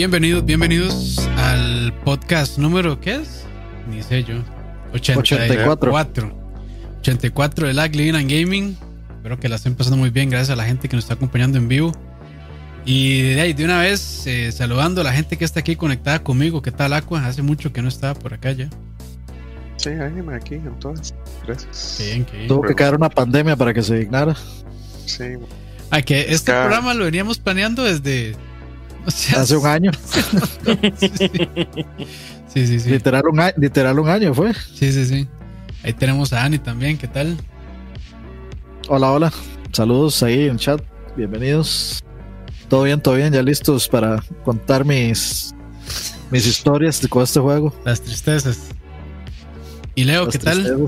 bienvenidos, bienvenidos al podcast número, ¿qué es? Ni sé yo. 84. 84 de Lag Living and Gaming. Espero que la estén pasando muy bien, gracias a la gente que nos está acompañando en vivo. Y de, ahí, de una vez, eh, saludando a la gente que está aquí conectada conmigo. ¿Qué tal, Aqua? Hace mucho que no estaba por acá ya. Sí, ánima aquí entonces. Gracias. Bien, Tuvo que caer una pandemia para que se dignara. Sí. Ah, que este programa lo veníamos planeando desde. Hace un año. sí, sí, sí. Literal un, literal un año fue. Sí, sí, sí. Ahí tenemos a Ani también. ¿Qué tal? Hola, hola. Saludos ahí en chat. Bienvenidos. Todo bien, todo bien. Ya listos para contar mis, mis historias con este juego. Las tristezas. Y Leo, ¿qué tal?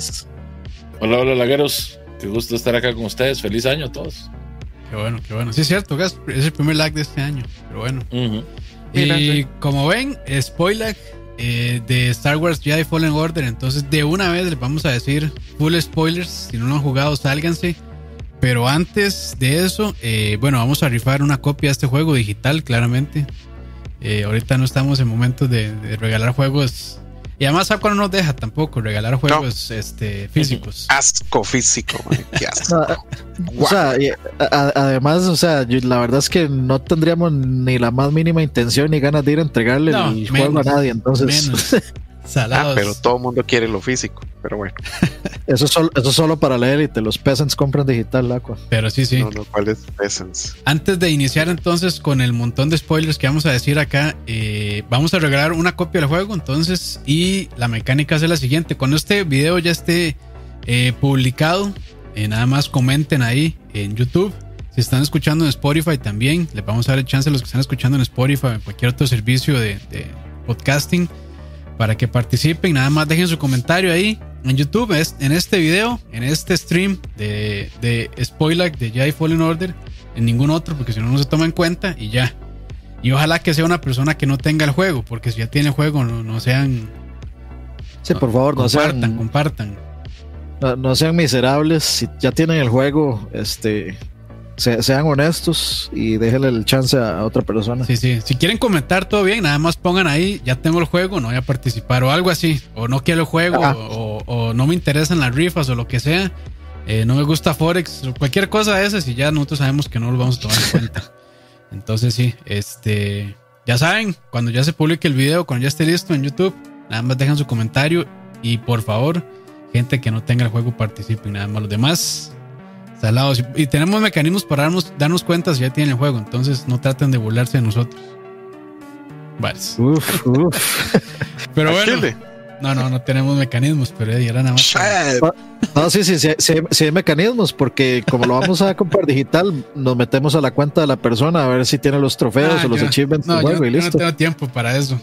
Hola, hola, lagueros. Qué gusto estar acá con ustedes. Feliz año a todos. Qué bueno, qué bueno. Sí, es cierto, es el primer lag de este año, pero bueno. Y como ven, spoiler eh, de Star Wars Jedi Fallen Order. Entonces, de una vez les vamos a decir full spoilers. Si no lo han jugado, sálganse. Pero antes de eso, eh, bueno, vamos a rifar una copia de este juego digital, claramente. Eh, ahorita no estamos en momentos de, de regalar juegos y además Aqua no nos deja tampoco regalar juegos este, físicos. Asco físico, O sea, además, o sea, la verdad es que no tendríamos ni la más mínima intención ni ganas de ir a entregarle el juego a nadie. Entonces, Salados. Ah, pero todo el mundo quiere lo físico, pero bueno. eso, es solo, eso solo para la élite. Los peasants compran digital, Aqua. Pero sí, sí. No, no, ¿cuáles peasants? Antes de iniciar entonces con el montón de spoilers que vamos a decir acá, eh, vamos a regalar una copia del juego entonces y la mecánica es la siguiente. Cuando este video ya esté eh, publicado, eh, nada más comenten ahí en YouTube. Si están escuchando en Spotify también, les vamos a dar el chance a los que están escuchando en Spotify o en cualquier otro servicio de, de podcasting para que participen. Nada más dejen su comentario ahí en YouTube, en este video, en este stream de, de Spoiler de Jedi Fallen Order, en ningún otro, porque si no, no se toma en cuenta y ya. Y ojalá que sea una persona que no tenga el juego, porque si ya tiene el juego, no, sean. Sí, por favor, no compartan, sean. Compartan. No, no sean miserables. Si ya tienen el juego, este sean honestos y déjenle el chance a otra persona. Sí, sí. Si quieren comentar todo bien, nada más pongan ahí, ya tengo el juego, no voy a participar o algo así. O no quiero el juego, o, no me interesan las rifas o lo que sea. Eh, no me gusta Forex, o cualquier cosa de esas y ya nosotros sabemos que no lo vamos a tomar en cuenta. Entonces sí, este, ya saben, cuando ya se publique el video, cuando ya esté listo en YouTube, nada más dejan su comentario y por favor, gente que no tenga el juego participen, nada más los demás y tenemos mecanismos para darnos, darnos cuenta si ya tienen el juego. Entonces no traten de burlarse de nosotros. Vale. Uf, uf. pero bueno. No, no, no tenemos mecanismos, pero era nada más. No, sí, sí, sí, hay mecanismos, porque como lo vamos a comprar digital, nos metemos a la cuenta de la persona a ver si tiene los trofeos ah, o los achievements no, yo, no tengo tiempo para eso.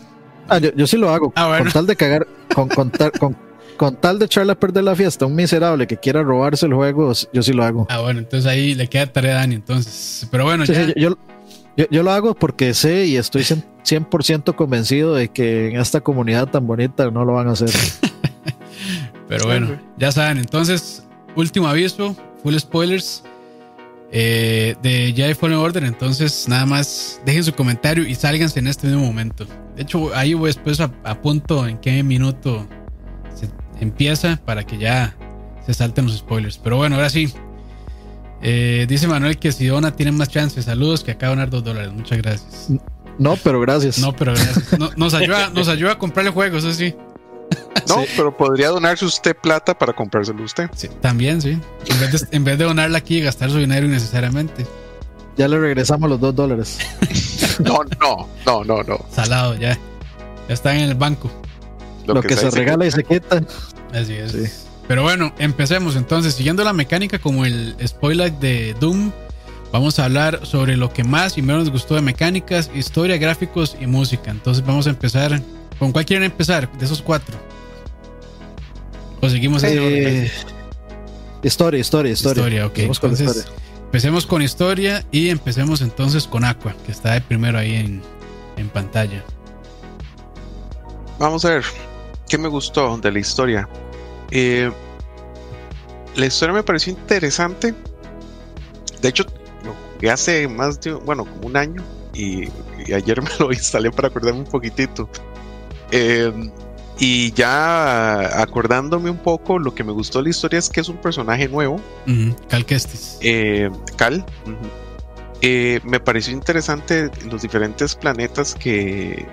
Ah, yo, sí lo hago. Ah, con tal de cagar, con, con, con, con tal de echarle a perder la fiesta a un miserable que quiera robarse el juego, yo sí lo hago. Ah, bueno, entonces ahí le queda tarea a Dani, entonces. Pero bueno, ya. yo, yo, lo hago porque sé y estoy 100% convencido de que en esta comunidad tan bonita no lo van a hacer. Pero bueno, ya saben, entonces, último aviso, full spoilers eh, de Jedi Fallen Order. Entonces, nada más dejen su comentario y sálganse en este mismo momento. De hecho, ahí después apunto en qué minuto empieza para que ya se salten los spoilers. Pero bueno, ahora sí. Eh, dice Manuel que si dona tiene más chances. Saludos que acaba de donar dos dólares. Muchas gracias. No, pero gracias. No, pero gracias. nos, ayuda, nos ayuda a comprarle juegos, eso sí. No, pero podría donarse usted plata para comprárselo usted. Sí, también, sí. En vez, de, en vez de donarla aquí y gastar su dinero innecesariamente. Ya le regresamos los dos dólares. no, no, no, no, no. Salado, ya. Ya están en el banco. Lo, que, se, regala y se quita. Así es. Pero bueno, empecemos entonces. Siguiendo la mecánica como el spoiler de Doom, vamos a hablar sobre lo que más y menos nos gustó de mecánicas, historia, gráficos y música. Entonces vamos a empezar. ¿Con cuál quieren empezar? De esos cuatro. ¿O seguimos eh, Historia, historia, historia. Historia, ok. Entonces, empecemos con historia y empecemos entonces con Aqua, que está de primero ahí en, en pantalla. Vamos a ver. ¿Qué me gustó de la historia? Eh, la historia me pareció interesante. De hecho, lo que hace más de, bueno, como un año. y, ayer me lo instalé para acordarme un poquitito. Em, y ya acordándome un poco, lo que me gustó de la historia es que es un personaje nuevo. Cal Kestis. Eh, Cal. Eh, me pareció interesante los diferentes planetas que,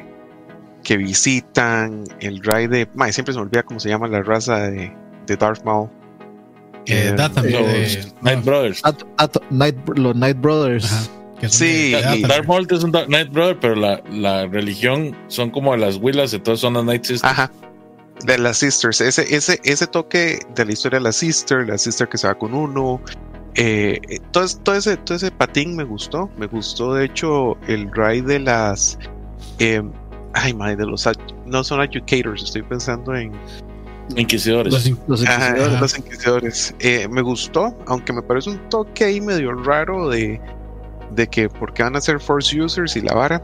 que visitan, el raid de... siempre se me olvida cómo se llama la raza de, de Darth Maul. Eh, los Night Brothers. los Night Brothers. Sí, Darth Maul es un Night Brother, pero la, la religión son como las Willas, entonces son las Night Sisters. Ajá. De las Sisters. Ese, ese, ese toque de la historia de la Sister, la Sister que se va con uno. Eh, todo, todo, ese, todo ese patín me gustó. Me gustó, de hecho, el ride de las. Eh, ay, madre, de los. No son educators, estoy pensando en. Inquisidores. Los, inquisidores. los inquisidores. Eh, me gustó, aunque me parece un toque ahí medio raro de de que porque van a ser Force Users y la vara.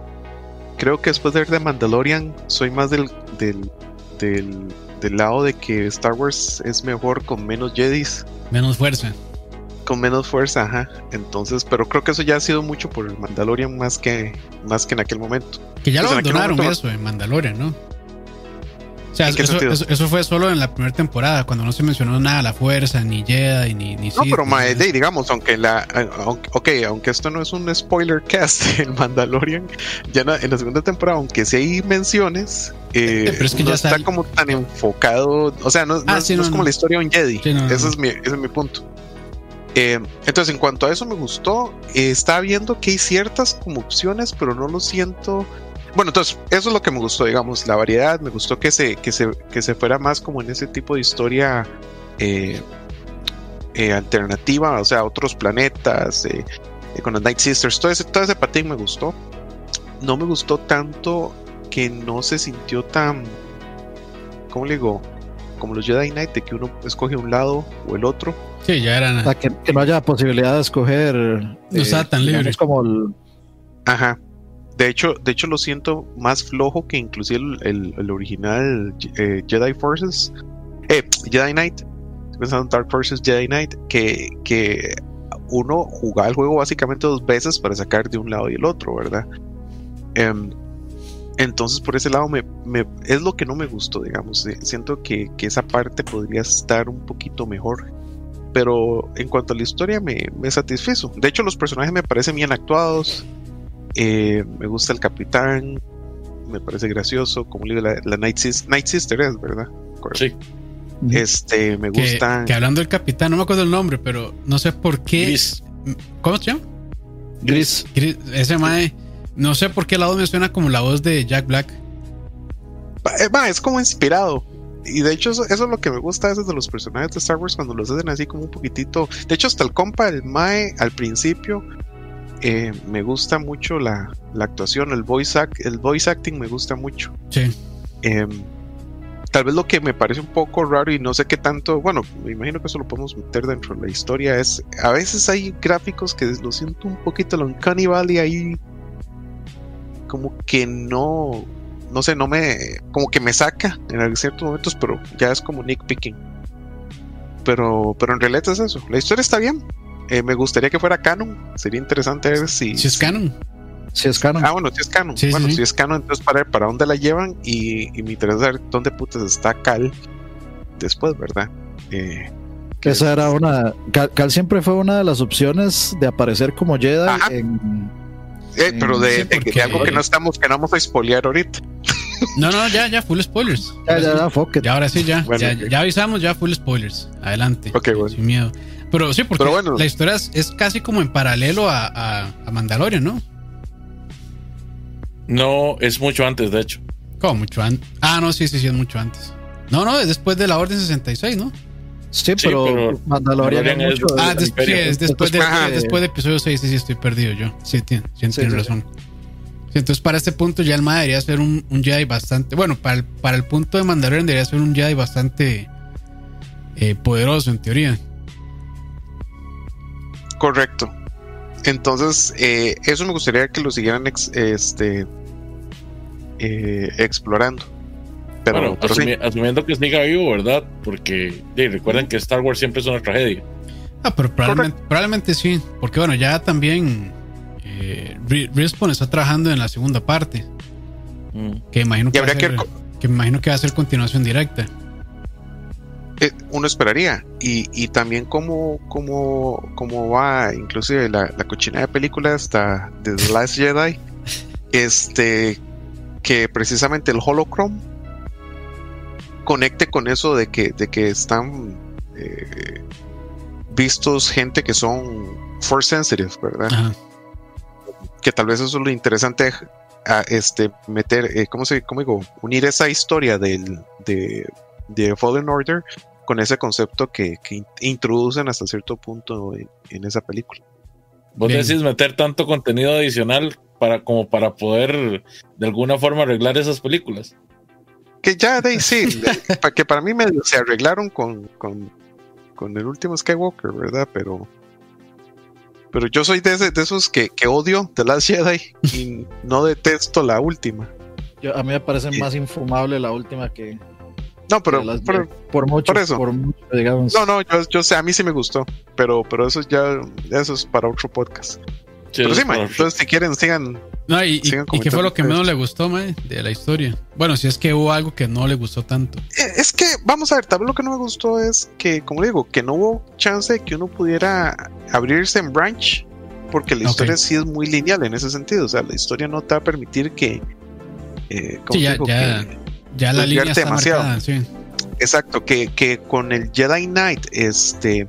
Creo que después de ver The Mandalorian, soy más del, del, del, lado de que Star Wars es mejor con menos Jedis. Menos fuerza. Con menos fuerza, ajá. Entonces, pero creo que eso ya ha sido mucho por el Mandalorian más que, más que en aquel momento. Que ya lo abandonaron eso en Mandalorian, ¿no? O sea, eso, fue solo en la primera temporada, cuando no se mencionó nada la fuerza, ni Jedi, ni, ni No, pero digamos, aunque la. Aunque, ok, aunque esto no es un spoiler cast, el Mandalorian, ya en la segunda temporada, aunque sí hay menciones, eh, eh, pero es que ya está, como tan enfocado. O sea, no, ah, es como la historia de un Jedi. ese, es mi, ese es mi punto. Eh, entonces, en cuanto a eso me gustó, estaba viendo que hay ciertas como opciones, pero no lo siento bueno, entonces, eso es lo que me gustó, digamos, la variedad. Me gustó que se, que se, que se fuera más como en ese tipo de historia eh, eh, alternativa, o sea, otros planetas, eh, con las Night Sisters. Todo ese, todo ese patín me gustó. No me gustó tanto que no se sintió tan. ¿Cómo le digo? Como los Jedi Knight, de que uno escoge un lado o el otro. Sí, ya eran. O que, no haya posibilidad de escoger. No está tan libre. como el... Ajá. De hecho, de hecho lo siento más flojo que inclusive el, original eh, Jedi Forces. Eh, Jedi Knight. Estoy pensando en Dark Forces Jedi Knight. Que, que uno jugaba el juego básicamente dos veces para sacar de un lado y el otro, ¿verdad? Em, entonces por ese lado me, es lo que no me gustó, digamos. Eh, siento que, que, esa parte podría estar un poquito mejor. Pero en cuanto a la historia me, me satisfizo. De hecho los personajes me parecen bien actuados. Eh, me gusta el capitán, me parece gracioso, como digo, la, Night, Sister, es, ¿verdad? Sí. Este, me gusta. Que, hablando del capitán, no me acuerdo el nombre, pero no sé por qué. Gris. ¿Cómo se llama? Gris. ese mae, no sé por qué lado me suena como la voz de Jack Black. Eh, es como inspirado. Y de hecho, eso, es lo que me gusta a veces de los personajes de Star Wars cuando los hacen así como un poquitito. De hecho, hasta el compa, el Mae, al principio, eh, me gusta mucho la, actuación, el voice, el voice acting me gusta mucho. Sí. Em, tal vez lo que me parece un poco raro y no sé qué tanto, bueno, me imagino que eso lo podemos meter dentro de la historia, es a veces hay gráficos que lo siento un poquito, lo en y ahí como que no, no sé, no me, como que me saca en ciertos momentos, pero ya es como Nick Picking. Pero, pero en realidad es eso, la historia está bien, eh, me gustaría que fuera canon. Sería interesante ver si. Si es canon. Si es canon. Ah, bueno, si es canon. bueno, si es canon, entonces para ver para dónde la llevan y, me interesa saber dónde putas está Cal después, ¿verdad? Eh, que esa era una. Cal, siempre fue una de las opciones de aparecer como Jedi en. Eh, pero de, algo que no estamos, que no vamos a spoilear ahorita. No, no, ya, ya, full spoilers. Ya, ya, ya, fuck Ya, ahora sí, ya. ya, avisamos, ya, full spoilers. Adelante. Ok, bueno. Sin miedo. Pero sí, porque la historia es, casi como en paralelo a, a, Mandalorian, ¿no? No, es mucho antes, de hecho. ¿Cómo mucho antes? Ah, no, sí, sí, sí, es mucho antes. No, no, es después de la Orden 66, ¿no? Sí, pero, Mandalorian, es mucho Ah, sí, es después, de, después de episodio 6, sí, sí, estoy perdido yo. Sí, tiene, sí, razón. entonces, para este punto ya el MA debería ser un, un Jedi bastante. Bueno, para el, para el punto de Mandalorian debería ser un Jedi bastante eh, poderoso, en teoría. Correcto. Entonces, eh, eso me gustaría que lo siguieran este, eh, explorando. Pero, asumiendo que siga vivo, ¿verdad? Porque recuerden que Star Wars siempre es una tragedia. Ah, pero probablemente, probablemente sí. Porque bueno, ya también eh, Respawn está trabajando en la segunda parte. Mm. Que imagino que, va a ser, que... imagino que va a ser continuación directa. Eh, uno esperaría. Y, también como cómo, va, inclusive la, la cochina de película hasta The Last Jedi. este que precisamente el holocron conecte con eso de que, de que están eh, vistos gente que son force sensitive, ¿verdad? Que tal vez eso es lo interesante a este meter, eh, ¿cómo se cómo digo? Unir esa historia del, de, de Fallen Order con ese concepto que, introducen hasta cierto punto en, esa película. Vos decís meter tanto contenido adicional para como para poder de alguna forma arreglar esas películas. Que ya de sí, que para mí medio se arreglaron con, con, con, el último Skywalker, ¿verdad? Pero pero yo soy de, de esos que, que, odio The Last Jedi y no detesto la última. Yo, a mí me parece más infumable la última que, no, pero por, mucho, eso. No, no, yo, sé, a mí sí me gustó, pero, pero eso ya, eso es para otro podcast. Pero sí, entonces si quieren, sigan. No, y, qué fue lo que menos le gustó, man, de la historia? Bueno, si es que hubo algo que no le gustó tanto. Eh, es que, vamos a ver, tal vez lo que no me gustó es que, como digo, que no hubo chance de que uno pudiera abrirse en branch, porque la historia sí es muy lineal en ese sentido. O sea, la historia no te va a permitir que. Eh, sí, ya, ya, ya la línea está demasiado. sí. Exacto, que, que, con el Jedi Knight, este.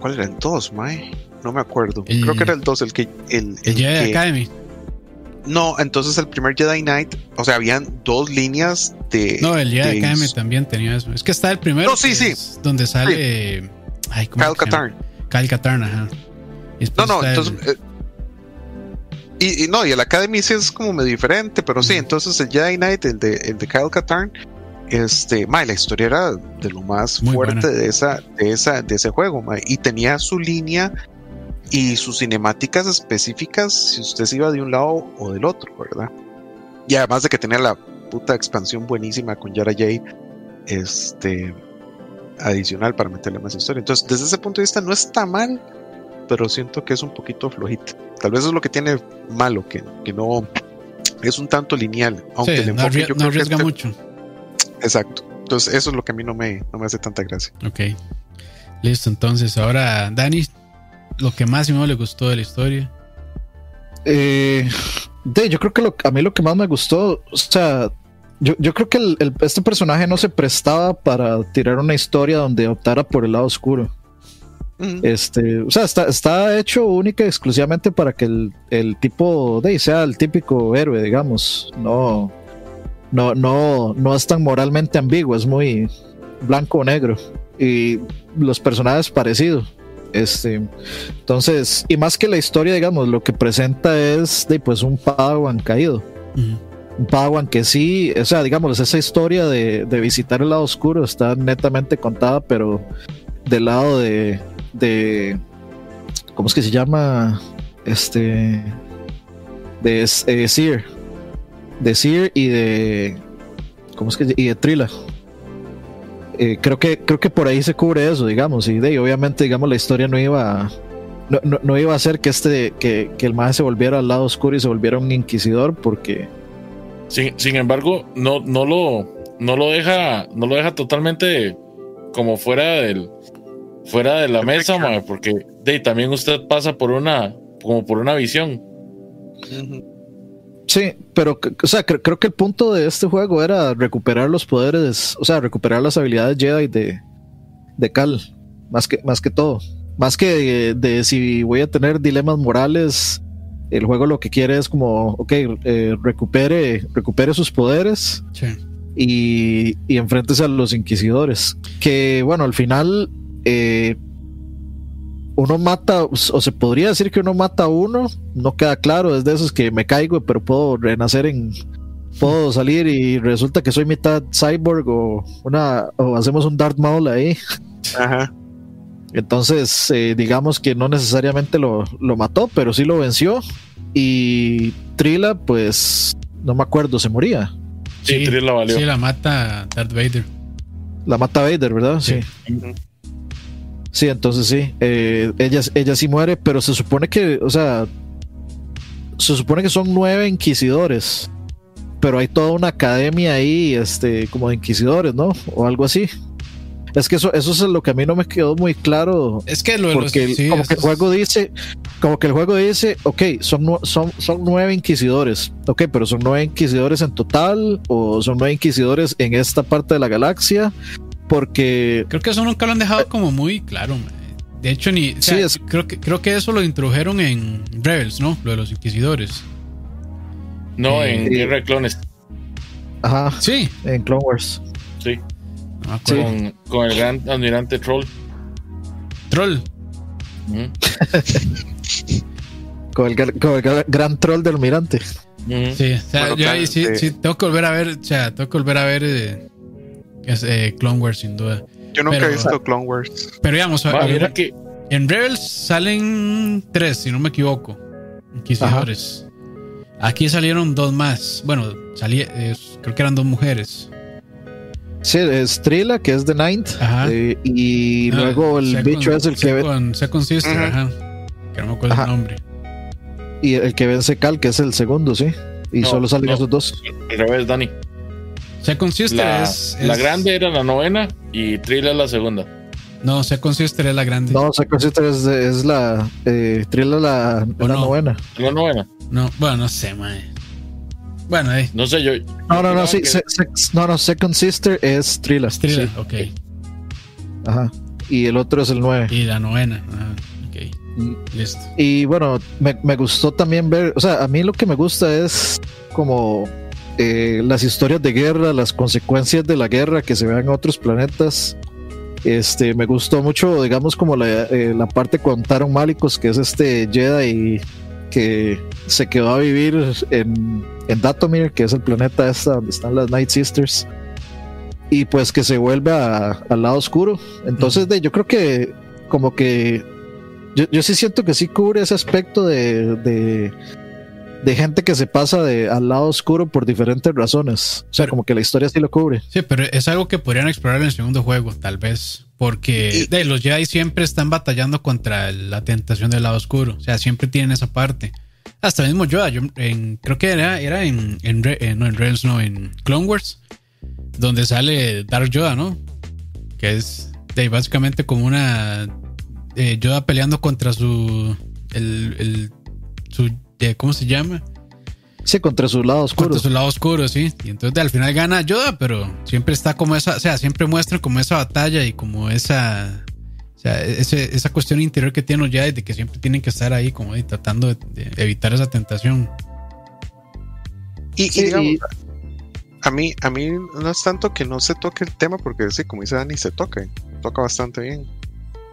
¿Cuál era el 2, Mae? No me acuerdo. Creo que era el 2 el que. El, el, Jedi Academy. No, entonces el primer Jedi Knight, o sea, habían dos líneas de. No, el Jedi Academy también tenía eso. Es que está el primero. No, sí, sí. Donde sale. Ay, Kyle Katarn. Kyle Katarn, ajá. No, no, entonces. Eh, y, no, y el Academy sí es como medio diferente, pero sí, entonces el Jedi Knight, el de, el de Kyle Katarn, este, ma, la historia era de lo más fuerte de esa, de esa, de ese juego, y tenía su línea y sus cinemáticas específicas si usted se iba de un lado o del otro, ¿verdad? Y además de que tenía la puta expansión buenísima con Yara J, este, adicional para meterle más historia. Entonces, desde ese punto de vista no está mal, pero siento que es un poquito flojito. Tal vez es lo que tiene malo, que, que no es un tanto lineal, aunque el enfoque no, arriesga este mucho. Exacto. Entonces, eso es lo que a mí no me, no me hace tanta gracia. Ok. Listo, entonces, ahora, Dani, lo que más y menos le gustó de la historia. Eh, de, yo creo que lo, a mí lo que más me gustó, o sea, yo, yo creo que el, este personaje no se prestaba para tirar una historia donde optara por el lado oscuro. Este, o sea, está, está, hecho única y exclusivamente para que el, el tipo de sea el típico héroe, digamos. No, no, no, no es tan moralmente ambiguo, es muy blanco o negro. Y los personajes parecidos. Este, entonces, y más que la historia, digamos, lo que presenta es de pues un Padawan caído. Un Padawan que sí, o sea, digamos, esa historia de, de, visitar el lado oscuro está netamente contada, pero del lado de, de ¿cómo es que se llama? Este, de eh, Seer de Seer y de. ¿Cómo es que? Y de Trilla. Eh, creo, que, creo que por ahí se cubre eso, digamos. Y de, obviamente, digamos, la historia no iba a. No, no, iba a hacer que este que, que el mago se volviera al lado oscuro y se volviera un inquisidor porque sin, sin embargo no, no lo no lo deja no lo deja totalmente como fuera del fuera de la mesa porque de, también usted pasa por una como por una visión Sí, pero o sea, creo que el punto de este juego era recuperar los poderes, o sea, recuperar las habilidades Jedi de, de Cal, más que, más que todo. Más que de, si voy a tener dilemas morales, el juego lo que quiere es como, ok, eh, recupere, recupere sus poderes y, y enfrentes a los inquisidores. Que bueno, al final eh, uno mata, o se podría decir que uno mata a uno, no queda claro, es de esos que me caigo, pero puedo renacer en. Puedo salir y resulta que soy mitad cyborg o una o hacemos un Darth Maul ahí. Ajá. Entonces, eh, digamos que no necesariamente lo, mató, pero sí lo venció. Y Trila, pues, no me acuerdo, se moría. Sí, Trila valió. Sí, la mata Darth Vader. La mata Vader, ¿verdad? Sí. Sí, entonces sí, eh, ella, ella sí muere, pero se supone que, o sea, se supone que son nueve inquisidores, pero hay toda una academia ahí, este, como de inquisidores, ¿no? O algo así. Es que eso, eso es lo que a mí no me quedó muy claro. Es que lo porque como que el juego dice, como que el juego dice, ok, son, son, son nueve inquisidores, ok, pero son nueve inquisidores en total o son nueve inquisidores en esta parte de la galaxia, porque creo que eso nunca lo han dejado como muy claro. De hecho, ni sí, creo que creo que eso lo introdujeron en Rebels, ¿no? Lo de los inquisidores. No, en eh, Guerra de Clones. Ajá. Sí. En Clone Wars. Sí. Con, el gran almirante Troll. Troll. con, el, gran troll del almirante. Sí, o sea, yo ahí sí, sí, tengo que volver a ver, o sea, tengo que volver a ver eh, eh, Clone Wars sin duda. Yo nunca he visto Clone Wars. Pero digamos, que... en Rebels salen tres, si no me equivoco, inquisidores. Aquí salieron dos más. Bueno, salí, creo que eran dos mujeres. Sí, es Trila, que es The Ninth. Eh, y ah, luego el bicho es el que ve. Second Sister, ajá. Que no me acuerdo el nombre. Y el que vence Cal, que es el segundo, sí. Y solo salen esos dos. Al revés, Dani. Second Sister la, es, La grande era la novena y Trila es la segunda. No, Second Sister es la grande. No, Second Sister es, es la. Eh, Trila la, la novena. La novena. No, bueno, no sé, mae. Bueno, ahí. No sé, yo. No, no, no, sí. no, no, Second Sister es Trilla. Trilla, sí. ok. Ajá. Y el otro es el 9. Y la novena. Ajá. Ok. Mm. Listo. Y bueno, me, me, gustó también ver. O sea, a mí lo que me gusta es como. Eh, las historias de guerra, las consecuencias de la guerra que se vean en otros planetas. Este, me gustó mucho, digamos, como la, eh, la parte con Taron Malicos, que es este Jedi que se quedó a vivir en, en Datomir, que es el planeta esta donde están las Night Sisters, y pues que se vuelve al lado oscuro. Entonces, de, yo creo que como que yo, yo, sí siento que sí cubre ese aspecto de, de, de, gente que se pasa de, al lado oscuro por diferentes razones. O sea, como que la historia sí lo cubre. Sí, pero es algo que podrían explorar en el segundo juego, tal vez. Porque de, los Jedi siempre están batallando contra la tentación del lado oscuro. O sea, siempre tienen esa parte. Hasta el mismo Yoda, yo en, creo que era, era en, en, eh, no en Rebels, no, en Clone Wars, donde sale Dark Yoda, ¿no? Que es de, básicamente como una eh, Yoda peleando contra su, el, el su, ¿cómo se llama? Sí, contra su lado oscuro. Contra su lado oscuro, sí. Y entonces al final gana Yoda, pero siempre está como esa, o sea, siempre muestra como esa batalla y como esa o sea, esa cuestión interior que tienen los Jedi de que siempre tienen que estar ahí como tratando de, evitar esa tentación. Y, a mí, a mí no es tanto que no se toque el tema, porque sí, como dice Dani, se toca, toca bastante bien.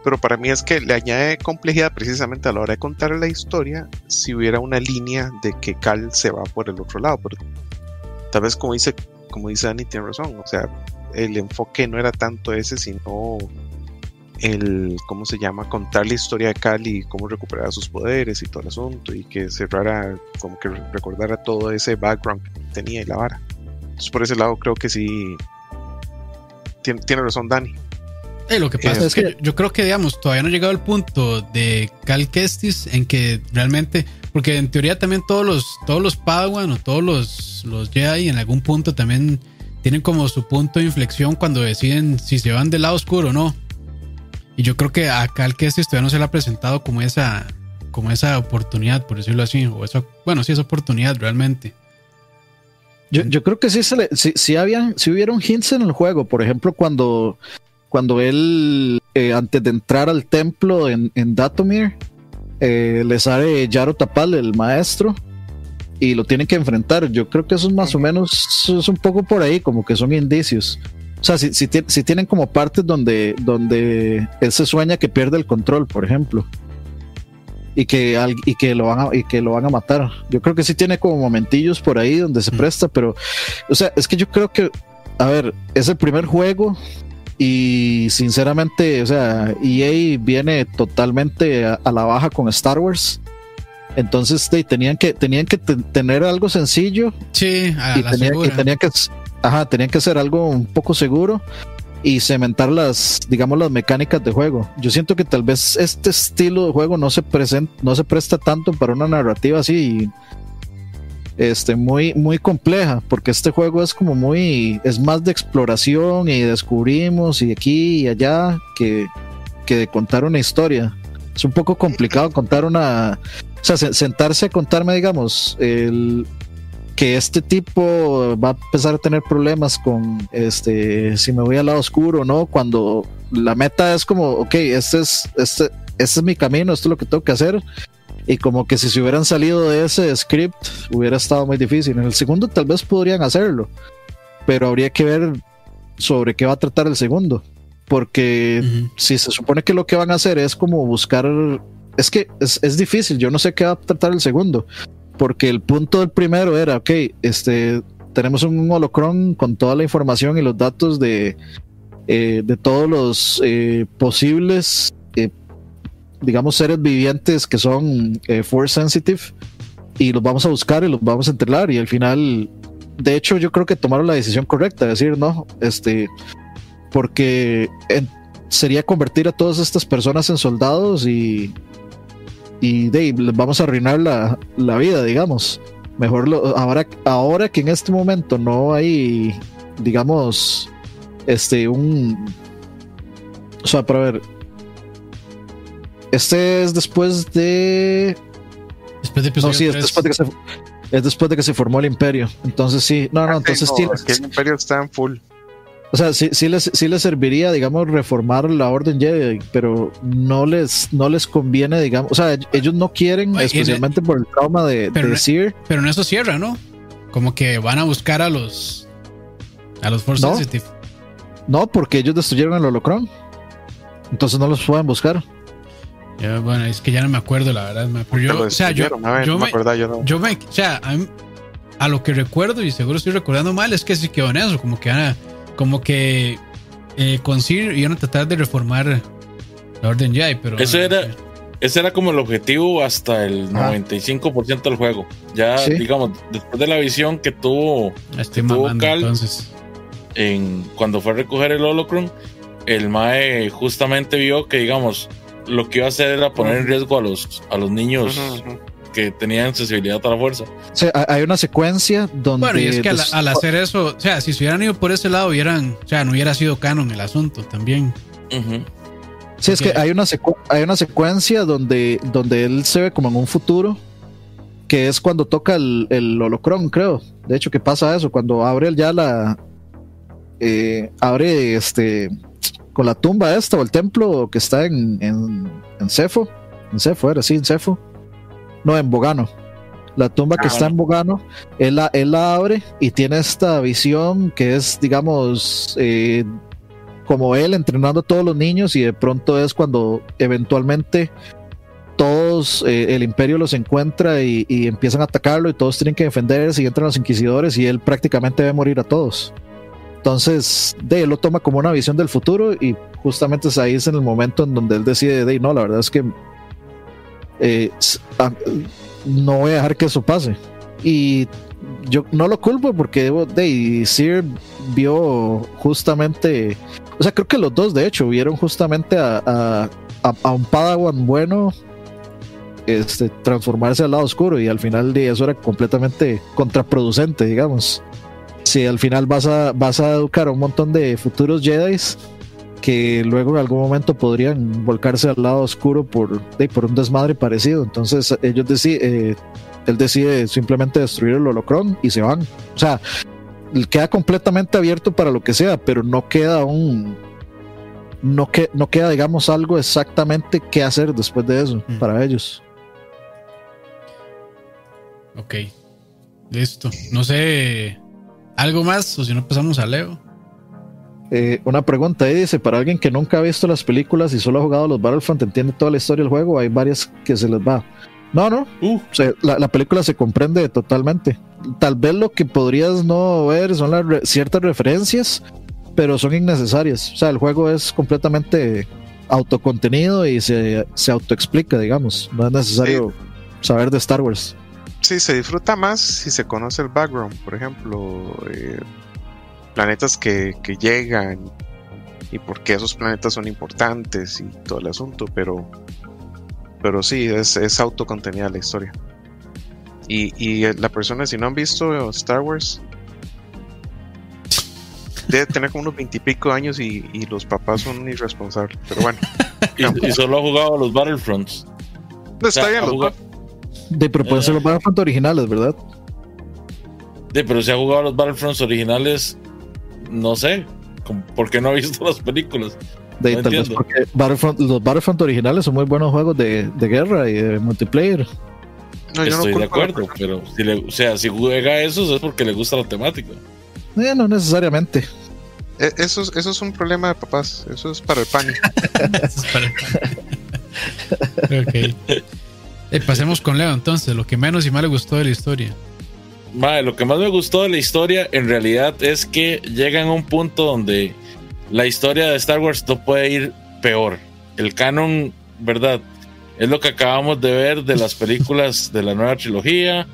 Pero para mí es que le añade complejidad precisamente a la hora de contar la historia si hubiera una línea de que Cal se va por el otro lado. Pero tal vez como dice, como dice Dani, tiene razón. O sea, el enfoque no era tanto ese, sino el, ¿cómo se llama? Contar la historia de Cali y cómo recuperar sus poderes y todo el asunto y que cerrara, como que recordara todo ese background que tenía y la vara. Entonces por ese lado creo que sí, tiene, tiene razón Dani. Lo que pasa eh, es que yo, creo que, digamos, todavía no ha llegado el punto de Cal Kestis en que realmente, porque en teoría también todos los, todos los Padawan o todos los, los Jedi en algún punto también tienen como su punto de inflexión cuando deciden si se van del lado oscuro o no. Y yo creo que acá al que este todavía no se le ha presentado como esa, como esa oportunidad, por decirlo así, o eso, bueno, sí, esa oportunidad realmente. Yo, yo creo que sí, se le, sí, habían, sí hubieron hints en el juego, por ejemplo, cuando, cuando él, eh, antes de entrar al templo en, en Datomir, eh, le sale Yaro Tapal, el maestro, y lo tienen que enfrentar. Yo creo que eso es más o menos, es un poco por ahí, como que son indicios. O sea, si, si, tienen como partes donde, donde él se sueña que pierde el control, por ejemplo. Y que, y, que lo van a, y que lo van a matar. Yo creo que sí tiene como momentillos por ahí donde se presta, pero, o sea, es que yo creo que, a ver, es el primer juego y sinceramente, o sea, EA viene totalmente a, la baja con Star Wars. Entonces tenían que tenían que tener algo sencillo. Sí, y, tenían, y tenían que Ajá, tenían que hacer algo un poco seguro. y cementar las, digamos, las mecánicas de juego. Yo siento que tal vez este estilo de juego no se, presenta, no se presta tanto para una narrativa así este, muy, muy compleja, porque este juego es como muy, es más de exploración y descubrimos y aquí y allá que, que de contar una historia. Es un poco complicado contar una, o sea, sentarse a contarme, digamos, el, que este tipo va a empezar a tener problemas con este si me voy al lado oscuro no cuando la meta es como ok este es este, este es mi camino esto es lo que tengo que hacer y como que si se hubieran salido de ese script hubiera estado muy difícil. En el segundo tal vez podrían hacerlo, pero habría que ver sobre qué va a tratar el segundo. Porque si se supone que lo que van a hacer es como buscar... Es que es, difícil, yo no sé qué va a tratar el segundo. Porque el punto del primero era, ok, este, tenemos un holocron con toda la información y los datos de, eh, de todos los eh, posibles digamos, seres vivientes que son eh, force sensitive y los vamos a buscar y los vamos a entrenar y al final, de hecho, yo creo que tomaron la decisión correcta, de decir, no, este, porque sería convertir a todas estas personas en soldados y, y de, les vamos a arruinar la, la vida, digamos. Mejor lo, ahora, ahora que en este momento no hay, digamos, este, un... O sea, para ver, este es después de. Después de no, sí, es después de, que se, es después de que se formó el imperio. Entonces sí, no, no, ah, entonces sí. el imperio está en full. O sea, sí, sí, les, sí les serviría, digamos, reformar la orden Jedi, pero no les, no les conviene, digamos, o sea, ellos no quieren, especialmente por el trauma de, pero, decir. Pero en eso cierra, ¿no? Como que van a buscar a los a los Force no, Sensitive. No, porque ellos destruyeron el holocron. Entonces no los pueden buscar bueno, es que ya no me acuerdo, la verdad. Pero yo, o sea, yo, yo, me, yo, me, o sea, a, lo que recuerdo y seguro estoy recordando mal es que sí quedó en eso, como que, como que eh, con Sir iban a tratar de reformar la Orden Jedi, pero eso era, ese era como el objetivo hasta el 95% del juego. Ya, digamos, después de la visión que tuvo, que tuvo Cal, entonces. En, cuando fue a recoger el Holocron, el Mae justamente vio que, digamos, lo que iba a hacer era poner en riesgo a los, a los niños que tenían sensibilidad a la fuerza. hay una secuencia donde. Bueno, y es que al, hacer eso, o sea, si se hubieran ido por ese lado, hubieran, o sea, no hubiera sido canon el asunto también. Sí, es que hay una, hay una secuencia donde, donde él se ve como en un futuro, que es cuando toca el, el holocron, creo. De hecho, que pasa eso, cuando abre ya la. Eh, abre este con la tumba esta o el templo que está en, en, en Cefo. En Cefo era, sí, en Cefo. No, en Bogano. La tumba que ah, está en Bogano, él la, él la abre y tiene esta visión que es, digamos, eh, como él entrenando a todos los niños y de pronto es cuando eventualmente todos, eh, el imperio los encuentra y, y, empiezan a atacarlo y todos tienen que defenderse y entran los inquisidores y él prácticamente ve morir a todos. Entonces, de él lo toma como una visión del futuro y justamente es ahí es en el momento en donde él decide, de no, la verdad es que eh, no voy a dejar que eso pase. Y yo no lo culpo porque de Sir vio justamente, o sea, creo que los dos de hecho vieron justamente a, a, un Padawan bueno este, transformarse al lado oscuro y al final de eso era completamente contraproducente, digamos si al final vas a, vas a educar a un montón de futuros Jedi que luego en algún momento podrían volcarse al lado oscuro por, por un desmadre parecido. Entonces ellos deciden, eh, él decide simplemente destruir el holocron y se van. O sea, queda completamente abierto para lo que sea, pero no queda un... No, que, no queda, digamos, algo exactamente qué hacer después de eso mm. para ellos. Ok, listo. No sé ¿Algo más? O si no, pasamos a Leo. Eh, una pregunta ahí dice: Para alguien que nunca ha visto las películas y solo ha jugado los Battlefront, entiende toda la historia del juego. Hay varias que se les va. No, no. Uh. la, película se comprende totalmente. Tal vez lo que podrías no ver son las ciertas referencias, pero son innecesarias. O sea, el juego es completamente autocontenido y se, se autoexplica, digamos. No es necesario saber de Star Wars sí, se disfruta más si se conoce el background, por ejemplo, eh, planetas que, llegan, y por qué esos planetas son importantes y todo el asunto, pero, pero sí, es, es autocontenida la historia. Y, y la persona, si no han visto Star Wars, debe tener como unos veintipico años y, y, los papás son irresponsables. Pero bueno. y, solo ha jugado a los Battlefronts. No, está bien, De, pero pueden ser los Battlefronts originales, ¿verdad? De, pero si ha jugado los Battlefronts originales, no sé. ¿Por qué no ha visto las películas? De, tal vez porque los Battlefront originales son muy buenos juegos de, de guerra y de multiplayer. No, Estoy de acuerdo, pero si le, o sea, si juega eso es porque le gusta la temática. Eh, no necesariamente. Eh, eso, es, eso es un problema de papás. Eso es para el pan. eso es para el ok. Eh, pasemos con Leo entonces. Lo que menos y más le gustó de la historia. Vale, lo que más me gustó de la historia en realidad es que llega en un punto donde la historia de Star Wars no puede ir peor. El canon, ¿verdad? Es lo que acabamos de ver de las películas de la nueva trilogía.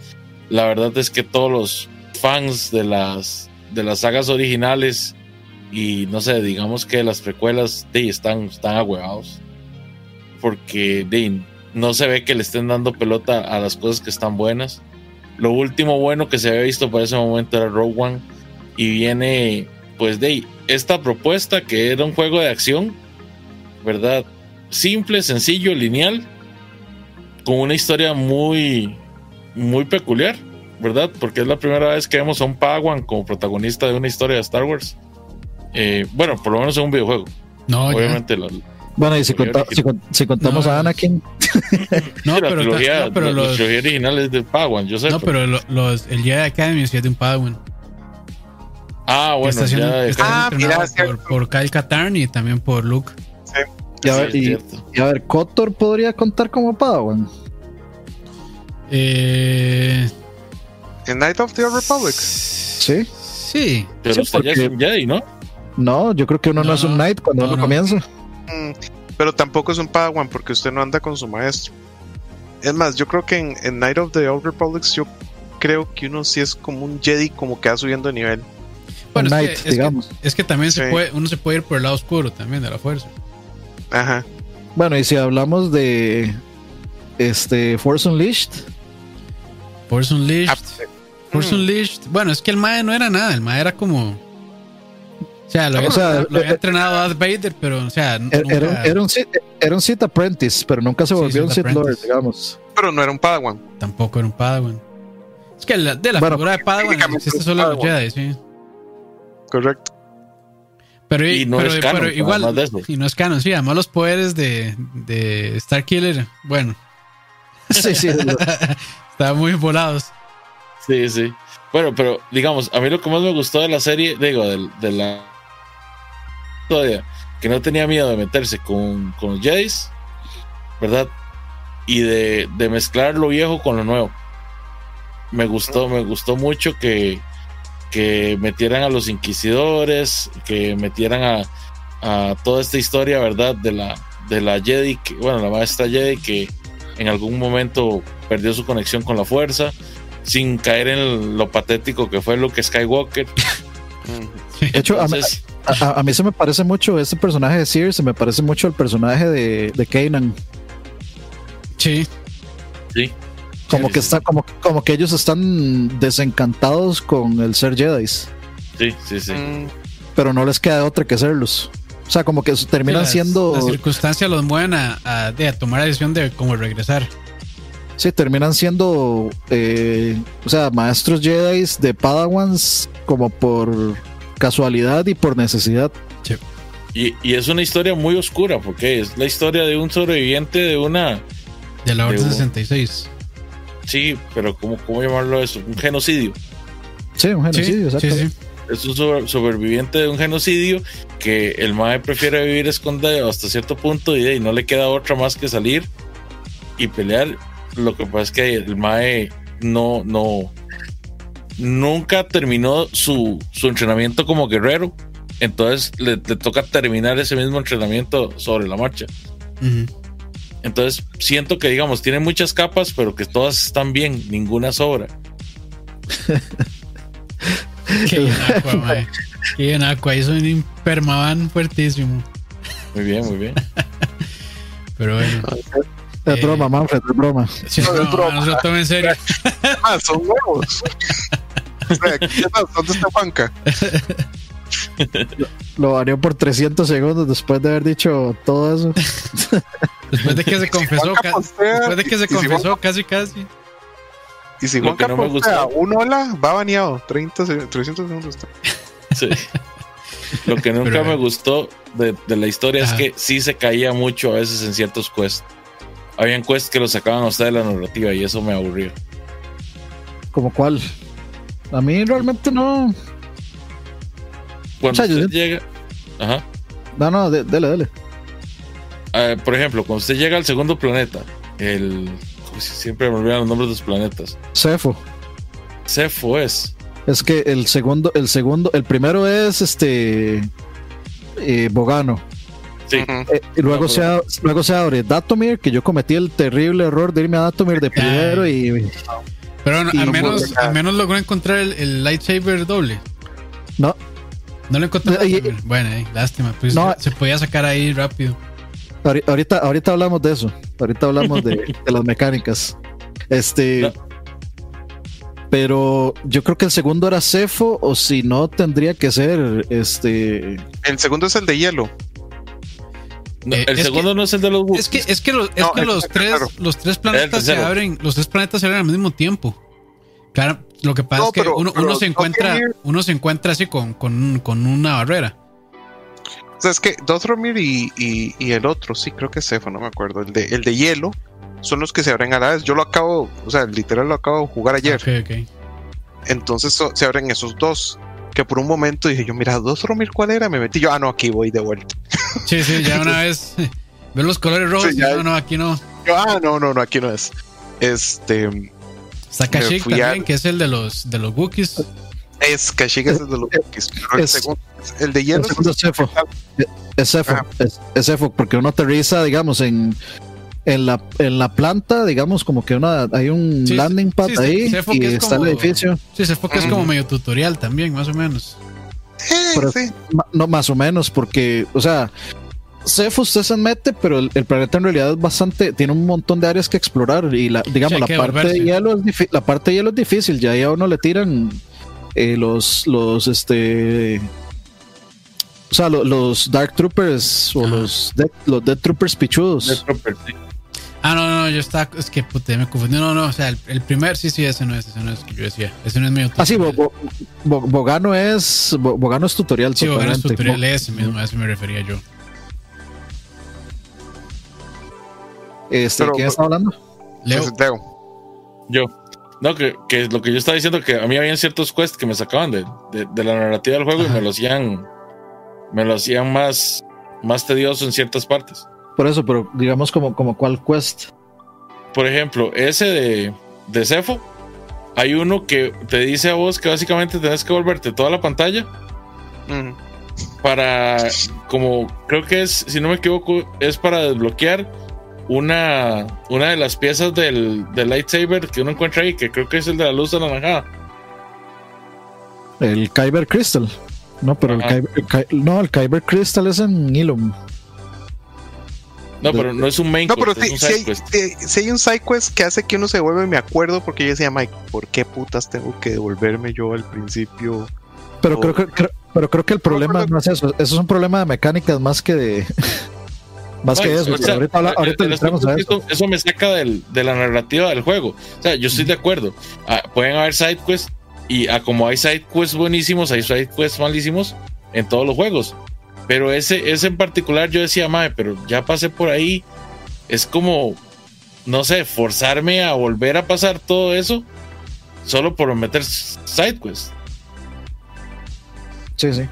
La verdad es que todos los fans de las de las sagas originales y no sé, digamos que las precuelas de, están, están ahuevados porque de, no se ve que le estén dando pelota a las cosas que están buenas. Lo último bueno que se había visto para ese momento era Rogue One y viene pues de esta propuesta que era un juego de acción, ¿verdad? Simple, sencillo, lineal, con una historia muy, muy peculiar ¿verdad? Porque es la primera vez que vemos a un Padawan como protagonista de una historia de Star Wars. Eh, bueno, por lo menos en un videojuego. No, obviamente. Bueno, y si, contamos a Anakin. no, pero, la trilogía, no, pero los, original es de Padawan, yo sé. No, pero, los, el Jedi Academy es de un Padawan. Ah, bueno, está, ya, está ah, mira, por, por, Kyle Katarn y también por Luke. Sí. Y a, ver, y, y a ver, ¿Kotor podría contar como Padawan? Eh, en Night of the Old Republic. Sí. Sí. Pero sí, es un Jedi, ¿no? No, yo creo que uno no, es un Knight cuando uno comienza. Mm, pero tampoco es un Padawan porque usted no anda con su maestro. Es más, yo creo que en, en Night of the Old Republic yo creo que uno sí es como un Jedi como que va subiendo de nivel. Bueno, es, Knight, que, es, digamos. Que, es que también se puede, uno se puede ir por el lado oscuro también de la fuerza. Ajá. Bueno, y si hablamos de este Force Unleashed. Force Unleashed. Ah, Force mm. Unleashed. Bueno, es que el Mae no era nada. El Mae era como. O sea, lo, había, lo había entrenado Darth Vader, pero, o sea. Era, era, un, era un Sith Apprentice, pero nunca se volvió un Sith Lord, digamos. Pero no era un Padawan. Tampoco era un Padawan. Es que la, de la figura de Padawan existe solo los Jedi, sí. Correcto. Pero, y no pero, es canon, pero igual, y no es canon, sí, además los poderes de, de Starkiller, bueno. Sí, sí. Estaban muy volados. Sí, sí. Bueno, pero digamos, a mí lo que más me gustó de la serie, digo, de, la todavía, que no tenía miedo de meterse con, con los Jays, ¿verdad? Y de, mezclar lo viejo con lo nuevo. Me gustó, me gustó mucho que, que metieran a los inquisidores, que metieran a, a toda esta historia, ¿verdad? De la, de la Jedi, que, bueno, la maestra Jedi que en algún momento perdió su conexión con la fuerza sin caer en lo patético que fue Luke Skywalker. De hecho, a, mí se me parece mucho este personaje de Sears, se me parece mucho el personaje de, de Kanan. Sí. Sí. Como que está, como, como que ellos están desencantados con el ser Jedi. Sí, sí, sí. Mm. Pero no les queda otra que serlos. O sea, como que terminan siendo. Las circunstancias los mueven a, a tomar la decisión de cómo regresar. Sí, terminan siendo, eh, o sea, maestros Jedi de Padawans como por casualidad y por necesidad. Y, es una historia muy oscura, porque es la historia de un sobreviviente de una... De la Orden 66. Sí, pero ¿cómo, ¿cómo llamarlo eso? Un genocidio. Sí, un genocidio, sí, sí, Es un sobreviviente de un genocidio que el MAE prefiere vivir escondido hasta cierto punto y, y no le queda otra más que salir y pelear lo que pasa es que el Mae no, no, nunca terminó su, su entrenamiento como guerrero. Entonces le, toca terminar ese mismo entrenamiento sobre la marcha. Entonces siento que, digamos, tiene muchas capas, pero que todas están bien, ninguna sobra. Qué bien Aqua, mae. Qué bien Aqua. Hizo un permaban fuertísimo. Muy bien, muy bien. Pero bueno. Es broma, Manfred, es broma. Sí, es broma. No se lo tome en serio. Ah, son huevos. ¿Dónde está Juanca? Lo varió por 300 segundos después de haber dicho todo eso. después de que se confesó, después de que se confesó, casi, casi. Y si Juanca no me gusta un hola, va baneado. 30, 300 segundos. Sí. Lo que nunca me gustó de, de la historia es que sí se caía mucho a veces en ciertos quests. Habían quests que lo sacaban a usted de la narrativa y eso me aburrió. ¿Como cuál? A mí realmente no. Cuando usted llega. Ajá. No, no, dele, dele. Uh, por ejemplo, cuando usted llega al segundo planeta, el. Siempre me olvidan los nombres de los planetas. Cefo. Cefo es. Es que el segundo, el segundo, el primero es este. Eh, Bogano. Sí. Eh, y luego, se, luego se abre Datomir, que yo cometí el terrible error de irme a Datomir de primero y. Pero al, menos, al menos logró encontrar el, lightsaber doble. No. No lo encontré. bueno, eh, lástima. Pues no, se podía sacar ahí rápido. Ahorita, ahorita hablamos de eso. Ahorita hablamos de, las mecánicas. Este. Pero yo creo que el segundo era Cefo, o si no, tendría que ser este. El segundo es el de hielo. Eh, el segundo no es el de los Es que, es que, los, es que los, tres, los tres planetas se abren, los tres planetas se abren al mismo tiempo. Claro, lo que pasa es que uno, se encuentra, uno se encuentra así con, con, con una barrera. O sea, es que Dotromir y, y, y, el otro, sí, creo que es Cefo, no me acuerdo. El de, el de hielo son los que se abren a la vez. Yo lo acabo, o sea, literal lo acabo de jugar ayer. Okay, Entonces se abren esos dos que por un momento dije yo, mira, dos Romil, ¿cuál era? Me metí yo, ah, no, aquí voy de vuelta. Sí, sí, ya una vez veo los colores rojos, no, no, aquí no. ah, no, no, no, aquí no es. Este. Está Kashyyyk también, que es el de los, de los Wookiees. Es Kashyyyk es el de los Wookiees. el, segundo, el de hielo. El segundo es Cefo. Es Cefo, es Cefo, porque uno aterriza, digamos, en en la, en la planta, digamos, como que una, hay un landing pad ahí y está el edificio. Sí, se que es como medio tutorial también, más o menos. no, más o menos, porque, o sea, Cefo usted se mete, pero el, planeta en realidad es bastante, tiene un montón de áreas que explorar y la, digamos, la parte de hielo es la parte de hielo es difícil, ya a uno le tiran eh, los, los, este, o sea, los, Dark Troopers o los Dead, los Dead Troopers pichudos. Dead Troopers, sí. Ah, no, no, yo estaba. Es que puta, me confundí. No, no, o sea, el, primer, sí, sí, ese no es, ese no es que yo decía. Ese no es mío. Ah, sí, Bogano es. Bogano es tutorial. Sí, Bogano es tutorial, ese mismo, a eso me refería yo. Este, ¿Quién está hablando? Leo. Yo. No, que, que, lo que yo estaba diciendo que a mí habían ciertos quests que me sacaban de, de, la narrativa del juego y me lo hacían. Me lo hacían más, más tedioso en ciertas partes. Por eso, pero digamos como, como cuál quest. Por ejemplo, ese de, de Cefo, hay uno que te dice a vos que básicamente tenés que volverte toda la pantalla para, como creo que es, si no me equivoco, es para desbloquear una, una de las piezas del, del lightsaber que uno encuentra ahí, que creo que es el de la luz anaranjada. El Kyber Crystal. No, pero el, Kyber, no, el Kyber Crystal es en Ilum. No, pero no es un main no, pero si, hay, un side quest que hace que uno se vuelve, me acuerdo, porque yo decía, Mike, ¿por qué putas tengo que devolverme yo al principio? Pero, creo, que, pero creo que el problema no, es eso. Eso es un problema de mecánicas más que de. más que eso. ahorita, ahorita a eso. eso me saca del, de la narrativa del juego. O sea, yo estoy de acuerdo. Ah, pueden haber side quests y ah, como hay side quests buenísimos, hay side quests malísimos en todos los juegos. Pero ese, ese en particular yo decía, mae, pero ya pasé por ahí. Es como, no sé, forzarme a volver a pasar todo eso solo por meter sidequests. Sí, sí.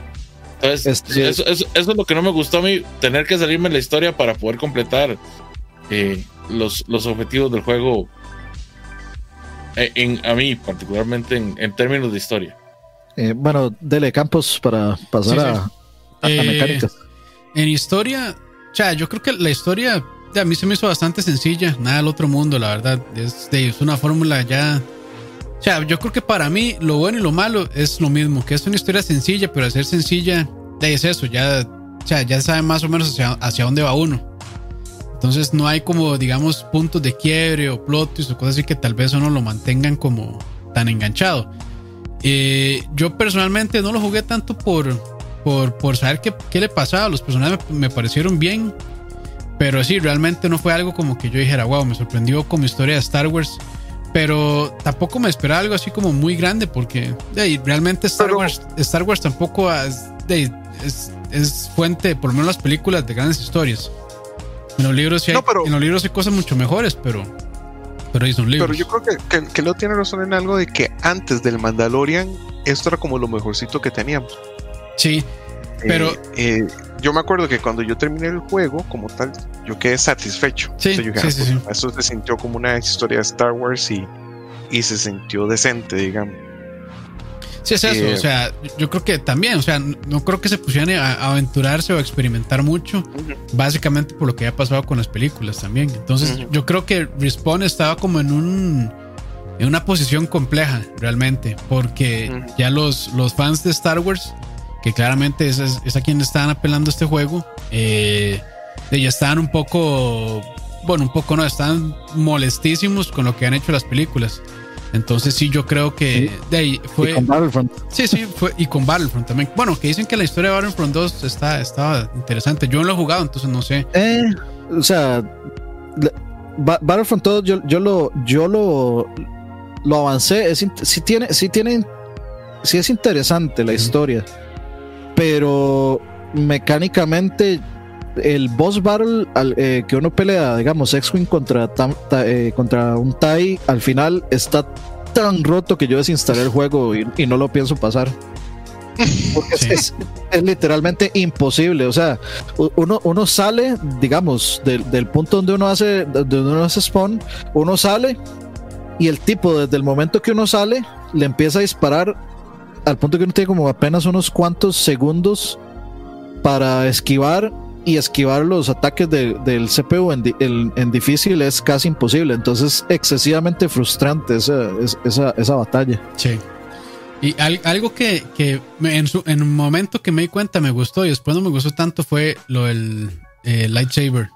Entonces, eso, es lo que no me gustó a mí, tener que salirme la historia para poder completar eh, los, los objetivos del juego. Eh, en, a mí, particularmente en, términos de historia. Eh, bueno, dele campos para pasar a, eh, en historia, o sea, yo creo que la historia a mí se me hizo bastante sencilla, nada del otro mundo, la verdad. Es, una fórmula ya O sea, yo creo que para mí lo bueno y lo malo es lo mismo, que es una historia sencilla, pero al ser sencilla, es eso, ya, o sea, ya sabe más o menos hacia, hacia dónde va uno. Entonces no hay como, digamos, puntos de quiebre o plots o cosas así que tal vez uno lo mantengan como tan enganchado. Eh, yo personalmente no lo jugué tanto por, por, por saber qué, qué, le pasaba. Los personajes me, parecieron bien. Pero sí, realmente no fue algo como que yo dijera, wow, me sorprendió como historia de Star Wars. Pero tampoco me esperaba algo así como muy grande porque realmente Star Wars, Star Wars tampoco es, es, es, fuente, por lo menos las películas, de grandes historias. En los libros sí hay, en los libros hay cosas mucho mejores, pero, pero. Pero yo creo que, que, no tiene razón en algo de que antes del Mandalorian esto era como lo mejorcito que teníamos. Sí, pero... Eh, eh, yo me acuerdo que cuando yo terminé el juego, como tal, yo quedé satisfecho. Sí, sí, ah, sí, pues, Eso se sintió como una historia de Star Wars y, y se sintió decente, digamos. Sí, es eso. o sea, yo creo que también, o sea, no creo que se pusieran a aventurarse o a experimentar mucho, básicamente por lo que ha pasado con las películas también. Entonces, yo creo que Respawn estaba como en un en una posición compleja realmente, porque ya los, los fans de Star Wars, que claramente es, es, a quien estaban apelando este juego, eh, ya estaban un poco, bueno, un poco no, estaban molestísimos con lo que han hecho las películas. Entonces sí, yo creo que de ahí fue... Y con Battlefront. Sí, sí, fue, y con Battlefront también. Bueno, que dicen que la historia de Battlefront 2 está, estaba interesante. Yo no lo he jugado, entonces no sé. Eh, o sea, Battlefront 2 yo, yo, lo, yo lo, lo avancé. Es, sí, tiene, sí, tiene, sí es interesante la historia, pero mecánicamente el boss battle eh, que uno pelea, digamos, X-Wing contra, eh, contra un Tai, al final está tan roto que yo desinstalé el juego y, no lo pienso pasar. Porque es, literalmente imposible. O sea, uno, uno sale, digamos, del, punto donde uno hace, donde uno hace spawn, uno sale y el tipo, desde el momento que uno sale, le empieza a disparar al punto que uno tiene como apenas unos cuantos segundos para esquivar y esquivar los ataques del CPU en, difícil es casi imposible. Entonces, excesivamente frustrante esa, esa, esa batalla. Sí. Y algo que, en, su, en, un momento que me di cuenta me gustó y después no me gustó tanto fue lo del eh, lightsaber,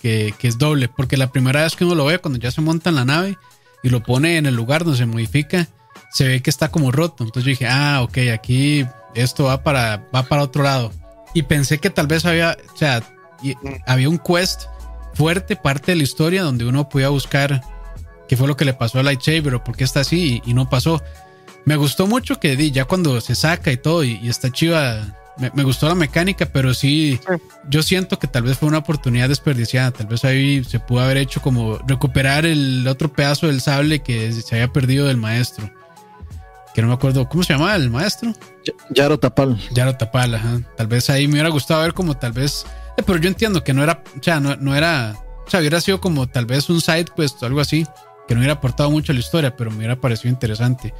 que, que, es doble, porque la primera vez que uno lo ve, cuando ya se monta en la nave y lo pone en el lugar donde se modifica, se ve que está como roto. Entonces yo dije, ah, ok, aquí esto va para, va para otro lado y pensé que tal vez había, o sea, había un quest fuerte, parte de la historia, donde uno podía buscar qué fue lo que le pasó a Lightsaber o por qué está así y, no pasó. Me gustó mucho que ya cuando se saca y todo y, está chiva, me, gustó la mecánica, pero sí, yo siento que tal vez fue una oportunidad desperdiciada. Tal vez ahí se pudo haber hecho como recuperar el otro pedazo del sable que se había perdido del maestro que no me acuerdo, ¿cómo se llamaba el maestro? Yaro Tapal. Yaro Tapal, ajá. Tal vez ahí me hubiera gustado ver como tal vez, eh, pero yo entiendo que no era, o sea, no, era, o sea, hubiera sido como tal vez un side quest o algo así, que no hubiera aportado mucho a la historia, pero me hubiera parecido interesante.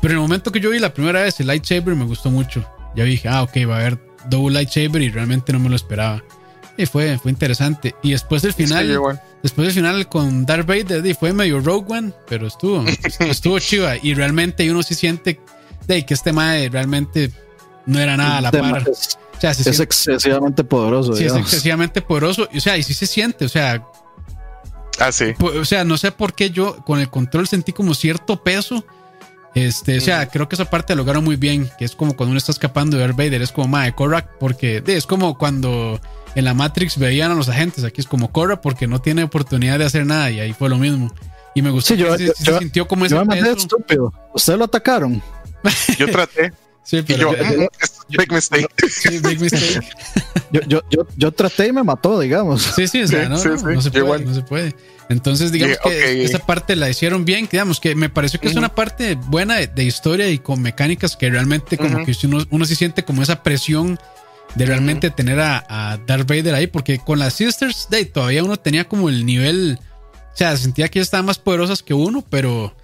Pero en el momento que yo vi la primera vez el lightsaber me gustó mucho. Ya dije, ah, ok, va a haber double lightsaber y realmente no me lo esperaba. Y fue, fue interesante. Y después del final, después del final con Darth Vader, fue medio Rogue One, pero estuvo, estuvo chiva. Y realmente uno sí siente de que este mae realmente no era nada a la par. Es, o sea, es excesivamente poderoso. Sí, es excesivamente poderoso. O sea, y sí se siente, o sea. Ah, sí. O sea, no sé por qué yo con el control sentí como cierto peso. Este, o sea, creo que esa parte lo lograron muy bien, que es como cuando uno está escapando de Darth Vader, es como mae, Korak, porque es como cuando en la Matrix veían a los agentes. Aquí es como corra porque no tiene oportunidad de hacer nada y ahí fue lo mismo. Y me gustó. se, sintió como ese peso. estúpido. Ustedes lo atacaron. Yo traté. Sí, pero yo, big mistake. Sí, big mistake. yo, yo, yo, yo, traté y me mató, digamos. Sí, sí, o sea, no, no, se puede, no se puede. Entonces, digamos que esa parte la hicieron bien, digamos que me pareció que es una parte buena de, historia y con mecánicas que realmente como que uno, uno se siente como esa presión de realmente tener a, a, Darth Vader ahí, porque con las Sisters, de, todavía uno tenía como el nivel, o sea, sentía que ellas estaban más poderosas que uno, pero,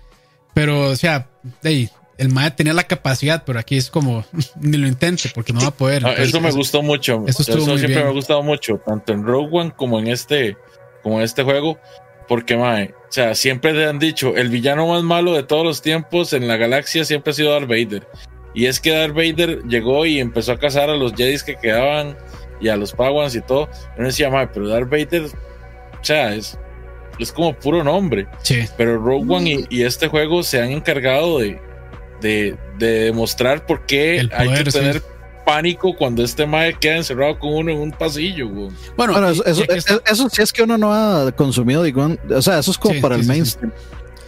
pero, o sea, de, el Mae tenía la capacidad, pero aquí es como, ni lo intente, porque no va a poder. eso me gustó mucho. Eso, siempre me ha gustado mucho, tanto en Rogue One como en este, como en este juego, Porque, mae, o sea, siempre le han dicho, el villano más malo de todos los tiempos en la galaxia siempre ha sido Darth Vader. Y es que Darth Vader llegó y empezó a cazar a los Jedi que quedaban y a los Pawans y todo. Uno decía, mae, pero Darth Vader, o sea, es, es como puro nombre. Sí. Pero Rogue One y, este juego se han encargado de, de, demostrar por qué hay que tener pánico cuando este mae queda encerrado con uno en un pasillo. Bueno, eso, sí es que uno no ha consumido, digo, o sea, eso es como para el mainstream.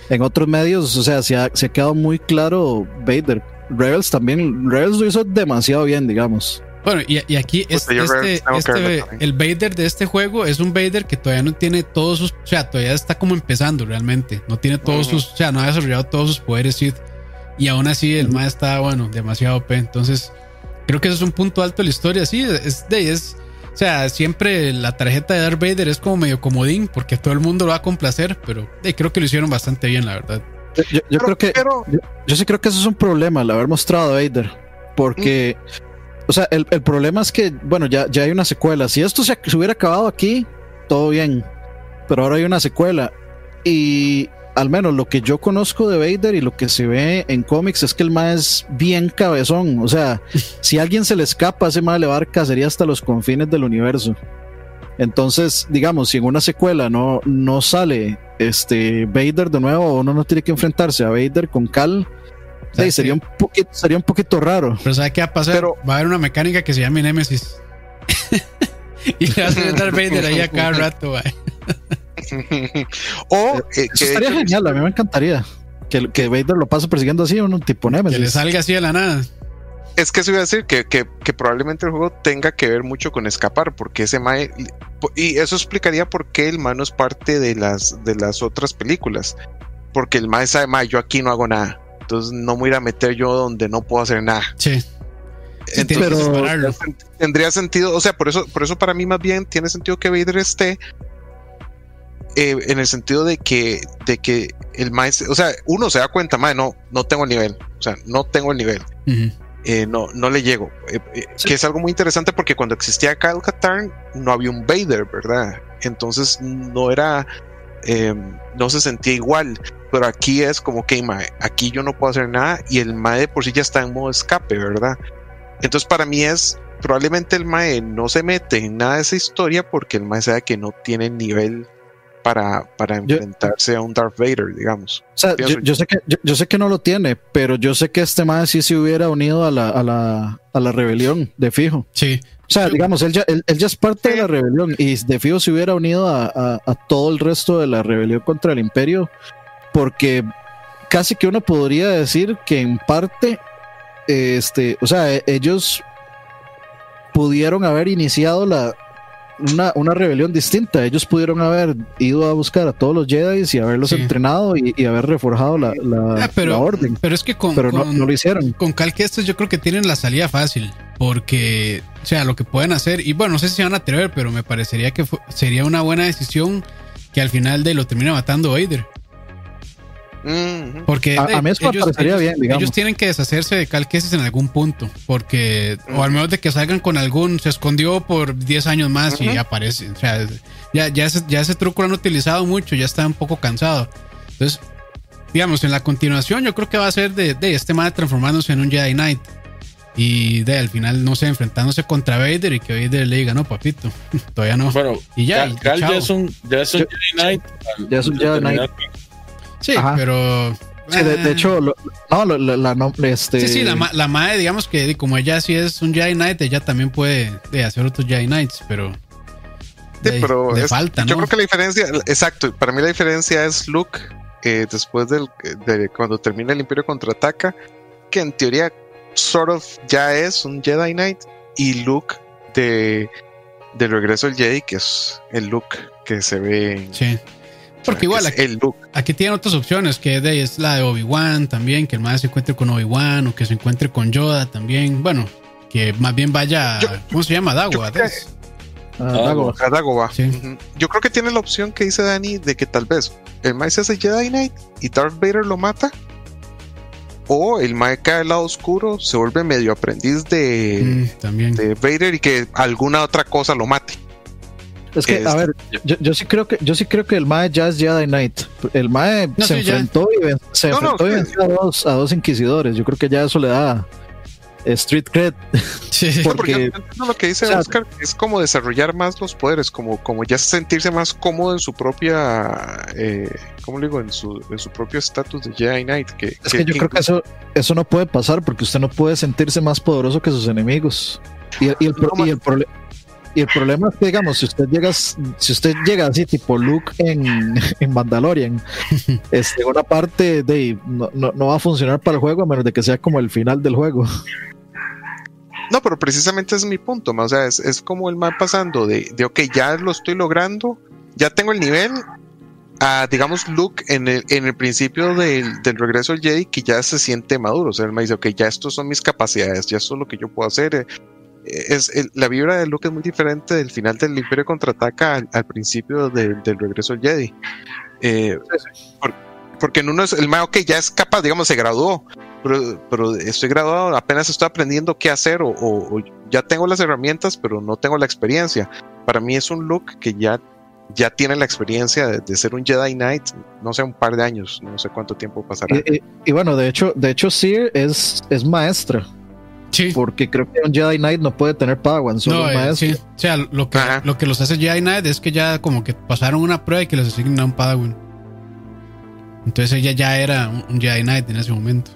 En otros medios, o sea, se ha, se ha quedado muy claro Vader. Rebels también, Rebels lo hizo demasiado bien, digamos. Bueno, y, aquí este, este el Vader de este juego es un Vader que todavía no tiene todos sus, o sea, todavía está como empezando realmente, no tiene todos sus, o sea, no ha desarrollado todos sus poderes Sith y aún así el más está, bueno, demasiado OP, entonces Creo que eso es un punto alto de la historia. Sí, es de es, o sea, siempre la tarjeta de Darth Vader es como medio comodín porque todo el mundo lo va a complacer, pero creo que lo hicieron bastante bien, la verdad. Yo, creo que yo, sí creo que eso es un problema, el haber mostrado a Vader, porque, o sea, el, problema es que, bueno, ya, ya hay una secuela. Si esto se, se hubiera acabado aquí, todo bien, pero ahora hay una secuela y al menos lo que yo conozco de Vader y lo que se ve en cómics es que el ma es bien cabezón. O sea, si a alguien se le escapa, ese ma le va a dar cacería hasta los confines del universo. Entonces, digamos, si en una secuela no, no sale este Vader de nuevo, o uno no tiene que enfrentarse a Vader con Cal, sería, un poquito, sería un poquito raro. Pero ¿sabe qué va a pasar? va a haber una mecánica que se llama Nemesis. y le va a dar Vader ahí a cada rato, o eh, que estaría genial, a mí me encantaría que, que Vader lo pase persiguiendo así, un tipo Nemesis. Que le salga así de la nada. Es que eso iba a decir que, que, probablemente el juego tenga que ver mucho con escapar, porque ese Mae. Y eso explicaría por qué el Mae no es parte de las, de las otras películas. Porque el Mae sabe, Mae, yo aquí no hago nada. Entonces no me voy a ir a meter yo donde no puedo hacer nada. Sí. pero tendría sentido, o sea, por eso, por eso para mí más bien tiene sentido que Vader esté, eh, en el sentido de que, de que el maestro, o sea, uno se da cuenta, más no, no tengo el nivel, o sea, no tengo el nivel, eh, no, no le llego, eh, que es algo muy interesante porque cuando existía Kyle Katarn no había un Vader, ¿verdad? Entonces no era, no se sentía igual, pero aquí es como que, aquí yo no puedo hacer nada y el mae por sí ya está en modo escape, ¿verdad? Entonces para mí es probablemente el Mae no se mete en nada de esa historia porque el Mae sabe que no tiene nivel para, para enfrentarse a un Darth Vader, digamos. O sea, yo, sé que, yo, sé que no lo tiene, pero yo sé que este más sí se hubiera unido a la, a la, a la rebelión, de fijo. Sí. O sea, digamos, él ya, él, ya es parte de la rebelión y de fijo se hubiera unido a, a, todo el resto de la rebelión contra el imperio, porque casi que uno podría decir que en parte, este, o sea, e, ellos pudieron haber iniciado la, una, una, rebelión distinta. Ellos pudieron haber ido a buscar a todos los Jedi y haberlos entrenado y, haber reforjado la, ah, la, orden. Pero es que con, no, lo hicieron. Con Cal yo creo que tienen la salida fácil. Porque, o sea, lo que pueden hacer, y bueno, no sé si se van a atrever, pero me parecería que sería una buena decisión que al final de lo termina matando Vader. Porque a, mí eso ellos, bien, ellos, tienen que deshacerse de Cal en algún punto. Porque, o al menos de que salgan con algún, se escondió por 10 años más y aparece. O sea, ya, ya, ese, ya ese truco lo han utilizado mucho, ya está un poco cansado. Entonces, digamos, en la continuación, yo creo que va a ser de, este man transformándose en un Jedi Knight. Y de al final, no sé, enfrentándose contra Vader y que Vader le diga, no, papito, todavía no. Bueno, y ya. Cal, ya, es un, ya es un Jedi Knight. Ya es un Jedi Knight. Sí, pero. Sí, de, eh. hecho, no, la, la, este... Sí, sí, la, la madre, digamos que como ella sí es un Jedi Knight, ella también puede hacer otros Jedi Knights, pero. Sí, pero falta, ¿no? yo creo que la diferencia, exacto, para mí la diferencia es Luke eh, después del, de cuando termina el Imperio contraataca, que en teoría sort of ya es un Jedi Knight, y Luke de, de regreso al Jedi, que es el Luke que se ve sí. Porque igual aquí, aquí tienen otras opciones, que es la de Obi-Wan también, que el más se encuentre con Obi-Wan o que se encuentre con Yoda también. Bueno, que más bien vaya, ¿cómo se llama? Dagua. Dagua. Yo creo que tiene la opción que dice Dani de que tal vez el Mae se hace Jedi Knight y Darth Vader lo mata. O el Mae cae al lado oscuro, se vuelve medio aprendiz de, mm, también. de Vader y que alguna otra cosa lo mate. Es que, a ver, yo, sí creo que yo sí creo que el Mae ya es Jedi Knight. El Mae se enfrentó y, se enfrentó y venció a dos, a dos inquisidores. Yo creo que ya eso le da Street Cred. Sí. Porque, lo que dice Oscar es como desarrollar más los poderes, como, como ya sentirse más cómodo en su propia, eh, ¿cómo le digo? En su, en su propio estatus de Jedi Knight. Que, es que, yo creo que eso, eso no puede pasar porque usted no puede sentirse más poderoso que sus enemigos. Y, el, y el problema y el problema es que, digamos, si usted llega, si usted llega así, tipo Luke en, en Mandalorian, este, una parte de no, no, va a funcionar para el juego a menos de que sea como el final del juego. No, pero precisamente es mi punto, o sea, es, es como el mal pasando de, de, ok, ya lo estoy logrando, ya tengo el nivel, a, digamos, Luke en el, en el principio del, del regreso al Jedi, que ya se siente maduro, o sea, él me dice, ok, ya estos son mis capacidades, ya esto es lo que yo puedo hacer, es la vibra de Luke es muy diferente del final del Imperio contraataca al, principio del regreso al Jedi. Eh, porque en uno es el mago que ya es capaz, digamos, se graduó, pero, estoy graduado, apenas estoy aprendiendo qué hacer o, ya tengo las herramientas, pero no tengo la experiencia. Para mí es un Luke que ya, ya tiene la experiencia de, ser un Jedi Knight, no sé, un par de años, no sé cuánto tiempo pasará. Y, bueno, de hecho, de hecho, Seer es, es maestra. Porque creo que un Jedi Knight no puede tener Padawan, solo no, eh, sí. O sea, lo que, lo que los hace Jedi Knight es que ya como que pasaron una prueba y que les asignan un Padawan. Entonces ella ya era un, Jedi Knight en ese momento.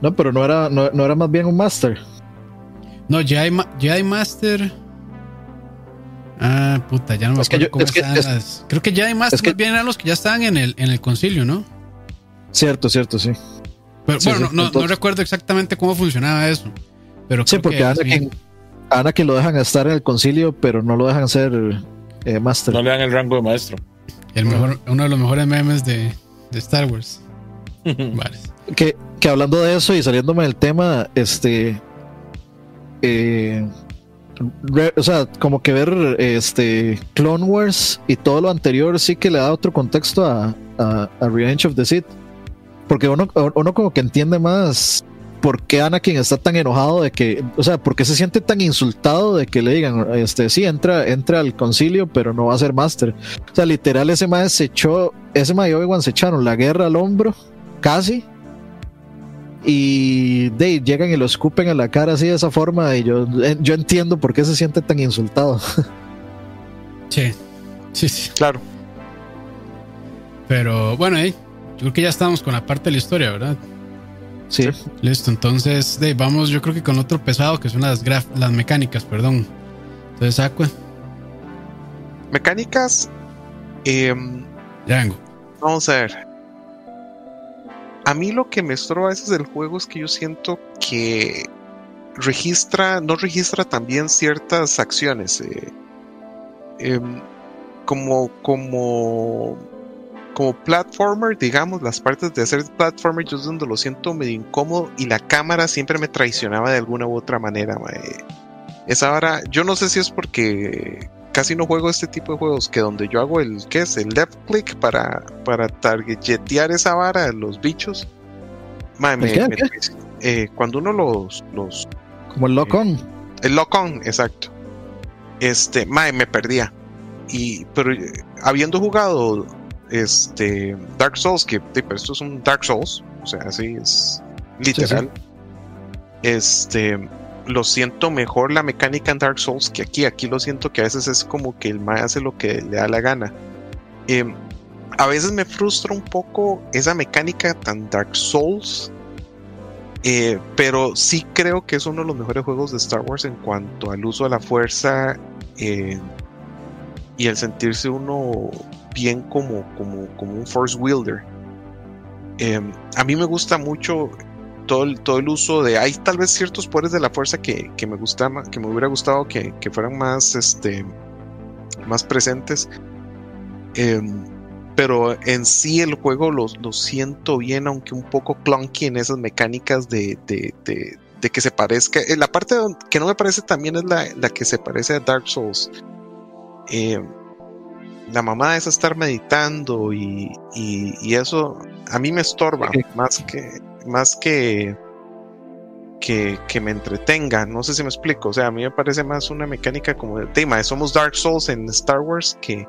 No, pero no era, no, era más bien un Master. No, Jedi, Jedi Master. Ah, puta, ya no me acuerdo cómo Creo que Jedi Master más bien eran los que ya estaban en el, en el concilio, ¿no? Cierto, cierto, sí bueno, no, no, recuerdo exactamente cómo funcionaba eso. Pero sí, porque Anakin, Anakin, lo dejan estar en el concilio, pero no lo dejan ser eh, master. No le dan el rango de maestro. El mejor, uno de los mejores memes de, de Star Wars. vale. Que, que, hablando de eso y saliéndome del tema, este. Eh, o sea, como que ver este Clone Wars y todo lo anterior sí que le da otro contexto a, a, a Revenge of the Sith porque uno, uno como que entiende más por qué Anakin está tan enojado de que, o sea, por qué se siente tan insultado de que le digan, este, sí, entra, entra al concilio, pero no va a ser máster. O sea, literal, ese maestro se echó, ese mae y se echaron la guerra al hombro, casi. Y de, llegan y lo escupen en la cara así de esa forma. Y yo, yo entiendo por qué se siente tan insultado. Sí, sí, sí. Claro. Pero bueno, ahí yo creo que ya estamos con la parte de la historia, ¿verdad? Sí. Listo, entonces vamos yo creo que con otro pesado que son las, las mecánicas, perdón. Entonces, Aqua. Mecánicas. Eh, ya vengo. Vamos a ver. A mí lo que me estorba a veces del juego es que yo siento que registra, no registra también ciertas acciones. Eh, em, como, como como platformer, digamos, las partes de hacer platformer, yo es donde lo siento medio incómodo y la cámara siempre me traicionaba de alguna u otra manera. Esa vara, yo no sé si es porque casi no juego este tipo de juegos que donde yo hago el, ¿qué es? El left click para, para targetear esa vara, los bichos. Eh, cuando uno los, los como el lock on. Eh, el lock on, exacto. Este, mae, me perdía. Y, pero eh, habiendo jugado este Dark Souls, que pero esto es un Dark Souls, o sea, así es literal. Este lo siento mejor la mecánica en Dark Souls que aquí. Aquí lo siento que a veces es como que el Mae hace lo que le da la gana. Em, a veces me frustra un poco esa mecánica tan Dark Souls. Eh, pero sí creo que es uno de los mejores juegos de Star Wars en cuanto al uso de la fuerza eh, y el sentirse uno bien como, como, como un force wielder. Em, a mí me gusta mucho todo el, todo el uso de. Hay tal vez ciertos poderes de la fuerza que, que me gustaba, que me hubiera gustado que, que fueran más, este, más presentes. Em, pero en sí el juego lo, lo, siento bien, aunque un poco clunky en esas mecánicas de, de, de, de que se parezca. Eh, la parte que no me parece también es la, la que se parece a Dark Souls. Eh, la mamá es estar meditando y, y, eso a mí me estorba más que más que que, que, me entretenga. No sé si me explico. O sea, a mí me parece más una mecánica como de tema. Somos Dark Souls en Star Wars que,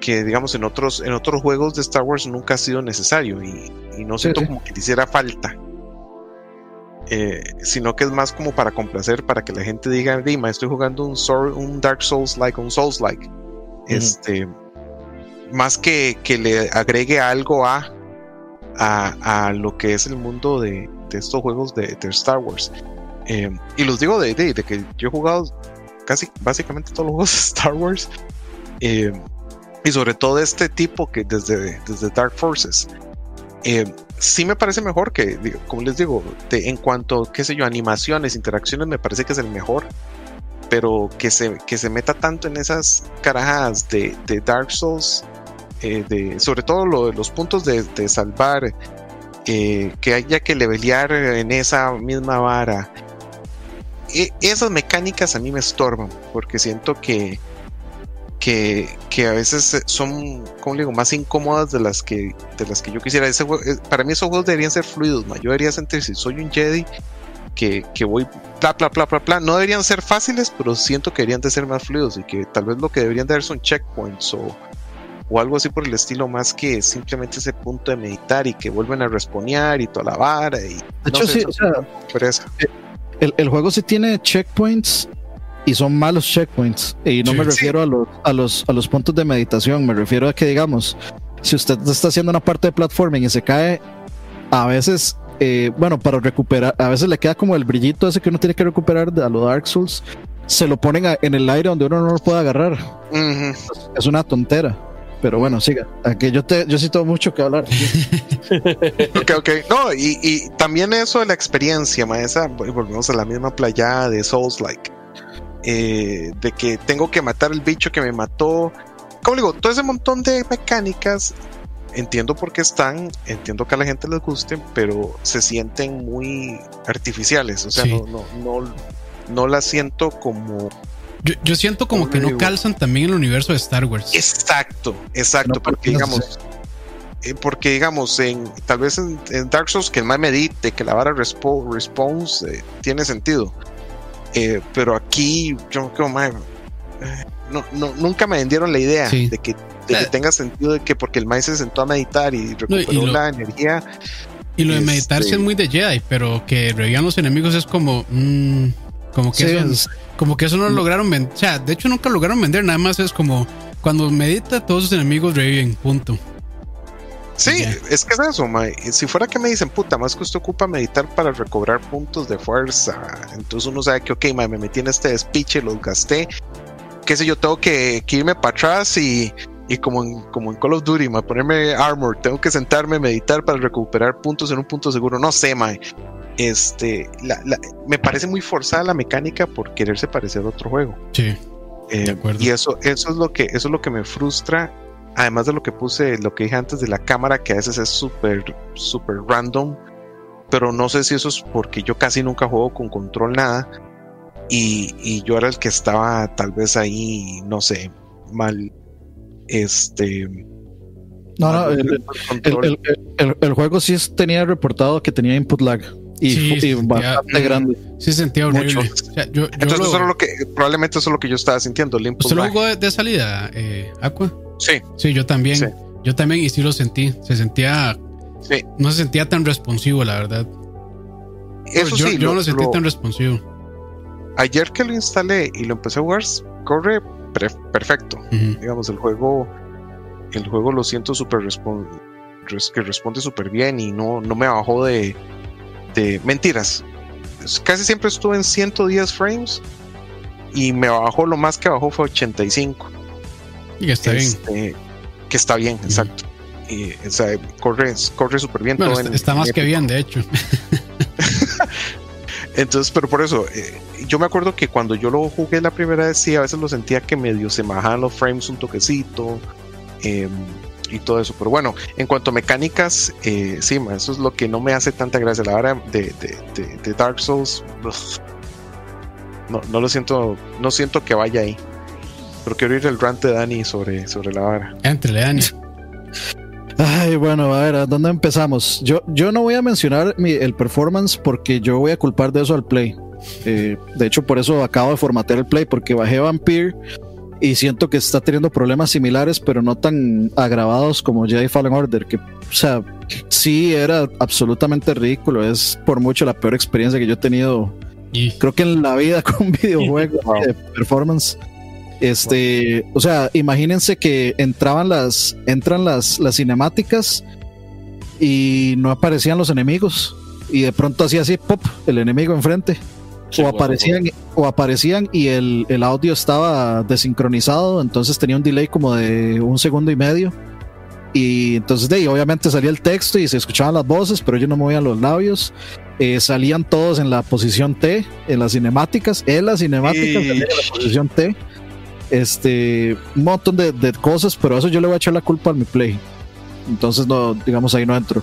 que digamos en otros, en otros juegos de Star Wars nunca ha sido necesario y, no siento como que le hiciera falta. Eh, sino que es más como para complacer, para que la gente diga, Dima, estoy jugando un, un Dark Souls like, un Souls like. Este, más que, que le agregue algo a, a, lo que es el mundo de, de estos juegos de, Star Wars. Eh, y los digo de, de, que yo he jugado casi básicamente todos los juegos de Star Wars. Eh, y sobre todo este tipo que desde, desde Dark Forces. Eh, sí me parece mejor que, como les digo, en cuanto, qué sé yo, animaciones, interacciones, me parece que es el mejor. Pero que se, que se meta tanto en esas carajadas de, de Dark Souls, eh, de, sobre todo lo, los puntos de, de salvar, eh, que haya que levelear en esa misma vara. E, esas mecánicas a mí me estorban, porque siento que que, a veces son, como digo, más incómodas de las que, de las que yo quisiera. Ese eh, para mí esos juegos deberían ser fluidos, yo debería sentir si soy un Jedi que, que voy bla bla bla bla bla. No deberían ser fáciles, pero siento que deberían de ser más fluidos y que tal vez lo que deberían de dar son checkpoints o, o algo así por el estilo, más que simplemente ese punto de meditar y que vuelven a respawnear y toda la vara. Y, de hecho, sí, o sea, eh, el, el, juego sí tiene checkpoints y son malos checkpoints. Y no me refiero a, los, a, los, a los puntos de meditación, me refiero a que, digamos, si usted está haciendo una parte de platforming y se cae, a veces, eh, bueno, para recuperar, a veces le queda como el brillito ese que uno tiene que recuperar de, a los Dark Souls, se lo ponen en el aire donde uno no lo puede agarrar. Es una tontera. Pero bueno, siga. Aquí yo te, yo sí tengo mucho que hablar. ok, ok. No, y, y, también eso de la experiencia, maestra. Volvemos a la misma playa de Souls Like. Eh, de que tengo que matar el bicho que me mató. Como digo, todo ese montón de mecánicas, entiendo por qué están, entiendo que a la gente les gusten, pero se sienten muy artificiales. O sea, no, no, no, no las siento como yo, siento como que no calzan también en el universo de Star Wars. Exacto, exacto, porque digamos, eh, porque digamos, en tal vez en, Dark Souls que el más medite, que la vara response eh, tiene sentido. Eh, pero aquí yo creo, eh, no, no, nunca me vendieron la idea de, que, eh. tenga sentido de que porque el maíz se sentó a meditar y recuperó la energía. Y lo de meditar sí es este muy de Jedi, pero que revivan los enemigos es como. Mm, como que eso, como que eso no lo lograron vender. O sea, de hecho nunca lograron vender, nada más es como cuando medita, todos sus enemigos reviven, punto. Sí, es que es eso, Si fuera que me dicen, puta, más que usted ocupa meditar para recobrar puntos de fuerza, entonces uno sabe que, ok, me metí en este despiche, los gasté, qué sé yo, tengo que, irme para atrás y, y como, en, como en Call of Duty, ponerme armor, tengo que sentarme, meditar para recuperar puntos en un punto seguro, no sé, mae. Este, me parece muy forzada la mecánica por quererse parecer a otro juego. Sí. de eh, acuerdo. Y eso, eso es lo que, eso es lo que me frustra además de lo que puse, lo que dije antes de la cámara, que a veces es súper, súper random, pero no sé si eso es porque yo casi nunca juego con control nada y, yo era el que estaba tal vez ahí, no sé, mal, este... No, no, el, juego sí tenía reportado que tenía input lag. Y, bastante grande. Sí, sentía horrible. Entonces, eso es lo que, probablemente eso es lo que yo estaba sintiendo. El ¿Usted lo jugó de, salida, eh, Aqua? Sí. Sí, yo también. Yo también y sí lo sentí. Se sentía. Sí. No se sentía tan responsivo, la verdad. Eso yo, sí. Yo no lo sentí tan responsivo. Ayer que lo instalé y lo empecé a jugar, corre perfecto. Digamos, el juego. El juego lo siento súper que responde súper bien y no, no me bajó de, de mentiras. Casi siempre estuve en 110 frames y me bajó lo más que bajó fue 85. Y está bien. Este, que está bien, exacto. Y, o sea, corre, corre súper bien. está, más que bien, de hecho. Entonces, pero por eso, eh, yo me acuerdo que cuando yo lo jugué la primera vez, sí, a veces lo sentía que medio se bajaban los frames un toquecito em, y todo eso. Pero bueno, en cuanto a mecánicas, eh, sí, eso es lo que no me hace tanta gracia. La hora de, de, Dark Souls, no, no lo siento, no siento que vaya ahí. Pero quiero ir el rant de Dani sobre, sobre la vara. Entre Dani. Ay, bueno, a ver, ¿a dónde empezamos? Yo, yo no voy a mencionar el performance porque yo voy a culpar de eso al Play. Eh, de hecho, por eso acabo de formatear el Play, porque bajé Vampire y siento que está teniendo problemas similares, pero no tan agravados como Jedi Fallen Order, que, o sea, sí era absolutamente ridículo. Es por mucho la peor experiencia que yo he tenido, creo que en la vida con videojuegos de performance. Este, o sea, imagínense que entraban las, entran las, las cinemáticas y no aparecían los enemigos y de pronto hacía así, pop, el enemigo enfrente o aparecían, o aparecían y el, audio estaba desincronizado, entonces tenía un delay como de un segundo y medio. Y entonces de ahí obviamente salía el texto y se escuchaban las voces, pero yo no movían los labios. Eh, salían todos en la posición T, en las cinemáticas, en las cinemáticas en la posición T. Este, un montón de, de, cosas, pero eso yo le voy a echar la culpa al mi play. Entonces, no, digamos, ahí no entro.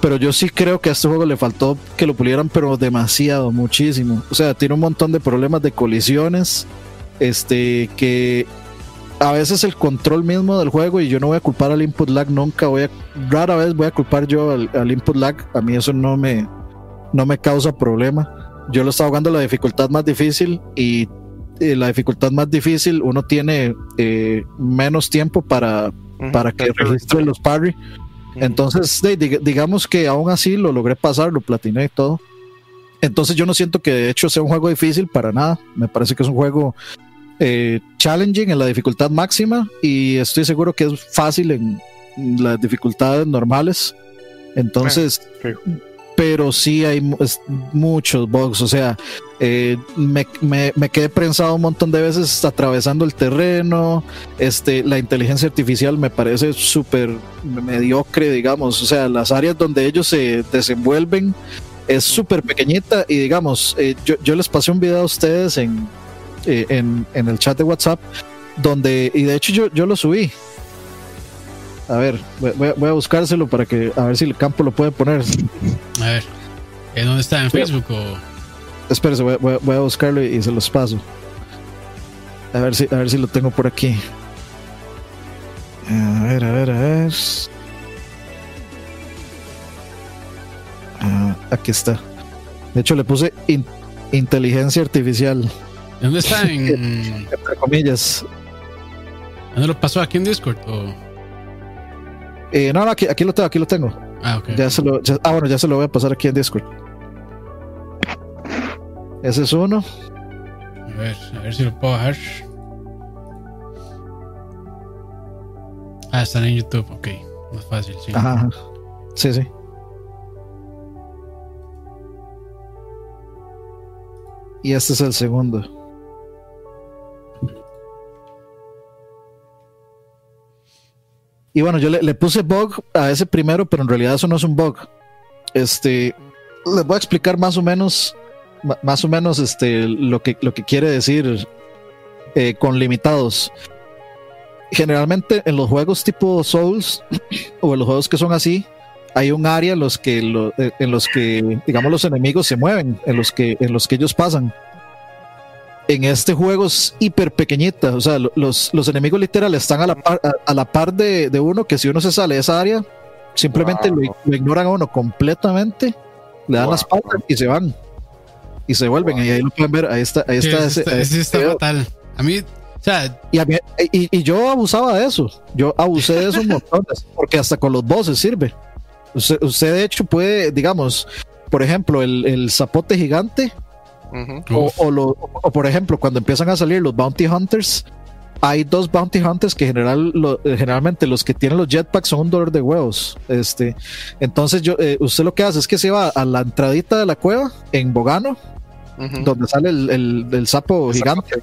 Pero yo sí creo que a este juego le faltó que lo pulieran, pero demasiado, muchísimo. O sea, tiene un montón de problemas de colisiones. Este, que a veces el control mismo del juego, y yo no voy a culpar al input lag nunca, voy a, rara vez voy a culpar yo al, input lag. A mí eso no me, no me causa problema. Yo lo estaba jugando la dificultad más difícil y la dificultad más difícil uno tiene eh, menos tiempo para para que registre los parry. Entonces, digamos que aún así lo logré pasar, lo platiné y todo. Entonces yo no siento que de hecho sea un juego difícil para nada. Me parece que es un juego eh, challenging en la dificultad máxima y estoy seguro que es fácil en las dificultades normales. Entonces, pero sí hay muchos bugs. O sea, eh, me, quedé prensado un montón de veces atravesando el terreno. Este, la inteligencia artificial me parece súper mediocre, digamos. O sea, las áreas donde ellos se desenvuelven es súper pequeñita. Y digamos, eh, yo, les pasé un video a ustedes en, eh, en, el chat de WhatsApp, donde, y de hecho yo, yo lo subí. A ver, voy, a buscárselo para que a ver si el campo lo puede poner. A ver, ¿en dónde está? ¿En Facebook o...? Espérese, voy, a buscarlo y, se los paso. A ver si, a ver si lo tengo por aquí. A ver, a ver, a ver. Ah, aquí está. De hecho, le puse inteligencia artificial. ¿Dónde está? En... Entre comillas. ¿Dónde lo pasó? ¿Aquí en Discord? Eh, no, no, aquí, aquí, lo tengo, aquí lo tengo. Ah, ok. Ya se lo, ah, bueno, ya se lo voy a pasar aquí en Discord. Ese es uno. A ver, a ver si lo puedo bajar. Ah, están en YouTube, ok. Más fácil, sí. Ajá. Sí, sí. Y este es el segundo. Y bueno, yo le, puse bug a ese primero, pero en realidad eso no es un bug. Este, les voy a explicar más o menos, más o menos este, lo, que, lo que quiere decir eh, con limitados. Generalmente en los juegos tipo Souls o en los juegos que son así, hay un área en los que, eh, en los que digamos los enemigos se mueven, en los que, en los que ellos pasan en este juego es hiper pequeñita. O sea, los, los enemigos literales están a la par, a, la par de, uno que si uno se sale de esa área, simplemente lo, ignoran a uno completamente, le dan las patas y se van. Y se vuelven. Y ahí lo pueden ver. Ahí está. Ahí está, ese, está fatal. A mí. O sea, y, yo abusaba de eso. Yo abusé de esos montones. Porque hasta con los bosses sirve. Usted, usted, de hecho puede, digamos, por ejemplo, el, el zapote gigante o, por ejemplo, cuando empiezan a salir los bounty hunters, hay dos bounty hunters que general, generalmente los que tienen los jetpacks son un dolor de huevos. Este, entonces yo, eh, usted lo que hace es que se va a la entradita de la cueva en Bogano, donde sale el, sapo gigante,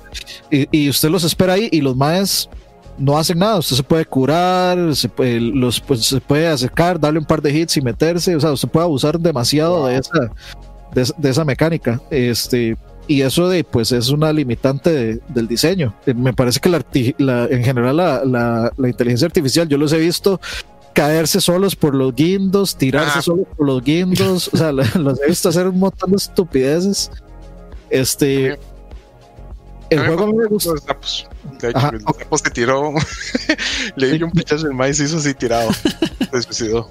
Y, usted los espera ahí y los maes no hacen nada. Usted se puede curar, se puede, los, pues, se puede acercar, darle un par de hits y meterse. O sea, usted puede abusar demasiado de esa de, esa mecánica. Este, y eso de, pues es una limitante del diseño. Eh, me parece que la, en general la, inteligencia artificial, yo los he visto caerse solos por los guindos, tirarse ah. solos por los guindos, o sea, los he visto hacer un montón de estupideces. Este, el juego me gusta. De hecho, el se tiró, le dio un pichazo el maíz hizo así tirado. Se suicidó.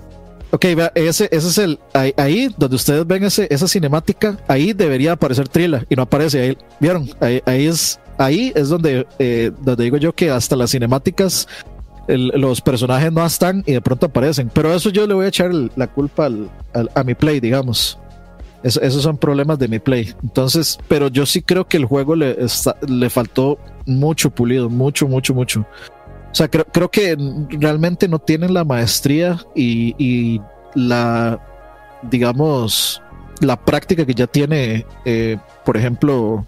Ok, ese, ese es el. Ahí, donde ustedes ven ese, esa cinemática, ahí debería aparecer Trila y no aparece. Ahí, ¿Vieron? Ahí, ahí es, ahí es donde, eh, donde digo yo que hasta las cinemáticas los personajes no están y de pronto aparecen. Pero eso yo le voy a echar la culpa a mi play, digamos. esos son problemas de mi play. Entonces, pero yo sí creo que el juego le, le faltó mucho pulido, mucho, mucho, mucho. O sea, creo, creo que realmente no tienen la maestría y, la, digamos, la práctica que ya tiene, eh, por ejemplo,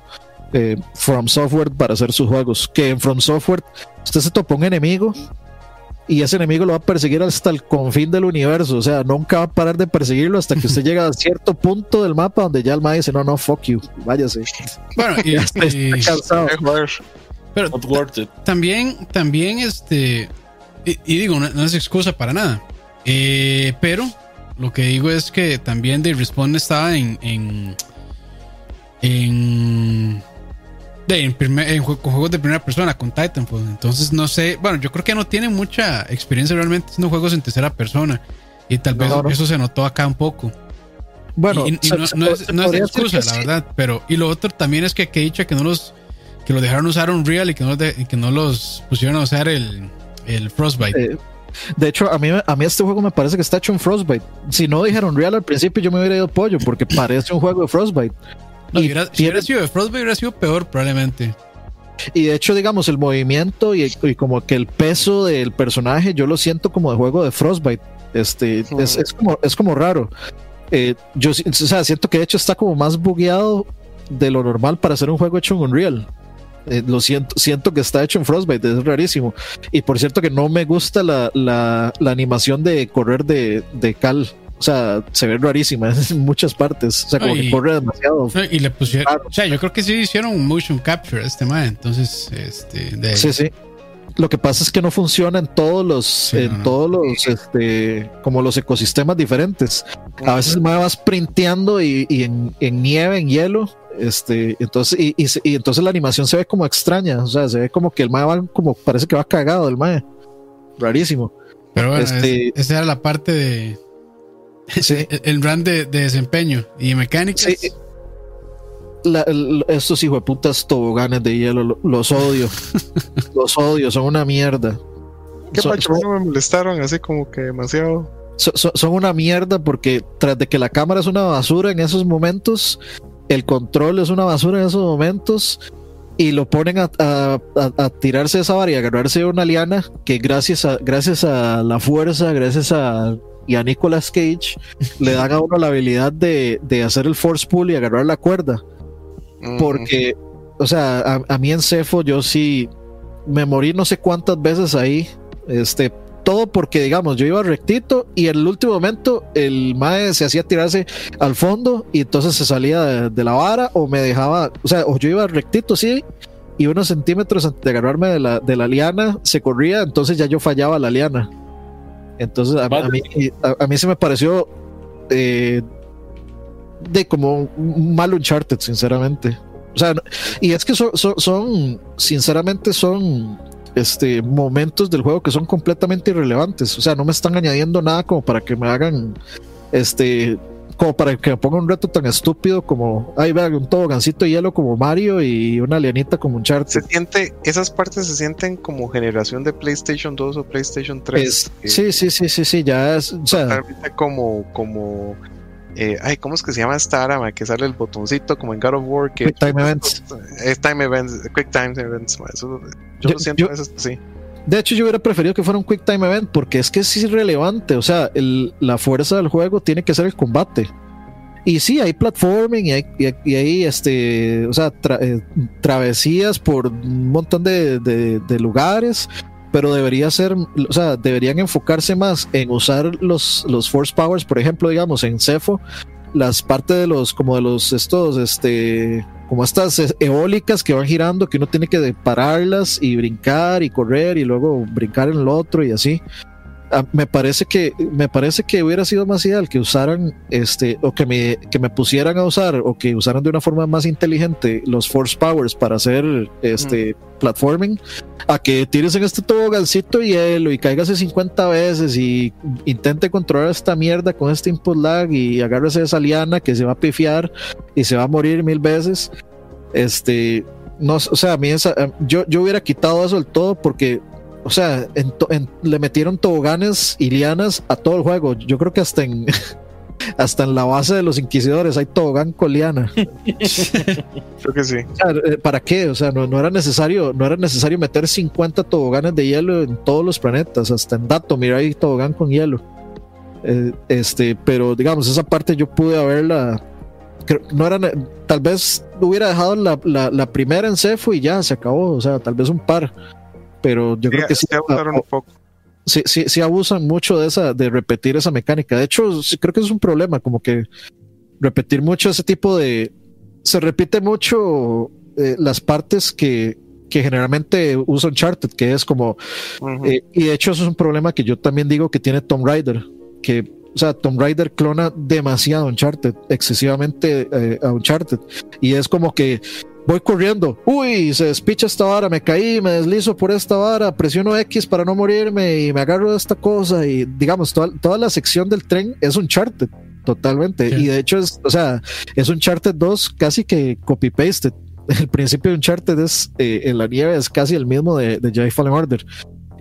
eh, From Software para hacer sus juegos. Que en From Software usted se topa un enemigo y ese enemigo lo va a perseguir hasta el confín del universo. O sea, nunca va a parar de perseguirlo hasta que usted llega a cierto punto del mapa donde ya el ma dice: No, no, fuck you, váyase. Bueno, y, está cansado. Pero también, también, este, y, digo, no, es excusa para nada. Eh, pero lo que digo es que también The Respawn estaba en, en, en, en, juegos de primera persona con Titanfall. Entonces, no sé, bueno, yo creo que no tiene mucha experiencia realmente haciendo juegos en tercera persona. Y tal vez eso se notó acá un poco. Bueno, no, es, excusa, la verdad. Pero, y lo otro también es que, que dicha que no los que lo dejaron usar Unreal y que no, que no los pusieron a usar el, el Frostbite. Eh, de hecho, a mí, a mí este juego me parece que está hecho en Frostbite. Si no dijeron Unreal al principio, yo me hubiera ido pollo porque parece un juego de Frostbite. si hubiera sido de Frostbite, hubiera sido peor probablemente. Y de hecho, digamos, el movimiento y, como que el peso del personaje, yo lo siento como de juego de Frostbite. Este, es, es, como, es como raro. Eh, yo o sea, siento que de hecho está como más bugueado de lo normal para hacer un juego hecho en Unreal. Eh, lo siento, siento que está hecho en Frostbite, es rarísimo. Y por cierto que no me gusta la, la, animación de correr de, de, Cal. O sea, se ve rarísima en muchas partes. O sea, como que corre demasiado. y le pusieron. O sea, yo creo que sí hicieron un motion capture a este man. Entonces, este. De... Sí, sí. Lo que pasa es que no funciona en todos los, en todos los, este, como los ecosistemas diferentes. A veces me vas printeando y, y en, en, nieve, en hielo, este, entonces, y, y, entonces la animación se ve como extraña, o sea, se ve como que el mae va como, parece que va cagado el mae. Rarísimo. Pero bueno, este, esa era la parte de el, brand de, desempeño y mecánicas. estos hijos de putas toboganes de hielo, los odio. los odio, son una mierda. ¿Qué son, me molestaron así como que demasiado? son una mierda porque tras de que la cámara es una basura en esos momentos, el control es una basura en esos momentos y lo ponen a, a, tirarse esa vara y a agarrarse una liana que gracias a, gracias a la fuerza, gracias a, y a Nicolas Cage, le dan a uno la habilidad de, hacer el force pull y agarrar la cuerda. Porque, o sea, a, mí en Cefo yo sí me morí no sé cuántas veces ahí, este, todo porque, digamos, yo iba rectito y en el último momento el mae se hacía tirarse al fondo y entonces se salía de, la vara o me dejaba, o sea, o yo iba rectito, sí, y unos centímetros antes de agarrarme de la, de la liana se corría, entonces ya yo fallaba la liana. Entonces a, mí, a, mí se me pareció eh, de como un mal Uncharted, sinceramente. O sea, y es que son, son sinceramente, son este, momentos del juego que son completamente irrelevantes. O sea, no me están añadiendo nada como para que me hagan, este, como para que me ponga un reto tan estúpido como, ay, vea, un tobogancito de hielo como Mario y una alienita como un chart. Se siente, esas partes se sienten como generación de PlayStation 2 o PlayStation 3. sí, sí, sí, sí, sí, ya es, o sea, como, como eh, ay, ¿cómo es que se llama esta arma? Que sale el botoncito como en God of War. Que, Quick Time Events. Es Time Events, Quick Time Events. Yo, lo siento, eso, sí. De hecho, yo hubiera preferido que fuera un Quick Time Event porque es que es irrelevante. O sea, la fuerza del juego tiene que ser el combate. Y sí, hay platforming y hay, y hay, este, o sea, eh, travesías por un montón de, de lugares pero debería ser, o sea, deberían enfocarse más en usar los, los force powers, por ejemplo, digamos, en Cefo, las partes de los, como de los, estos, este, como estas eólicas que van girando, que uno tiene que pararlas y brincar y correr y luego brincar en el otro y así. Ah, me parece que me parece que hubiera sido más ideal que usaran este o que me, que me pusieran a usar o que usaran de una forma más inteligente los force powers para hacer este platforming a que tires en este tobogancito hielo y caigase 50 veces y intente controlar esta mierda con este input lag y agárrese esa liana que se va a pifiar y se va a morir mil veces. Este no o sea a mí esa, yo, yo hubiera quitado eso del todo porque o sea, le metieron toboganes y lianas a todo el juego. Yo creo que hasta en hasta en la base de los inquisidores hay tobogán con liana. creo que sí. Eh, ¿Para qué? O sea, no, no, era necesario, no era necesario meter 50 toboganes de hielo en todos los planetas. Hasta en Dato, mira, hay tobogán con hielo. Eh, este, pero digamos, esa parte yo pude haberla. No era, tal vez hubiera dejado la, la, la primera en Cefu y ya se acabó. O sea, tal vez un par pero yo creo que sí, abusaron un poco. Sí, sí, sí, abusan mucho de esa, de repetir esa mecánica. De hecho, creo que es un problema, como que repetir mucho ese tipo de. Se repite mucho eh, las partes que, que generalmente usa Uncharted, que es como. Eh, y de hecho, eso es un problema que yo también digo que tiene Tomb Raider, que o sea, Tomb Raider clona demasiado Uncharted, excesivamente eh, a Uncharted. Y es como que voy corriendo, uy, se despicha esta vara, me caí, me deslizo por esta vara, presiono X para no morirme y me agarro de esta cosa y digamos, toda, toda la sección del tren es un charted totalmente. Y de hecho es, o sea, es un charted 2 casi que copy-pasted. El principio de un charted es eh, en la nieve es casi el mismo de, de Jedi Fallen Order.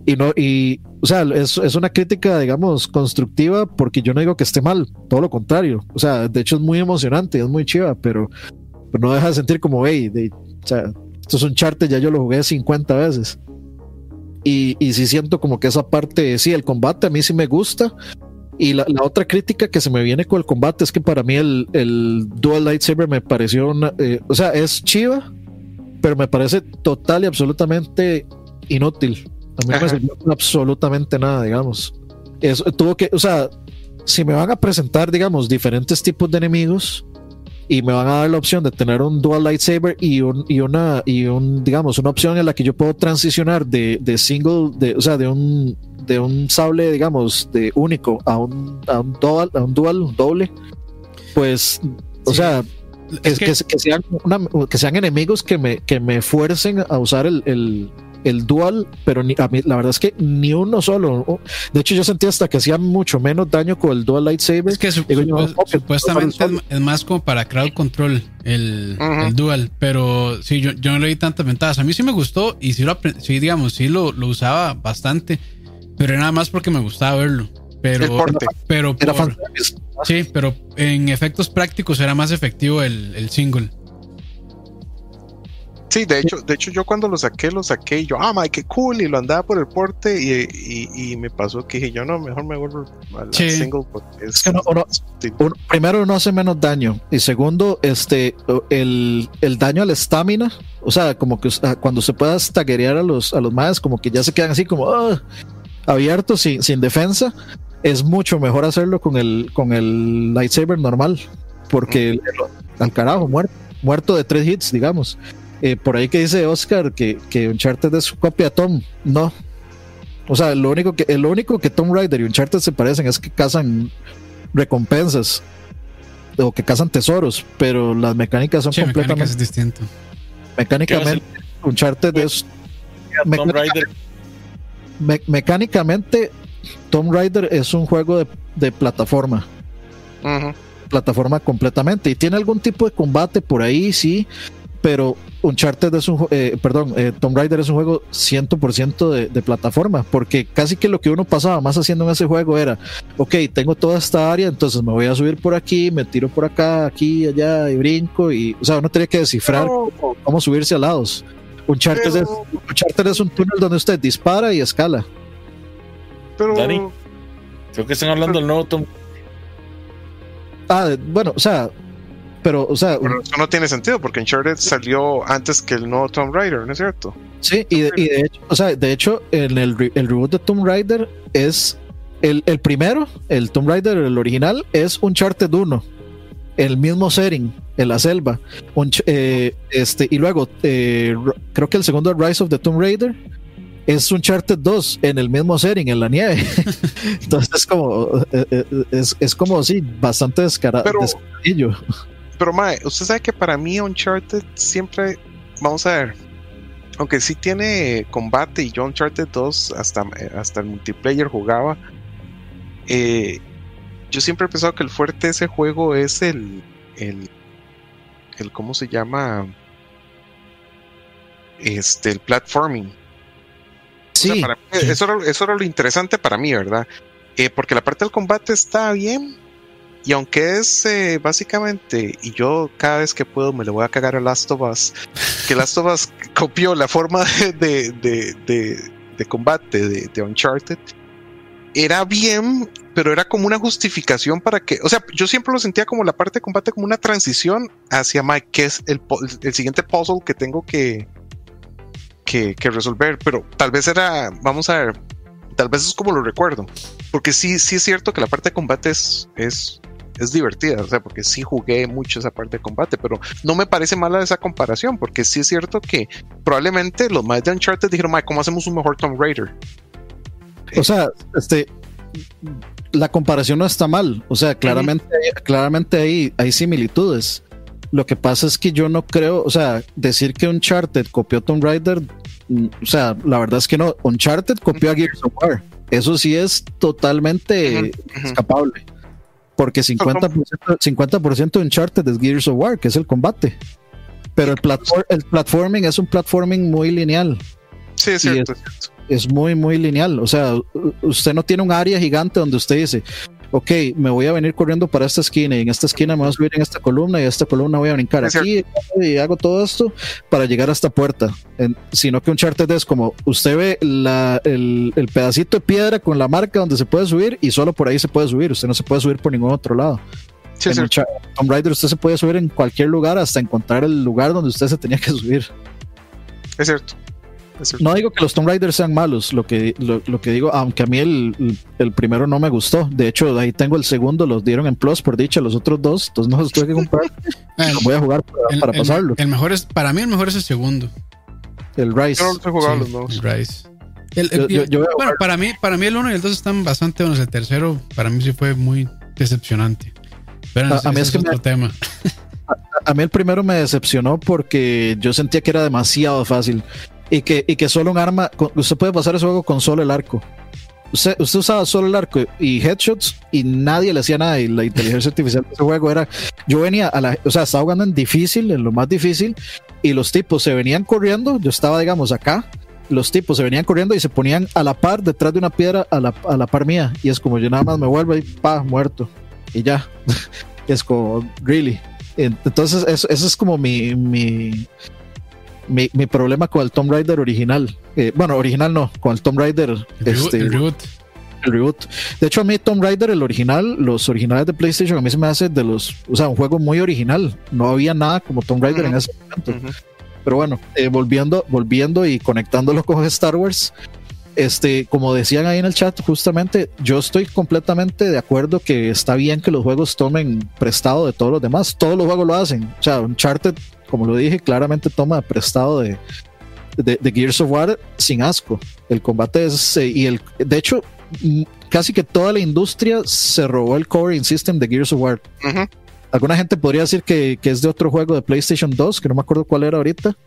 Y no, y, o sea, es, es, una crítica, digamos, constructiva, porque yo no digo que esté mal, todo lo contrario. O sea, de hecho es muy emocionante, es muy chiva, pero pero no deja de sentir como, hey, de, o sea, esto es un charte, ya yo lo jugué 50 veces. Y, y sí siento como que esa parte, sí, el combate a mí sí me gusta. Y la, otra crítica que se me viene con el combate es que para mí el, el Dual Lightsaber me pareció una, eh, o sea, es chiva, pero me parece total y absolutamente inútil. A mí no me sirvió absolutamente nada, digamos. Eso, tuvo que, o sea, si me van a presentar, digamos, diferentes tipos de enemigos, y me van a dar la opción de tener un dual lightsaber y un y una y un digamos una opción en la que yo puedo transicionar de, de single de o sea de un de un sable digamos de único a un a un dual a un dual doble pues o sea que, que, sean que sean enemigos que me que me fuercen a usar el, el el dual, pero ni, a mí, la verdad es que ni uno solo. De hecho, yo sentí hasta que hacía mucho menos daño con el dual lightsaber. Es que supuestamente es, más como para crowd control el, dual, pero sí, yo, yo no le di tantas ventajas. A mí sí me gustó y sí, lo, sí digamos, sí lo, lo usaba bastante, pero nada más porque me gustaba verlo. Pero, pero sí, pero en efectos prácticos era más efectivo el, el single. Sí, de hecho, de hecho yo cuando lo saqué, lo saqué y yo, ah, my, qué cool, y lo andaba por el porte y, y, me pasó que dije, yo no, mejor me vuelvo al single es, que primero no hace menos daño y segundo, este, el, el daño a la estamina, o sea, como que cuando se pueda staguerear a los, a los más, como que ya se quedan así como ah, abiertos sin, sin defensa, es mucho mejor hacerlo con el, con el lightsaber normal, porque al carajo, muerto, muerto de tres hits, digamos. Eh, por ahí que dice Oscar que, que Uncharted es su copia Tom. No. O sea, lo único que, lo único que Tom Rider y Uncharted se parecen es que cazan recompensas o que cazan tesoros, pero las mecánicas son completamente es distinto. Mecánicamente, Uncharted es. Mecánicamente, mecánicamente, Tomb Raider es un juego de, de plataforma. Plataforma completamente. Y tiene algún tipo de combate por ahí, sí pero Uncharted es un eh, perdón, eh, Tomb Raider es un juego 100% de, de, plataforma, porque casi que lo que uno pasaba más haciendo en ese juego era, ok, tengo toda esta área, entonces me voy a subir por aquí, me tiro por acá, aquí, allá y brinco, y, o sea, uno tenía que descifrar cómo subirse a lados. Uncharted, es, Uncharted es un túnel donde usted dispara y escala. Pero... Dani, creo que están hablando del nuevo Tomb Ah, bueno, o sea, pero, o sea. eso no tiene sentido porque Uncharted salió antes que el nuevo Tomb Raider, ¿no es cierto? Sí, y de, hecho, o sea, de hecho, en el, el reboot de Tomb Raider es. El, el, primero, el Tomb Raider, el original, es Uncharted 1. El mismo setting, en la selva. Un, eh, este, y luego, eh, creo que el segundo, Rise of the Tomb Raider, es un Charter 2 en el mismo setting, en la nieve. Entonces es como, eh, es, es como así, bastante descarado. Pero, pero Mae, usted sabe que para mí Uncharted siempre, vamos a ver, aunque sí tiene combate y yo Uncharted 2 hasta, hasta el multiplayer jugaba, eh, yo siempre he pensado que el fuerte de ese juego es el, el, el ¿cómo se llama? Este, el platforming Sí. eso, era, lo interesante para mí, ¿verdad? Eh, porque la parte del combate está bien. Y aunque es eh, básicamente, y yo cada vez que puedo me le voy a cagar a Last of Us, que Last of Us copió la forma de, de, combate de, Uncharted, era bien, pero era como una justificación para que, o sea, yo siempre lo sentía como la parte de combate como una transición hacia Mike, que es el, el siguiente puzzle que tengo que, que, resolver, pero tal vez era, vamos a ver, tal vez es como lo recuerdo, porque sí, sí es cierto que la parte de combate es, es, es divertida, o sea, porque sí jugué mucho esa parte de combate, pero no me parece mala esa comparación, porque sí es cierto que probablemente los más de Uncharted dijeron, ¿cómo hacemos un mejor Tomb Raider? O sea, este, la comparación no está mal, o sea, claramente, claramente hay, hay similitudes. Lo que pasa es que yo no creo, o sea, decir que Uncharted copió Tomb Raider, o sea, la verdad es que no. Uncharted copió a Gears of War. Eso sí es totalmente escapable. Porque 50%, 50 de Uncharted es Gears of War, que es el combate. Pero el, el platforming es un platforming muy lineal. Sí, es cierto. es muy, muy lineal. O sea, usted no tiene un área gigante donde usted dice, ok, me voy a venir corriendo para esta esquina y en esta esquina me voy a subir en esta columna y a esta columna voy a brincar aquí y hago todo esto para llegar a esta puerta. sino que un charter es como usted ve el, pedacito de piedra con la marca donde se puede subir y solo por ahí se puede subir. Usted no se puede subir por ningún otro lado. en Tomb Raider usted se puede subir en cualquier lugar hasta encontrar el lugar donde usted se tenía que subir. Es cierto. No digo que los Tomb Raiders sean malos, lo que, lo, que digo, aunque a mí el, el, primero no me gustó. De hecho, ahí tengo el segundo, los dieron en Plus, por dicha, los otros dos, entonces no los tuve que comprar. voy a jugar para, pasarlo. El mejor es, para mí el mejor es el segundo. El Rise. El Rise. bueno, para mí, para mí el uno y el dos están bastante buenos. El tercero, para mí sí fue muy decepcionante. Pero a, mí es, que otro tema. a, mí el primero me decepcionó porque yo sentía que era demasiado fácil y que, y que solo un arma, usted puede pasar ese juego con solo el arco. Usted, usted, usaba solo el arco y headshots y nadie le hacía nada. Y la inteligencia artificial de ese juego era. Yo venía a la. O sea, estaba jugando en difícil, en lo más difícil, y los tipos se venían corriendo. Yo estaba, digamos, acá. Los tipos se venían corriendo y se ponían a la par detrás de una piedra a la, a la par mía. Y es como yo nada más me vuelvo y pa, muerto. Y ya. es como, really. Entonces, eso, eso es como mi, mi, mi, mi, problema con el Tomb Raider original. Eh, bueno, original no, con el Tomb Raider. El, este, reboot. El reboot. De hecho, a mí Tomb Raider, el original, los originales de PlayStation, a mí se me hace de los. O sea, un juego muy original. No había nada como Tomb Raider en ese momento. Pero bueno, eh, volviendo, volviendo y conectándolo con Star Wars. Este, como decían ahí en el chat, justamente yo estoy completamente de acuerdo que está bien que los juegos tomen prestado de todos los demás. Todos los juegos lo hacen. O sea, Uncharted como lo dije, claramente toma prestado de, de, Gears of War sin asco. El combate es, eh, y el, de hecho, mm, casi que toda la industria se robó el covering system de Gears of War. Alguna gente podría decir que, que, es de otro juego de PlayStation 2, que no me acuerdo cuál era ahorita,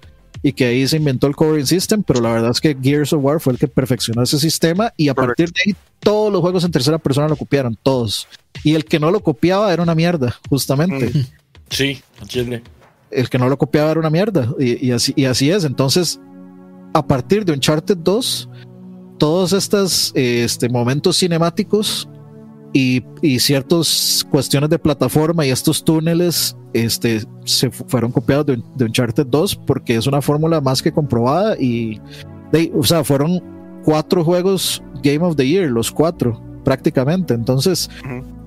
y que ahí se inventó el covering system, pero la verdad es que Gears of War fue el que perfeccionó ese sistema y a partir de ahí todos los juegos en tercera persona lo copiaron, todos. Y el que no lo copiaba era una mierda, justamente. Sí, entiende el que no lo copiaba era una mierda. Y, así, es. Entonces, a partir de Uncharted 2, todos estos este, momentos cinemáticos y, ciertas cuestiones de plataforma y estos túneles este, se fueron copiados de, de Uncharted 2 porque es una fórmula más que comprobada y, o sea, fueron cuatro juegos Game of the Year, los cuatro prácticamente. Entonces,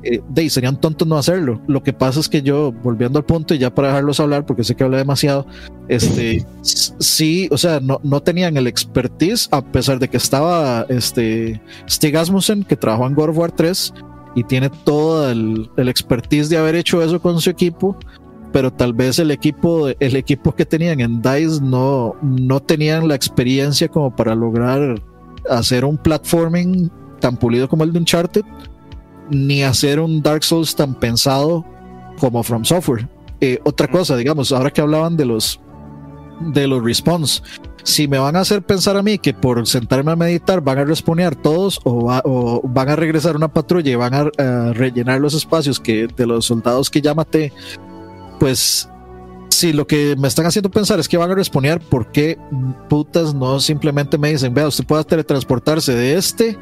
eh, serían tontos no hacerlo. Lo que pasa es que yo, volviendo al punto, y ya para dejarlos hablar, porque sé que hablé demasiado, este, sí, o sea, no, no tenían el expertise, a pesar de que estaba este, Stig Asmussen, que trabajó en God of War 3, y tiene todo el, el expertise de haber hecho eso con su equipo. pero tal vez el equipo, el equipo que tenían en DICE no, no tenían la experiencia como para lograr hacer un platforming tan pulido como el de Uncharted, ni hacer un Dark Souls tan pensado como From Software. Eh, otra cosa, digamos, ahora que hablaban de los de los response, si me van a hacer pensar a mí que por sentarme a meditar van a responder todos o, van a regresar una patrulla y van a, rellenar los espacios que de los soldados que ya maté, pues si lo que me están haciendo pensar es que van a responder, ¿por qué putas no simplemente me dicen, vea, usted puede teletransportarse de este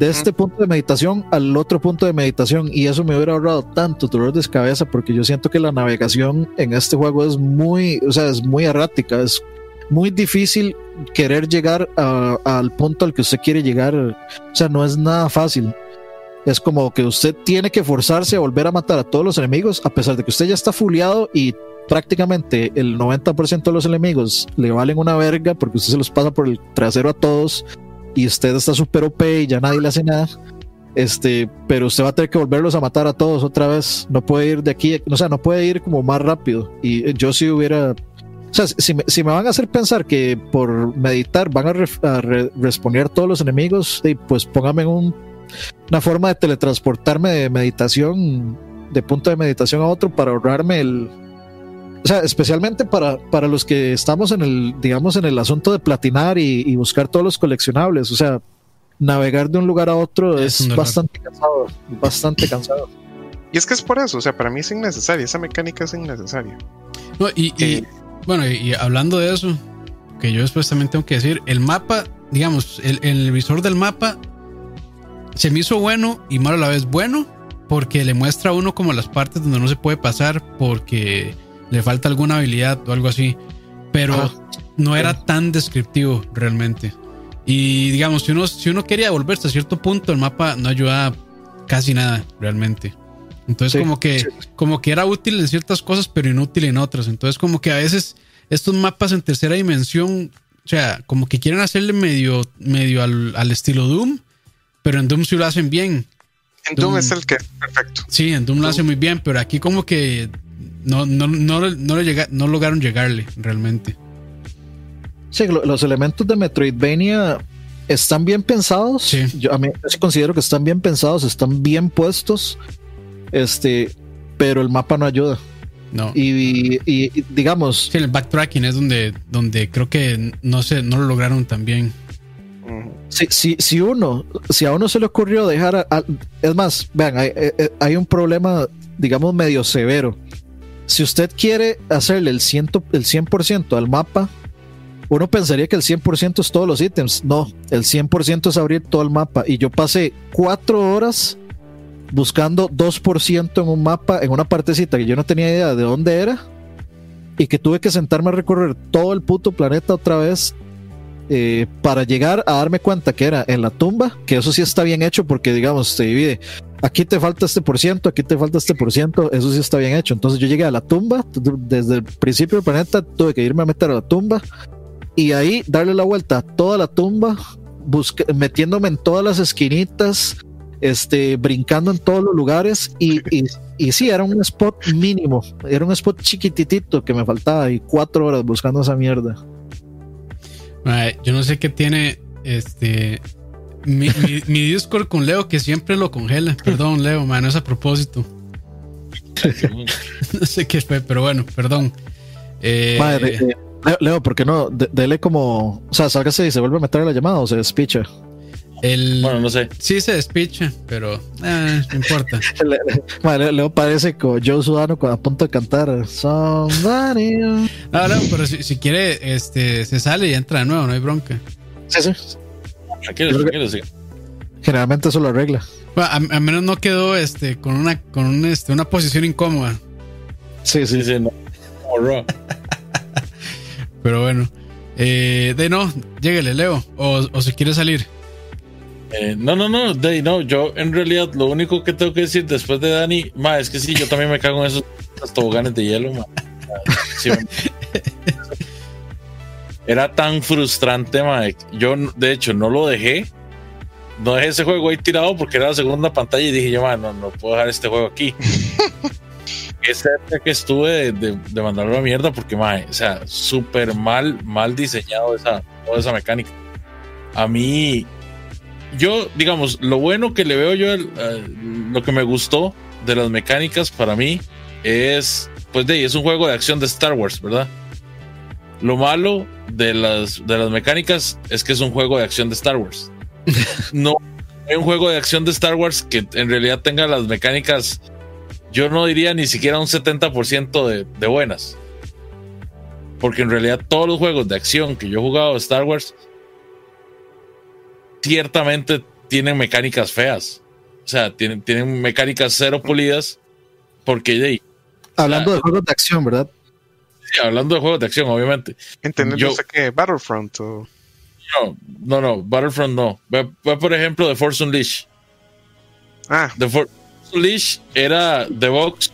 de este punto de meditación al otro punto de meditación y eso me hubiera ahorrado tanto dolor de cabeza porque yo siento que la navegación en este juego es muy, o sea, es muy errática, es muy difícil querer llegar al punto al que usted quiere llegar, o sea, no es nada fácil. Es como que usted tiene que forzarse a volver a matar a todos los enemigos, a pesar de que usted ya está fuleado y prácticamente el 90% de los enemigos le valen una verga porque usted se los pasa por el trasero a todos y usted está súper OP y ya nadie le hace nada. Este, pero usted va a tener que volverlos a matar a todos otra vez. No puede ir de aquí, o sea, no puede ir como más rápido. Y yo si hubiera, o sea, si me, van a hacer pensar que por meditar van a, responder todos los enemigos, pues póngame un, una forma de teletransportarme de meditación, de punto de meditación a otro para ahorrarme el, o sea, especialmente para, para los que estamos en el, digamos, en el asunto de platinar y, buscar todos los coleccionables, o sea, navegar de un lugar a otro es, bastante cansado, bastante cansado. Y es que es por eso, o sea, para mí es innecesaria, esa mecánica es innecesaria. No, y, eh, bueno, y, hablando de eso, que yo después también tengo que decir, el mapa, digamos, el, el visor del mapa se me hizo bueno y malo a la vez bueno, porque le muestra a uno como las partes donde no se puede pasar, porque le falta alguna habilidad o algo así, pero ah, no era tan descriptivo realmente. Y digamos, si uno, si uno quería volverse a cierto punto, el mapa no ayudaba casi nada realmente. Entonces como que como que era útil en ciertas cosas, pero inútil en otras. Entonces como que a veces estos mapas en tercera dimensión, o sea, como que quieren hacerle medio medio al, al estilo Doom, pero en Doom sí lo hacen bien. En Doom, es el que es perfecto. Sí, en Doom, lo hace muy bien, pero aquí como que no, no, no, no, le llega, no lograron llegarle realmente. Sí, los elementos de Metroidvania están bien pensados. Yo a mí considero que están bien pensados, están bien puestos. Este, pero el mapa no ayuda. No. Y, digamos. Sí, el backtracking es donde, donde creo que no sé, no lo lograron tan bien. Si, si, si uno, si a uno se le ocurrió dejar, es más, vean, hay, hay, un problema, digamos, medio severo si usted quiere hacerle el, ciento, el 100% al mapa, uno pensaría que el 100% es todos los ítems. No, el 100% es abrir todo el mapa. Y yo pasé cuatro horas buscando 2% en un mapa, en una partecita que yo no tenía idea de dónde era. Y que tuve que sentarme a recorrer todo el puto planeta otra vez eh, para llegar a darme cuenta que era en la tumba, que eso sí está bien hecho porque digamos se divide aquí te falta este por ciento, aquí te falta este por ciento, eso sí está bien hecho. Entonces yo llegué a la tumba, desde el principio del planeta tuve que irme a meter a la tumba y ahí darle la vuelta a toda la tumba, metiéndome en todas las esquinitas, este, brincando en todos los lugares y, y, y, sí, era un spot mínimo, era un spot chiquititito que me faltaba y cuatro horas buscando esa mierda. yo no sé qué tiene este mi, mi, Discord con Leo que siempre lo congela. Perdón, Leo, man, es a propósito. no sé qué fue, pero bueno, perdón. Eh, eh, Leo, ¿por qué no? dele como. O sea, sálgase y se vuelve a meter en la llamada o se despicha. El, bueno, no sé. Sí se despicha, pero eh, no importa. Leo parece como Joe Sudano a punto de cantar Somebody. No, no, pero si, si, quiere, este, se sale y entra de nuevo, no hay bronca. Sí, sí. Generalmente eso lo arregla. a, menos no quedó este con una con este, una posición incómoda. Sí, sí, sí. No. Pero bueno. Eh, de no, lléguele, Leo. O, o si quiere salir. Eh, no, no, no, de no. Yo en realidad lo único que tengo que decir después de Dani, ma, es que sí, yo también me cago en esos, toboganes de hielo, ma. Era tan frustrante, Mike. Yo, de hecho, no lo dejé. No dejé ese juego ahí tirado porque era la segunda pantalla y dije yo, no, no puedo dejar este juego aquí. cerca que estuve de, de, mandarlo a mierda porque, mae, o sea, súper mal, mal diseñado esa, toda esa mecánica. A mí, yo, digamos, lo bueno que le veo yo, lo que me gustó de las mecánicas para mí es, pues de es un juego de acción de Star Wars, ¿verdad? Lo malo de las, de las mecánicas es que es un juego de acción de Star Wars. no hay un juego de acción de Star Wars que en realidad tenga las mecánicas, yo no diría ni siquiera un 70% de, de buenas. Porque en realidad todos los juegos de acción que yo he jugado de Star Wars ciertamente tienen mecánicas feas. O sea, tienen, tienen mecánicas cero pulidas. Porque de Hablando de juegos de acción, ¿verdad? Sí, hablando de juegos de acción, obviamente. Entendiendo que Battlefront o. No, no, no, Battlefront no. Ve, por ejemplo The Force Unleashed. Ah. The Force Unleashed era The Box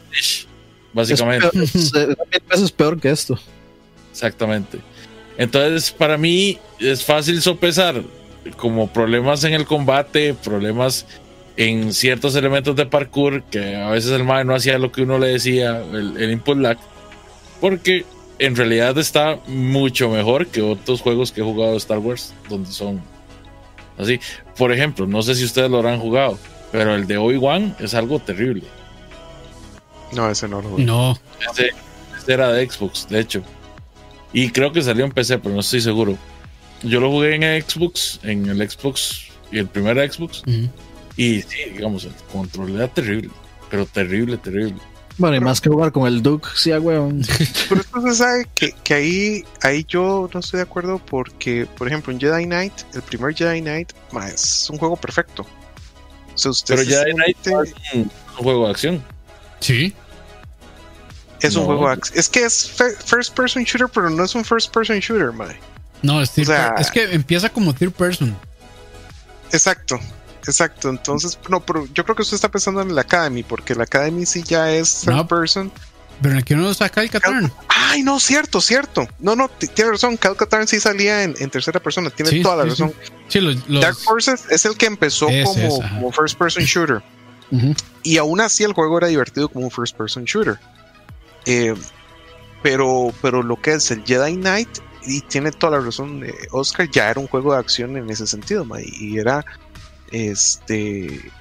básicamente. Es peor, es peor que esto. Exactamente. Entonces, para mí es fácil sopesar como problemas en el combate, problemas en ciertos elementos de parkour, que a veces el mae no hacía lo que uno le decía, el, input lag, porque en realidad está mucho mejor que otros juegos que he jugado de Star Wars, donde son así. Por ejemplo, no sé si ustedes lo habrán jugado, pero el de Obi-Wan es algo terrible. No, ese no lo jugué. No. ese era de Xbox, de hecho. Y creo que salió en PC, pero no estoy seguro yo lo jugué en Xbox, en el Xbox y el primer Xbox. Y sí, digamos, el control era terrible, pero terrible, terrible. Bueno, y más que jugar con el Duke, sí, weón. Pero esto se sabe que, que, ahí, ahí yo no estoy de acuerdo porque, por ejemplo, en Jedi Knight, el primer Jedi Knight es un juego perfecto. pero Jedi Knight es un, juego de acción. Sí. Es un juego de acción. Es que es first person shooter, pero no es un first person shooter, mae. No, es, es que empieza como third person. Exacto, exacto. Entonces, no, pero yo creo que usted está pensando en el Academy, porque el Academy sí ya es third person. Pero en el que uno saca el Katarn. Ay, no, cierto, cierto. No, no, tiene razón. Cal Katarn sí salía en, tercera persona. Tiene toda la razón. Sí. Los, Dark Forces es el que empezó como, first person shooter. Y aún así el juego era divertido como un first person shooter. Eh, pero, pero lo que es el Jedi Knight y tiene toda la razón, eh, Oscar ya era un juego de acción en ese sentido, y era este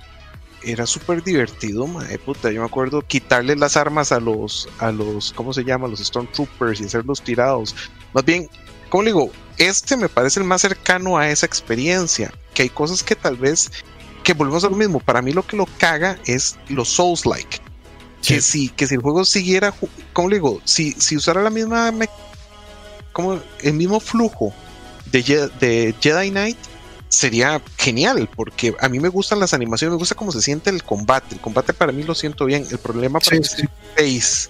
era súper divertido, puta, yo me acuerdo quitarle las armas a los a los ¿cómo se llama? los Stormtroopers y hacerlos tirados. Más bien, como digo, este me parece el más cercano a esa experiencia, que hay cosas que tal vez que volvemos a lo mismo, para mí lo que lo caga es los Souls like. Que si que si el juego siguiera, como digo, si si usara la misma como el mismo flujo de, de Jedi Knight sería genial, porque a mí me gustan las animaciones, me gusta cómo se siente el combate. El combate para mí lo siento bien. El problema para mí es el pace,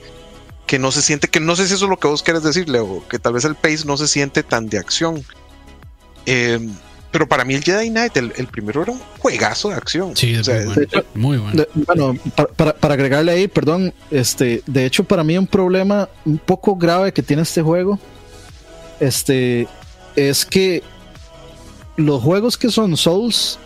que no se siente, que no sé si eso es lo que vos quieres decirle, o que tal vez el pace no se siente tan de acción. Em, pero para mí el Jedi Knight, el, primero era un juegazo de acción. Sí, muy bueno. bueno, para, para, agregarle ahí, perdón, este, de hecho para mí un problema un poco grave que tiene este juego este, es que los juegos que son Souls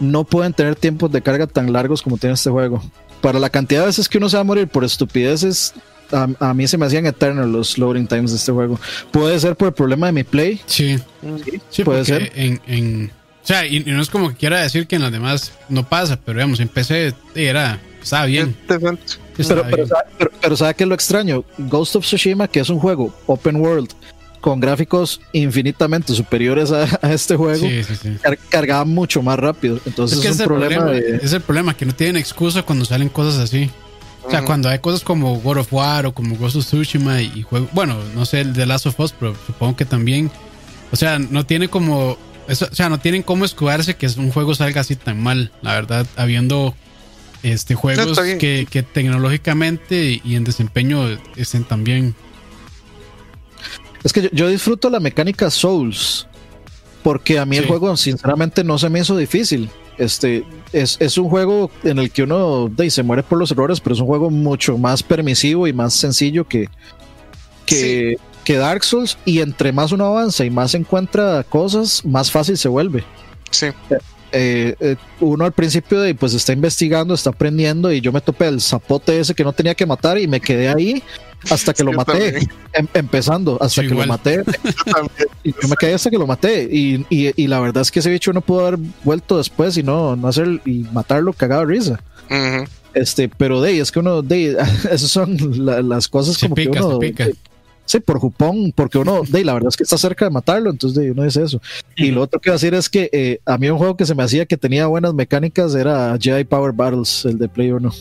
no pueden tener tiempos de carga tan largos como tiene este juego. Para la cantidad de veces que uno se va a morir por estupideces, a, mí se me hacían eternos los loading times de este juego. Puede ser por el problema de mi play. Sí, sí, puede ser. En, o sea, y, no es como que quiera decir que en los demás no pasa, pero digamos, en PC era, estaba bien. Pero, pero, pero, ¿sabe qué es lo extraño? Ghost of Tsushima, que es un juego open world, con gráficos infinitamente superiores a, este juego, cargaba mucho más rápido. Entonces es, un problema, es el problema, que no tienen excusa cuando salen cosas así. O sea, cuando hay cosas como God of War o como Ghost of Tsushima y, juego, bueno, no sé el de Last of Us, pero supongo que también, o sea, no tiene como, eso, o sea, no tienen cómo escudarse que un juego salga así tan mal, la verdad, habiendo este juegos que, que, tecnológicamente y en desempeño estén también es que yo, disfruto la mecánica Souls, porque a mí el juego sinceramente no se me hizo difícil. Este es, un juego en el que uno se muere por los errores, pero es un juego mucho más permisivo y más sencillo que, que, que Dark Souls. Y entre más uno avanza y más encuentra cosas, más fácil se vuelve. Sí. Eh, eh, uno al principio de, pues está investigando, está aprendiendo y yo me topé el zapote ese que no tenía que matar y me quedé ahí hasta que lo maté, em, empezando, hasta que lo maté. y yo me quedé hasta que lo maté y, y, la verdad es que ese bicho no pudo haber vuelto después y no, no hacer y matarlo cagado risa. Este, pero de es que uno, de esas son las cosas como que uno. Sí, por jupón, porque uno, de la verdad es que está cerca de matarlo, entonces de, uno dice eso. Y lo otro que iba a decir es que eh, a mí un juego que se me hacía que tenía buenas mecánicas era Jedi Power Battles, el de Play 1.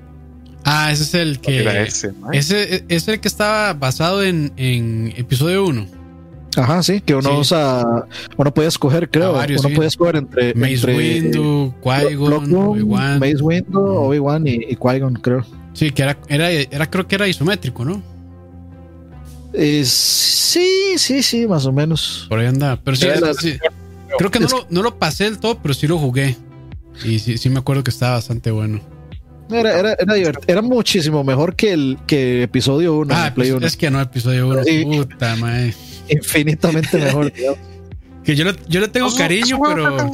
ah, ese es el que. Ese, ese, es el que estaba basado en, en episodio 1. Ajá, sí, que uno usa, uno puede escoger, creo, uno puede escoger entre Maze Windu, Qui-Gon, Obi-Wan, Maze Windu, Obi-Wan y, y Qui-Gon, creo. Sí, que era, era, era, creo que era isométrico, ¿no? Eh, sí, sí, sí, más o menos. Por ahí anda. Pero sí, creo que no lo, no lo, pasé del todo, pero sí lo jugué. Y sí, sí me acuerdo que estaba bastante bueno. Era, era, era, era muchísimo mejor que el que episodio 1. Ah, Play pues, es que no, episodio 1. Puta madre. Infinitamente mejor. que yo le, yo le tengo cariño, pero.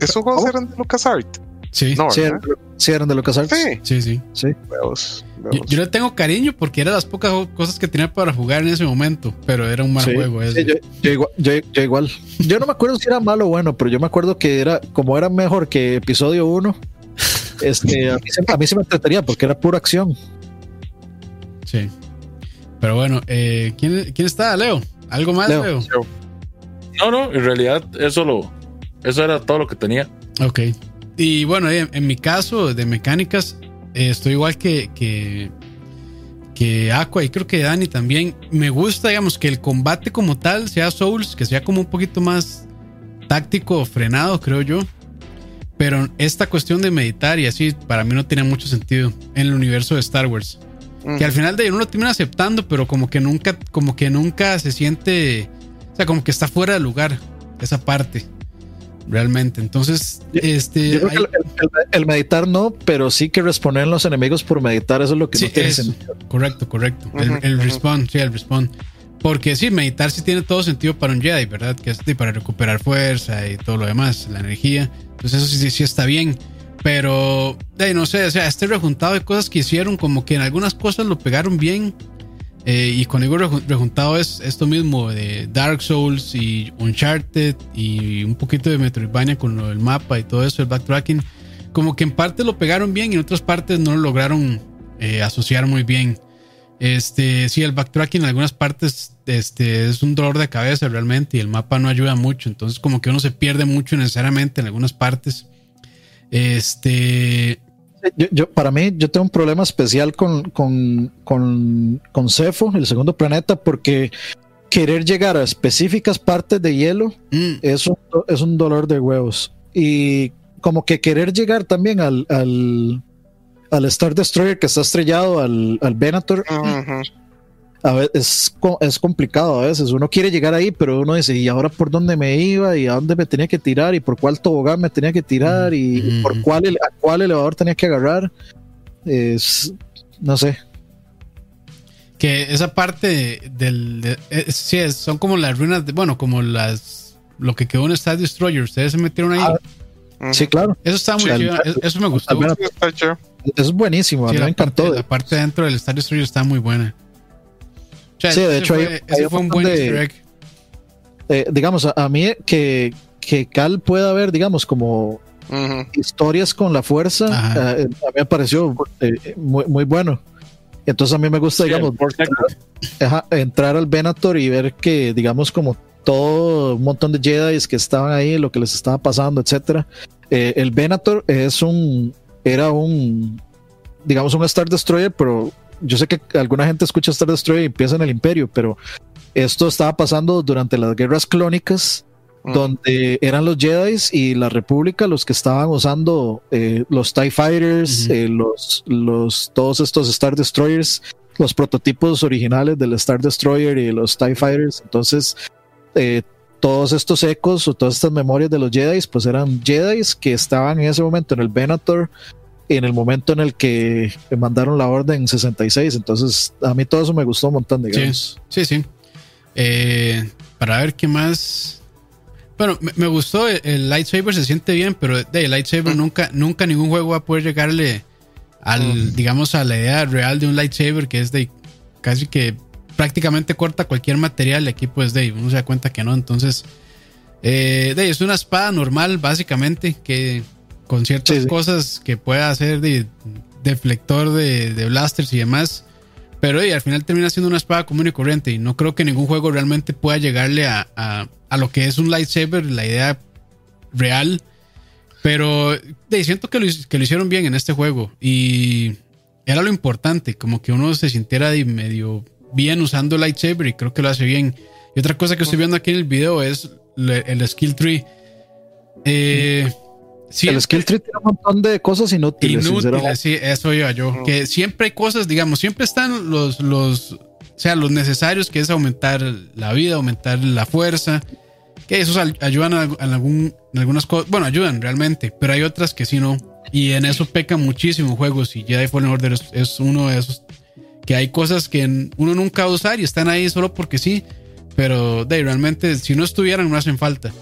¿Esos juegos eran de LucasArts? Sí, sí, eran, de LucasArts. Sí, sí. sí. sí. Yo, le tengo cariño porque era las pocas cosas que tenía para jugar en ese momento, pero era un mal juego. yo, igual, yo, no me acuerdo si era malo o bueno, pero yo me acuerdo que era como era mejor que episodio 1. Este, a, mí se, a mí se me entretenía porque era pura acción. Sí. Pero bueno, eh, ¿quién, ¿quién, está, Leo? ¿Algo más, Leo? No, no, en realidad eso lo, eso era todo lo que tenía. Ok. Y bueno, en, en mi caso de mecánicas, eh, estoy igual que, que, que Aqua y creo que Dani también. Me gusta, digamos, que el combate como tal sea Souls, que sea como un poquito más táctico, frenado, creo yo. Pero esta cuestión de meditar y así, para mí no tiene mucho sentido en el universo de Star Wars. Que al final de uno lo termina aceptando, pero como que nunca, como que nunca se siente, o sea, como que está fuera de lugar esa parte realmente. Entonces, este. Yo creo que el, meditar no, pero sí que responder los enemigos por meditar, eso es lo que sí, no tiene sentido. Correcto, correcto. el, respawn, sí, el respawn. Porque sí, meditar sí tiene todo sentido para un Jedi, ¿verdad? Que es para recuperar fuerza y todo lo demás, la energía. Entonces, eso sí, sí está bien. Pero, no sé, o sea, este rejuntado de cosas que hicieron, como que en algunas cosas lo pegaron bien eh, y con Igor rejuntado es esto mismo de Dark Souls y Uncharted y un poquito de Metroidvania con el mapa y todo eso, el backtracking. Como que en parte lo pegaron bien y en otras partes no lo lograron eh, asociar muy bien. Este, sí, el backtracking en algunas partes este, es un dolor de cabeza realmente y el mapa no ayuda mucho. Entonces, como que uno se pierde mucho necesariamente en algunas partes. Este, yo, para mí, yo tengo un problema especial con, con, con, con Cefo, el segundo planeta, porque querer llegar a específicas partes de hielo mm. es, un, es un dolor de huevos. Y como que querer llegar también al, al, al Star Destroyer que está estrellado, al, al Venator a veces es, complicado a veces. Uno quiere llegar ahí, pero uno dice, ¿y ahora por dónde me iba? ¿Y a dónde me tenía que tirar? ¿Y por cuál tobogán me tenía que tirar? ¿Y, por cuál, a cuál elevador tenía que agarrar? Es, no sé. Que esa parte del... Eh, sí, son como las ruinas, de, bueno, como las... Lo que quedó en Star Destroyer. ¿Ustedes se metieron ahí? Ah, sí, claro. Eso está muy eso, me gustó. Eso es buenísimo, a mí me encantó. la parte dentro del Star Destroyer está muy buena sí, de hecho, fue, fue un buen eh, digamos, a, mí que, que Cal pueda ver, digamos, como historias con la fuerza, eh, a mí me pareció eh, muy, muy bueno. Entonces a mí me gusta, digamos, entrar al Venator y ver que, digamos, como todo un montón de Jedi que estaban ahí, lo que les estaba pasando, etcétera. el Venator es un, era un, digamos, un Star Destroyer, pero yo sé que alguna gente escucha Star Destroyer y empieza en el Imperio, pero esto estaba pasando durante las guerras clónicas, mm. donde eran los Jedi y la República los que estaban usando eh, los TIE Fighters, eh, los, los, todos estos Star Destroyers, los prototipos originales del Star Destroyer y los TIE Fighters. Entonces, eh, todos estos ecos o todas estas memorias de los Jedi, pues eran Jedi que estaban en ese momento en el Venator en el momento en el que mandaron la orden 66. Entonces, a mí todo eso me gustó un montón, digamos. Sí, sí. sí. Eh, para ver qué más. Bueno, me, gustó, el, lightsaber se siente bien, pero de el lightsaber mm. nunca, nunca ningún juego va a poder llegarle al, mm. digamos, a la idea real de un lightsaber que es de casi que prácticamente corta cualquier material aquí pues de uno se da cuenta que no, entonces eh, de es una espada normal básicamente que con ciertas cosas que puede hacer de deflector de, de blasters y demás pero al final termina siendo una espada común y corriente. Y no creo que ningún juego realmente pueda llegarle a, a, lo que es un lightsaber, la idea real. Pero siento que lo, que lo hicieron bien en este juego. Y era lo importante, como que uno se sintiera de medio bien usando lightsaber y creo que lo hace bien. Y otra cosa que estoy viendo aquí en el video es el skill tree. Eh, el skill tree tiene un montón de cosas inútiles. Inútiles, sí, eso iba yo. Que siempre hay cosas, digamos, siempre están los, los, o sea, los necesarios, que es aumentar la vida, aumentar la fuerza. Que esos ayudan en, algún, algunas cosas. Bueno, ayudan realmente, pero hay otras que sí no. Y en eso pecan muchísimo juegos. Y Jedi Fallen Order es, uno de esos. Que hay cosas que uno nunca va a usar y están ahí solo porque sí. Pero de, realmente, si no estuvieran, no hacen falta.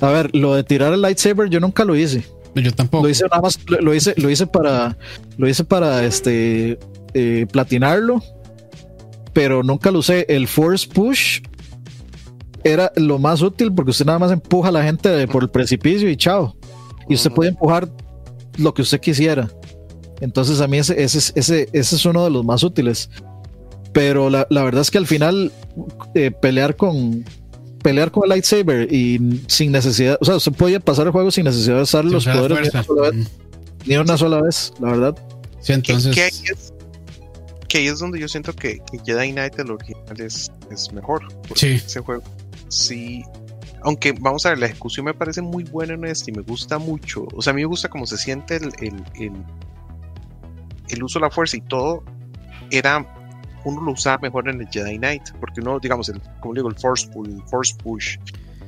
A ver, lo de tirar el lightsaber yo nunca lo hice. Yo tampoco. Lo hice nada más, lo, hice, lo hice para, lo hice para este eh, platinarlo, pero nunca lo usé. El force push era lo más útil porque usted nada más empuja a la gente por el precipicio y chao. Y usted puede empujar lo que usted quisiera. Entonces a mí ese, ese, ese, ese es uno de los más útiles. Pero la, la verdad es que al final eh, pelear con, pelear con el lightsaber y sin necesidad, o sea, usted podía pasar el juego sin necesidad de usar los poderes ni una, sola vez, la verdad. Sí, entonces. Que, ahí es, donde yo siento que, Jedi Knight, el original, es, es mejor. Sí. Ese juego, sí. Aunque vamos a ver, la ejecución me parece muy buena en este y me gusta mucho. O sea, a mí me gusta cómo se siente el, el, el, el uso de la fuerza y todo. Era uno lo usaba mejor en el Jedi Knight, porque uno, digamos, el, como digo, el Force Pull, el Force Push,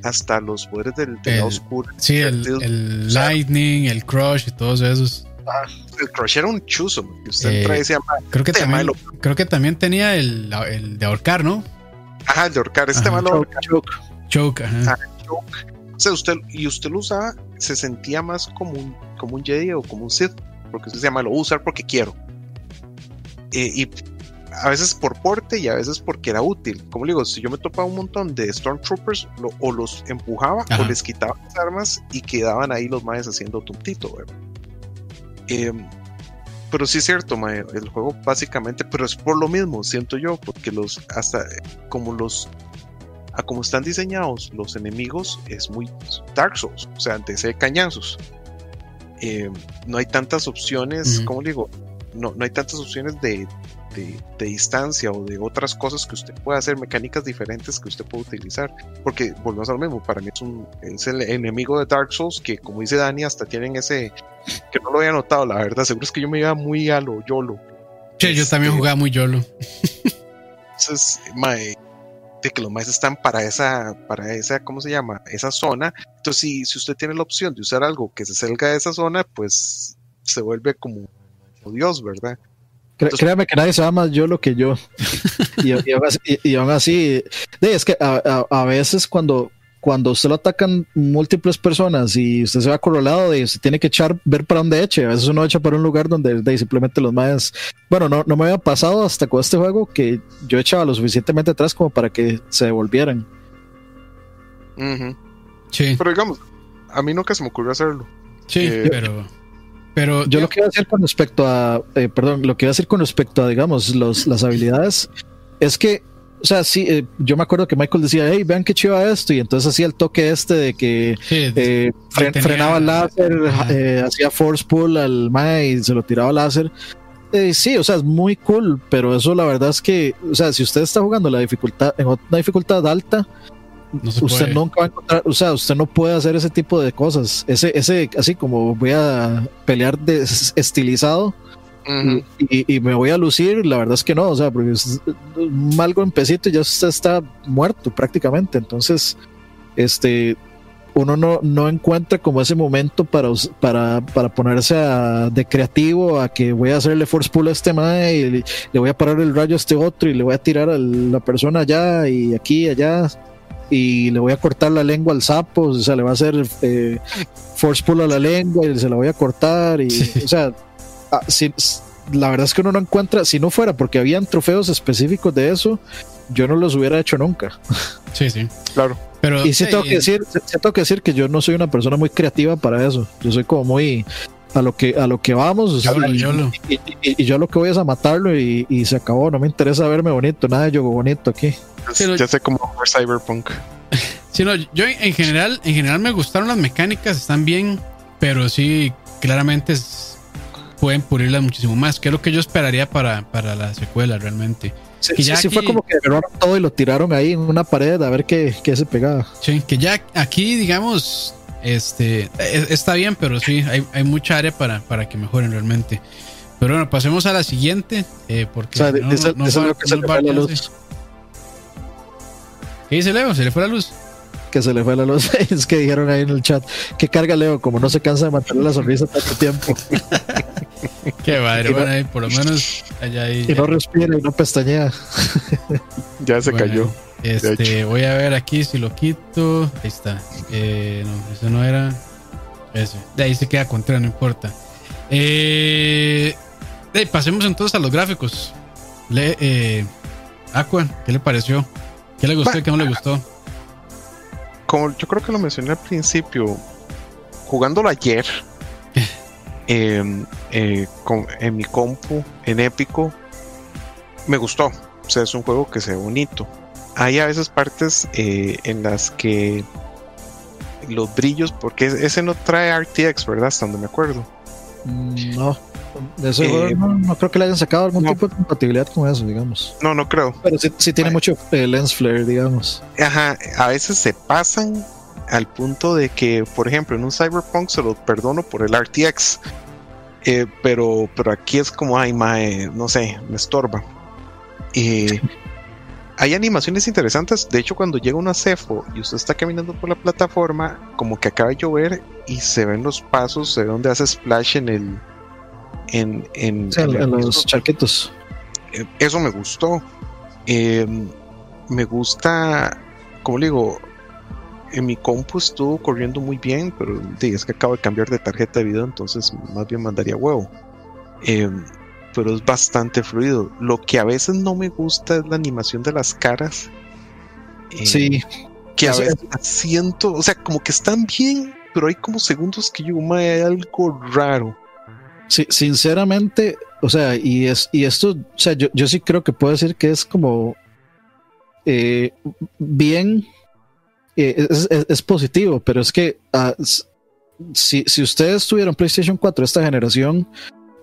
hasta los poderes del, del oscuro. Sí, el, Lightning, el Crush y todos esos. Ah, el Crush era un chuzo, que usted eh, trae creo que también, creo que también tenía el, el, de ahorcar, ¿no? Ajá, el de ahorcar, este malo. Choke. Choke, ajá. Ah, choke. O sea, usted, y usted lo usaba, se sentía más como un, como un Jedi o como un Sith, porque usted se llama, lo voy a usar porque quiero. Eh, y a veces por porte y a veces porque era útil. Como le digo, si yo me topaba un montón de Stormtroopers, o los empujaba o les quitaba las armas y quedaban ahí los maes haciendo tuntito. Em, pero sí es cierto, el juego básicamente, pero es por lo mismo, siento yo, porque los, hasta como los, a como están diseñados los enemigos, es muy Dark Souls, o sea, antes de cañazos. Em, no hay tantas opciones, como digo, no, no hay tantas opciones de, de, distancia o de otras cosas que usted puede hacer, mecánicas diferentes que usted puede utilizar. Porque volvemos a lo mismo, para mí es, un, es el enemigo de Dark Souls que, como dice Dani, hasta tienen ese. que no lo había notado, la verdad. Seguro es que yo me iba muy a lo YOLO. Sí, yo también este, jugaba muy YOLO. Entonces, de que los más están para esa, para esa, ¿cómo se llama? Esa zona. Entonces, si, si usted tiene la opción de usar algo que se salga de esa zona, pues se vuelve como Dios, ¿verdad? Créame que nadie sabe más yo lo que yo. y, aún así, es que a, veces cuando, cuando usted lo atacan múltiples personas y usted se va acorralado y se tiene que echar, ver para dónde eche. A veces uno echa para un lugar donde simplemente los más. Bueno, no, no me había pasado hasta con este juego que yo echaba lo suficientemente atrás como para que se devolvieran. Sí. Pero digamos, a mí nunca se me ocurrió hacerlo. Sí, eh, pero pero yo, lo que iba a decir con respecto a, eh, perdón, lo que iba a decir con respecto a, digamos, los, las habilidades, es que, o sea, sí, eh, yo me acuerdo que Michael decía, hey, vean qué chiva esto, y entonces hacía el toque este de que eh, frenaba el láser, hacía force pull al Mae y se lo tiraba láser. sí, o sea, es muy cool, pero eso la verdad es que, o sea, si usted está jugando la dificultad en una dificultad alta, usted nunca va a encontrar, o sea, usted no puede hacer ese tipo de cosas. Ese, ese, así como voy a pelear de, estilizado y, me voy a lucir, la verdad es que no, o sea, porque es un mal golpecito y ya usted está muerto prácticamente. Entonces, este, uno no, no encuentra como ese momento para, para, para ponerse de creativo a que voy a hacerle force pull a este mae y le, voy a parar el rayo a este otro y le voy a tirar a la persona allá y aquí y allá y le voy a cortar la lengua al sapo, o sea, le va a hacer eh, force pull a la lengua y se la voy a cortar. Y, O sea, ah, la verdad es que uno no encuentra, si no fuera porque habían trofeos específicos de eso, yo no los hubiera hecho nunca. Sí, sí. Claro. Pero, y sí tengo, que decir, tengo que decir que yo no soy una persona muy creativa para eso. Yo soy como muy a lo que a lo que vamos y, yo lo que voy es a matarlo y, se acabó. No me interesa verme bonito nada de yo bonito aquí. Ya sé cómo Cyberpunk. Sí, no, yo en general en general me gustaron las mecánicas están bien pero sí claramente pueden pulirlas muchísimo más que es lo que yo esperaría para, para la secuela realmente. Sí, ya sí, fue como que agarraron todo y lo tiraron ahí en una pared a ver qué, qué se pegaba. Sí, que ya aquí, digamos, este e, está bien, pero sí, hay, mucha área para, para que mejoren realmente. Pero bueno, pasemos a la siguiente, eh, porque no, no, no, que se le fue la luz. ¿Qué dice Leo? ¿Se le fue la luz? Que se le fue la luz. es que dijeron ahí en el chat. Que carga Leo, como no se cansa de mantener la sonrisa tanto tiempo. Qué madre, bueno, ahí por lo menos allá ahí. Y no respira y no pestañea. ya se cayó. Este, voy a ver aquí si lo quito. Ahí está. Eh, no, ese no era. Ese. De ahí se queda contra, no importa. Eh, pasemos entonces a los gráficos. Le, eh, Aqua, ¿qué le pareció? ¿Qué le gustó y qué no le gustó? Como yo creo que lo mencioné al principio, jugándolo ayer em, en mi compu, en épico, me gustó. O sea, es un juego que se ve bonito hay a veces partes eh, en las que los brillos, porque ese no trae RTX, ¿verdad? Hasta donde me acuerdo. Mm, no, de ese eh, no, creo que le hayan sacado algún tipo de compatibilidad con eso, digamos. No, no creo. Pero sí, tiene mucho eh, lens flare, digamos. Ajá, a veces se pasan al punto de que, por ejemplo, en un Cyberpunk se lo perdono por el RTX. pero, pero aquí es como, ay, mae, no sé, me estorba. Y hay animaciones interesantes. De hecho, cuando llega una cefo y usted está caminando por la plataforma, como que acaba de llover y se ven los pasos de donde hace splash en el. En, en, los charquetos. Eh, eso me gustó. Em, me gusta, como le digo, en mi compu estuvo corriendo muy bien, pero es que acabo de cambiar de tarjeta de video, entonces más bien mandaría huevo. Eh, pero es bastante fluido. Lo que a veces no me gusta es la animación de las caras. Eh, sí. Que a veces siento, o sea, como que están bien, pero hay como segundos que yo me hay algo raro. Sí, sinceramente, o sea, y es y esto, o sea, yo, yo sí creo que puedo decir que es como eh, bien, eh, es, positivo, pero es que ah, si, si ustedes tuvieron PlayStation 4 esta generación,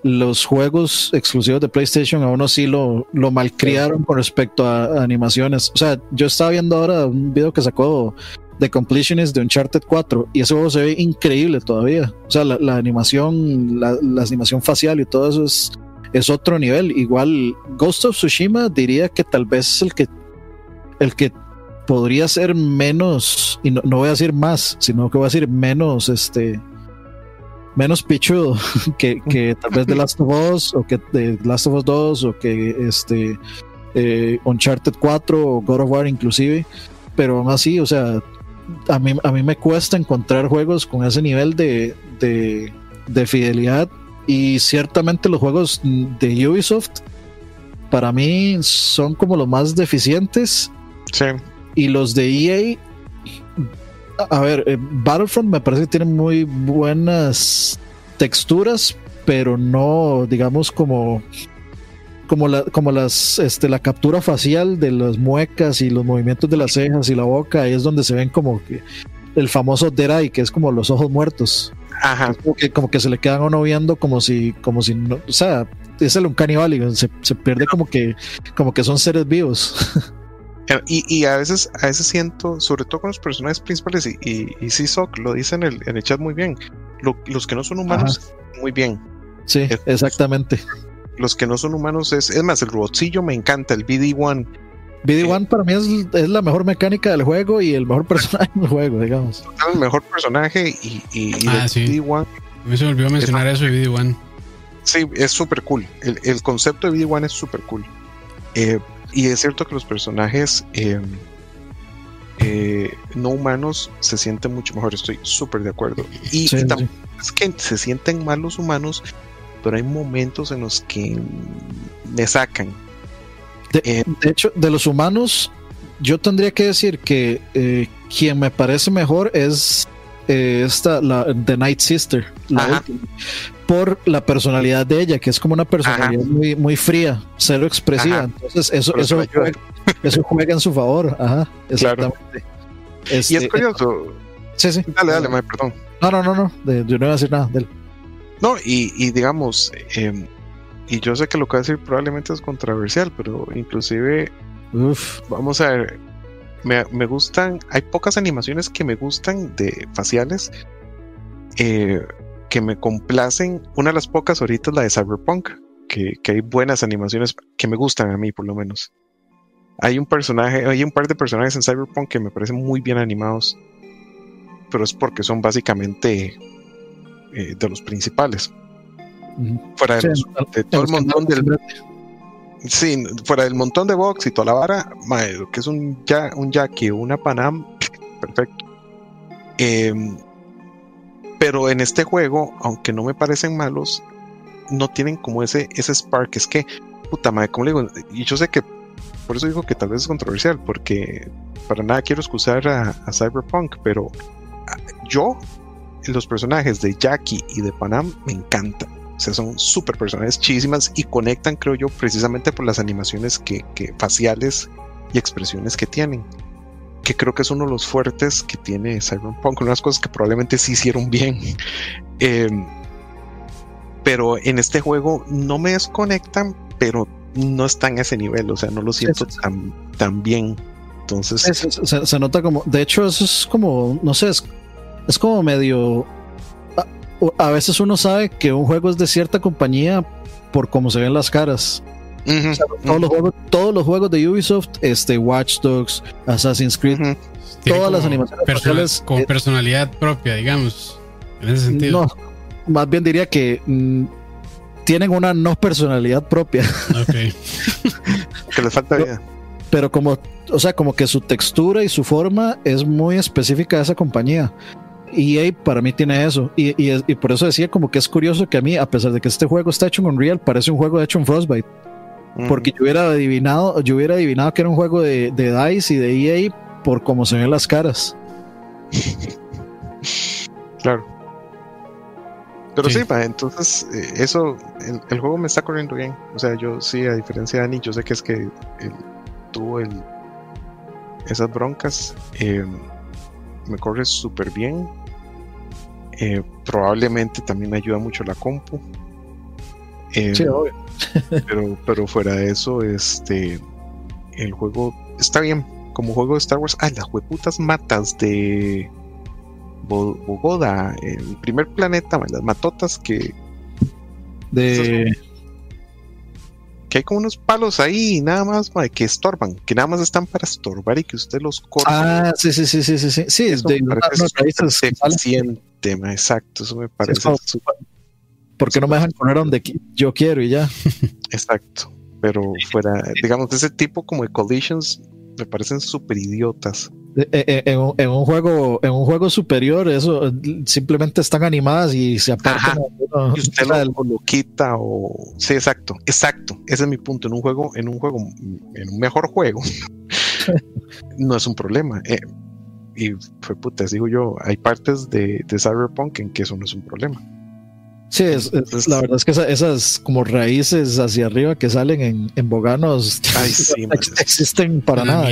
los juegos exclusivos de PlayStation a uno sí lo, lo malcriaron con respecto a, animaciones. O sea, yo estaba viendo ahora un video que sacó de Completionist de Uncharted 4 y ese juego se ve increíble todavía. O sea, la, animación, la, animación facial y todo eso es, es otro nivel. Igual Ghost of Tsushima diría que tal vez el que el que podría ser menos, y no, no voy a decir más, sino que voy a decir menos este menos pichudo que, que tal vez The Last of Us o que The Last of Us 2 o que este eh, Uncharted 4 o God of War inclusive pero aún así o sea a mí, a mí me cuesta encontrar juegos con ese nivel de, de, fidelidad y ciertamente los juegos de Ubisoft para mí son como los más deficientes sí. y los de EA a ver, eh, Battlefront me parece que tiene muy buenas texturas, pero no, digamos, como como la, como las este, la captura facial de las muecas y los movimientos de las cejas y la boca, ahí es donde se ven como que el famoso Dead que es como los ojos muertos. Ajá. Como que, como que se le quedan a uno viendo como si, como si no, o sea, es el un caníbal y se, se pierde como que, como que son seres vivos. Eh, y, a veces a veces siento, sobre todo con los personajes principales, y, y, y lo dice en el, en el chat muy bien, los que no son humanos, muy bien. Sí, exactamente. Los que no son humanos es, es más, el robotcillo me encanta, el BD-1. BD-1 para mí es, la mejor mecánica del juego y el mejor personaje del juego, digamos. El mejor personaje y, y, ah, BD-1. Me se me olvidó mencionar eso de BD-1. Sí, es súper cool. El, el, concepto de BD-1 es súper cool. Eh, y es cierto que los personajes, eh, eh, no humanos se sienten mucho mejor. Estoy súper de acuerdo. Y, es que se sienten mal los humanos, pero hay momentos en los que me sacan. De, eh, hecho, de los humanos, yo tendría que decir que eh, quien me parece mejor es esta, la The Night Sister, por la personalidad de ella, que es como una personalidad muy, muy fría, cero expresiva. Entonces, eso, eso, eso juega en su favor. Ajá, exactamente. y es este, curioso. Sí, sí. Dale, dale, perdón. No, no, no, no. yo no iba a decir nada de él. No, y, y digamos, em, y yo sé que lo que voy a decir probablemente es controversial, pero inclusive, Uf. vamos a ver, me, me, gustan, hay pocas animaciones que me gustan de faciales eh, que me complacen. Una de las pocas ahorita es la de Cyberpunk, que, que hay buenas animaciones que me gustan a mí por lo menos. Hay un personaje, hay un par de personajes en Cyberpunk que me parecen muy bien animados, pero es porque son básicamente eh, de los principales. Fuera de, todo el montón del. Sí, fuera del montón de box y toda la vara, que es un, ya, un Jackie o una Panam, perfecto. Em, pero en este juego, aunque no me parecen malos, no tienen como ese, ese spark. Es que, puta madre, como le digo, y yo sé que por eso digo que tal vez es controversial, porque para nada quiero excusar a, Cyberpunk, pero ah, yo, los personajes de Jackie y de Panam me encantan. O sea, son súper personajes chísimas y conectan, creo yo, precisamente por las animaciones que, faciales y expresiones que tienen. Que creo que es uno de los fuertes que tiene Cyberpunk, unas cosas que probablemente sí hicieron bien. Em, pero en este juego no me desconectan, pero no están a ese nivel, o sea, no lo siento tan, tan bien. Entonces. se, nota como. De hecho, eso es como. No sé, es, es como medio. A, veces uno sabe que un juego es de cierta compañía por cómo se ven las caras. Todos, los juegos, todos los juegos de Ubisoft, este, Watch Dogs, Assassin's Creed, todas las animaciones. con eh, personalidad propia, digamos. En ese sentido. No, más bien diría que. Mm, tienen una no personalidad propia. que les falta vida. Pero como, o sea, como que su textura y su forma es muy específica de esa compañía. EA para mí tiene eso. Y, y, por eso decía como que es curioso que a mí, a pesar de que este juego está hecho en Unreal, parece un juego hecho en Frostbite. Porque yo hubiera adivinado, yo hubiera adivinado que era un juego de, de DICE y de EA por cómo se ven las caras. claro. Pero sí, entonces eh, eso, el, juego me está corriendo bien. O sea, yo sí, a diferencia de Ani, yo sé que es que él tuvo el, esas broncas. Em, me corre súper bien. Eh, probablemente también me ayuda mucho la compu. Em, sí, obvio. pero, pero fuera de eso, este el juego está bien. Como juego de Star Wars, ah, las hueputas matas de Bogoda, el primer planeta, las matotas que. De. Que hay como unos palos ahí, nada más, que estorban, que nada más están para estorbar y que usted los corta. Ah, sí, sí, sí, sí, sí. Sí, es de, exacto, eso me parece. Porque no me dejan poner donde yo quiero y ya. Exacto. Pero fuera, digamos, ese tipo como de collisions me parecen súper idiotas. Eh, eh, en, un juego en un juego superior eso simplemente están animadas y se apartan y usted lo, quita o sí exacto exacto ese es mi punto en un juego en un juego en un mejor juego no es un problema eh, y fue puta digo yo hay partes de, de, Cyberpunk en que eso no es un problema Sí, es, la verdad es que esas como raíces hacia arriba que salen en, en boganos existen para nada.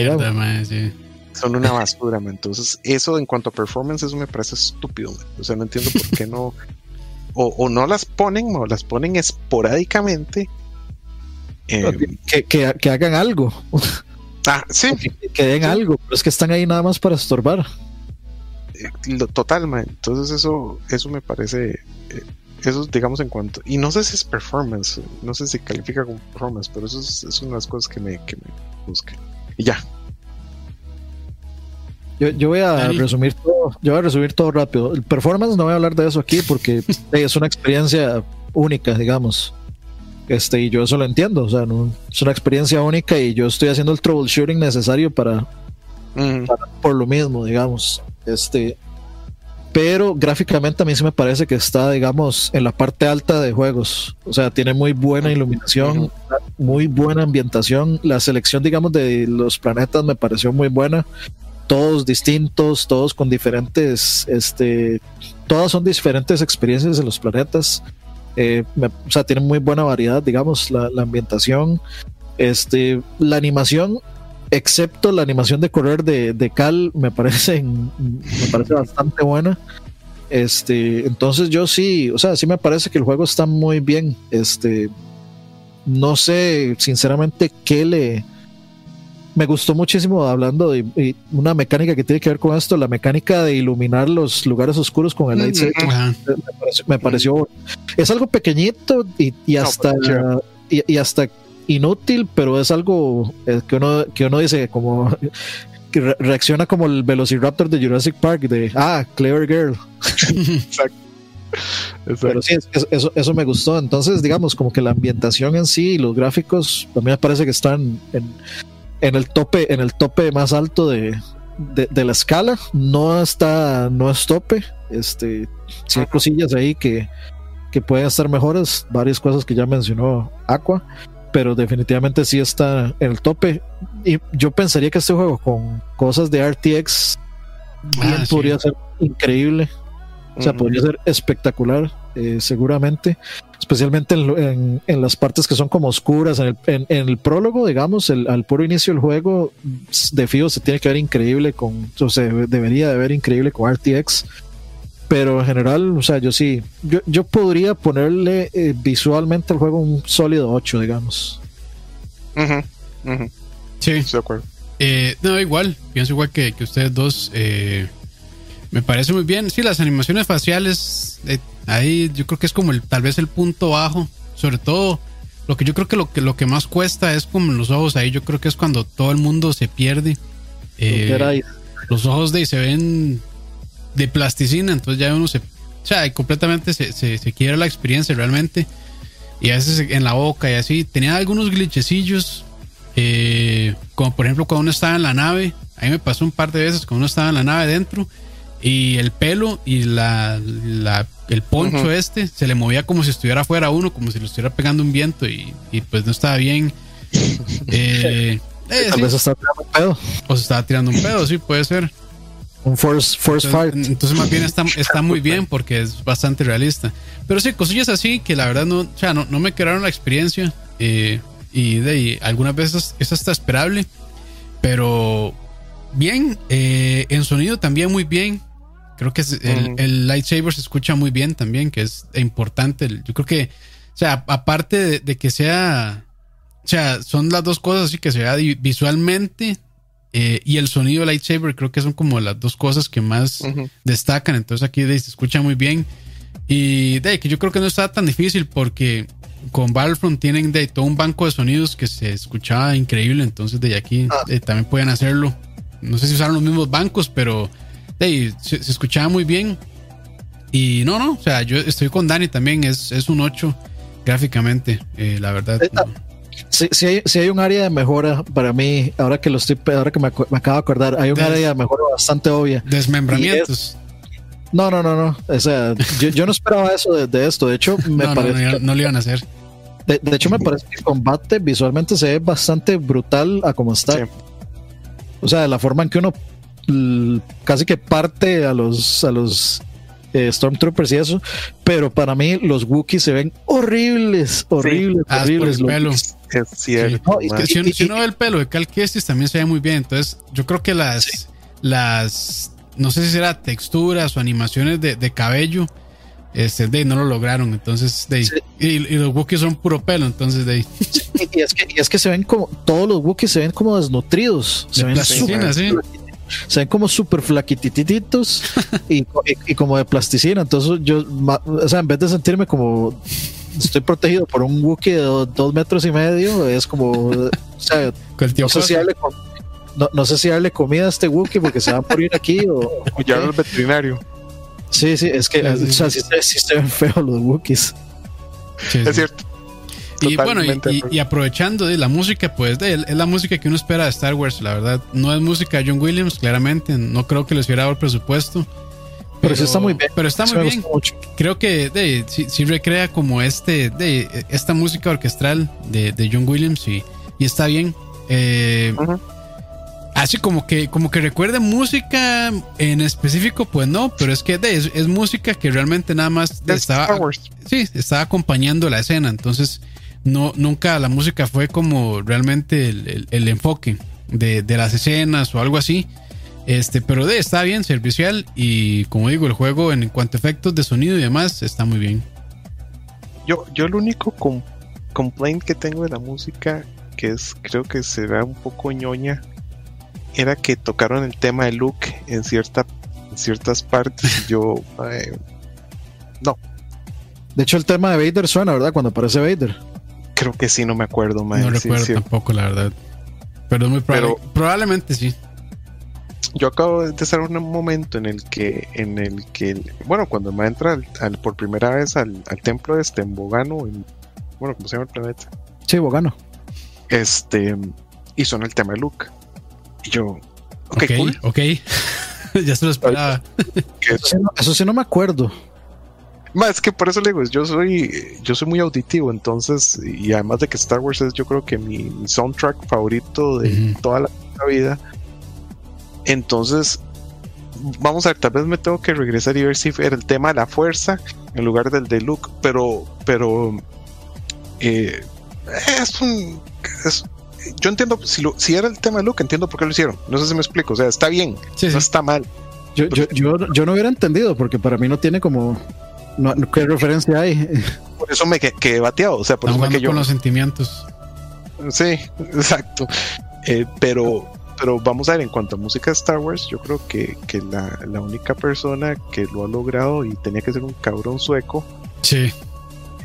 Son una basura, entonces eso en cuanto a performance, eso me parece estúpido. O sea, no entiendo por qué no. O, no las ponen, o las ponen esporádicamente. Em, que, hagan algo. Ah, sí. Que, den algo, pero es que están ahí nada más para estorbar. Eh, total, Entonces eso, eso me parece eh, eso digamos en cuanto y no sé si es performance no sé si califica como performance pero eso es, es una de las cosas que me, que me busque y ya. Yo, yo voy a resumir todo yo voy a resumir todo rápido. El performance no voy a hablar de eso aquí porque es una experiencia única digamos. Este y yo eso lo entiendo o sea no, es una experiencia única y yo estoy haciendo el troubleshooting necesario para por lo mismo, digamos. Este, pero gráficamente a mí sí me parece que está, digamos, en la parte alta de juegos. O sea, tiene muy buena iluminación, muy buena ambientación. La selección, digamos, de los planetas me pareció muy buena. Todos distintos, todos con diferentes, este, todas son diferentes experiencias en los planetas. Eh, o sea, tiene muy buena variedad, digamos, la, la ambientación. Este, la animación excepto la animación de correr de, Cal, me parece, me parece bastante buena. Este, entonces yo sí, o sea, sí me parece que el juego está muy bien. Este, no sé, sinceramente, qué le. Me gustó muchísimo hablando de, una mecánica que tiene que ver con esto, la mecánica de iluminar los lugares oscuros con el lightsaber. Me pareció, es algo pequeñito y, hasta y, hasta inútil, pero es algo eh, que uno, que uno dice como que reacciona como el Velociraptor de Jurassic Park de ah, clever girl. Exacto. Pero sí, eso, eso me gustó. Entonces, digamos, como que la ambientación en sí y los gráficos, a mí me parece que están en, en el tope, en el tope más alto de, de, la escala. No está, no es tope. Este, sí hay cosillas ahí que, que pueden estar mejores, varias cosas que ya mencionó Aqua pero definitivamente sí está en el tope. Y yo pensaría que este juego con cosas de RTX ah, podría ser increíble. O sea, podría ser espectacular, eh, seguramente. Especialmente en, en, las partes que son como oscuras. En el, en, el prólogo, digamos, el, al puro inicio del juego, de fijo se tiene que ver increíble con. O sea, debería de ver increíble con RTX pero en general, o sea, yo sí, yo, yo podría ponerle eh, visualmente al juego un sólido 8, digamos. Sí, de acuerdo. Eh, no, igual, pienso igual que, que ustedes dos. Eh, me parece muy bien. Sí, las animaciones faciales, ahí yo creo que es como el, tal vez el punto bajo. Sobre todo, lo que yo creo que lo que, lo que más cuesta es como los ojos. Ahí yo creo que es cuando todo el mundo se pierde. los ojos de ahí se ven de plasticina, entonces ya uno se, o sea, completamente se, se, se quiere la experiencia realmente. Y a veces en la boca y así. Tenía algunos glitchecillos, eh, como por ejemplo cuando uno estaba en la nave. A mí me pasó un par de veces cuando uno estaba en la nave dentro y el pelo y la, la el poncho este se le movía como si estuviera fuera uno, como si lo estuviera pegando un viento y, y pues no estaba bien. Eh, eh, Tal vez estaba tirando un pedo. O se estaba tirando un pedo, sí, puede ser. Un force, force entonces, fight. Entonces, más bien está, está muy bien porque es bastante realista. Pero sí, cosillas así que la verdad no, o sea, no, no me quedaron la experiencia. Eh, y de algunas veces es hasta esperable. Pero bien, eh, en sonido también muy bien. Creo que el, el, lightsaber se escucha muy bien también, que es importante. Yo creo que, o sea, aparte de, de que sea, o sea, son las dos cosas así que se vea visualmente eh, y el sonido lightsaber creo que son como las dos cosas que más destacan. Entonces aquí se escucha muy bien. Y de que yo creo que no está tan difícil porque con Battlefront tienen de todo un banco de sonidos que se escuchaba increíble. Entonces de aquí ah. también pueden hacerlo. No sé si usaron los mismos bancos, pero se, se, escuchaba muy bien. Y no, no, o sea, yo estoy con Dani también. Es, es un 8 gráficamente, eh, la verdad. Si hay, hay, un área de mejora para mí, ahora que lo estoy, ahora que me, acabo de acordar, hay un área de mejora bastante obvia. Desmembramientos. no, no, no, no. O sea, yo, no esperaba eso de, esto. De hecho, me parece. No, no, lo iban a hacer. De, hecho, me parece que el combate visualmente se ve bastante brutal a como está. O sea, la forma en que uno casi que parte a los, a los eh, Stormtroopers y eso, pero para mí los Wookiees se ven horribles, horribles, ah, horribles. si, uno ve el pelo de Cal Kestis también se ve muy bien. Entonces, yo creo que las, las no sé si será texturas o animaciones de, de cabello, este, de no lo lograron. Entonces, de, y, los Wookiees son puro pelo. Entonces, de y, es que, y es que se ven como, todos los Wookiees se ven como desnutridos. Se ven ¿sí? Se ven como súper flaquitititos y, y, como de plasticina. Entonces yo, o sea, en vez de sentirme como estoy protegido por un Wookiee de dos, metros y medio, es como, o sea, no sé, si darle, no, sé si darle comida a este Wookiee porque se va a morir aquí o... ya al veterinario. Sí, sí, es que, o sea, sí, se ven feos los Wookiees. es cierto. Y bueno, y, aprovechando de la música, pues es la música que uno espera de Star Wars, la verdad. No es música de John Williams, claramente. No creo que les hubiera dado el presupuesto. Pero, está muy bien. Pero está muy bien. Creo que de, sí, recrea como este de esta música orquestral de, de John Williams y, y está bien. Eh, Así como que, como que recuerde música en específico, pues no, pero es que es, música que realmente nada más estaba, sí, estaba acompañando la escena, entonces no, nunca la música fue como realmente el, enfoque de, las escenas o algo así. Este, pero de, está bien, servicial y como digo, el juego en cuanto a efectos de sonido y demás está muy bien. Yo, yo el único complaint que tengo de la música, que es, creo que será un poco ñoña, era que tocaron el tema de Luke en, cierta, ciertas partes. yo, no. De hecho, el tema de Vader suena, ¿verdad? Cuando aparece Vader. Creo que sí, no me acuerdo, No recuerdo tampoco, la verdad. Pero muy probable, probablemente sí. Yo acabo de estar un momento en el que, en el que, bueno, cuando me entra al, por primera vez al, templo de este, en Bogano, bueno, ¿cómo se llama el planeta? Sí, Bogano. Este, y suena el tema de Luke. Y yo, ok, ok. ya se lo esperaba. Eso sí, no, me acuerdo. Más que por eso le digo, yo soy, yo soy muy auditivo, entonces, y además de que Star Wars es yo creo que mi, soundtrack favorito de toda la vida. Entonces, vamos a ver, tal vez me tengo que regresar y ver si era el tema de la fuerza en lugar del de Luke, pero, pero eh, es un yo entiendo, si, lo, si era el tema de Luke, entiendo por qué lo hicieron. No sé si me explico. O sea, está bien, no está mal. Yo, yo, yo, no hubiera entendido, porque para mí no tiene como. No, ¿Qué referencia hay? Por eso me quedé bateado. O sea, por eso que yo. con los sentimientos. Sí, exacto. Eh, pero, pero vamos a ver, en cuanto a música de Star Wars, yo creo que, que la, la, única persona que lo ha logrado y tenía que ser un cabrón sueco. Sí.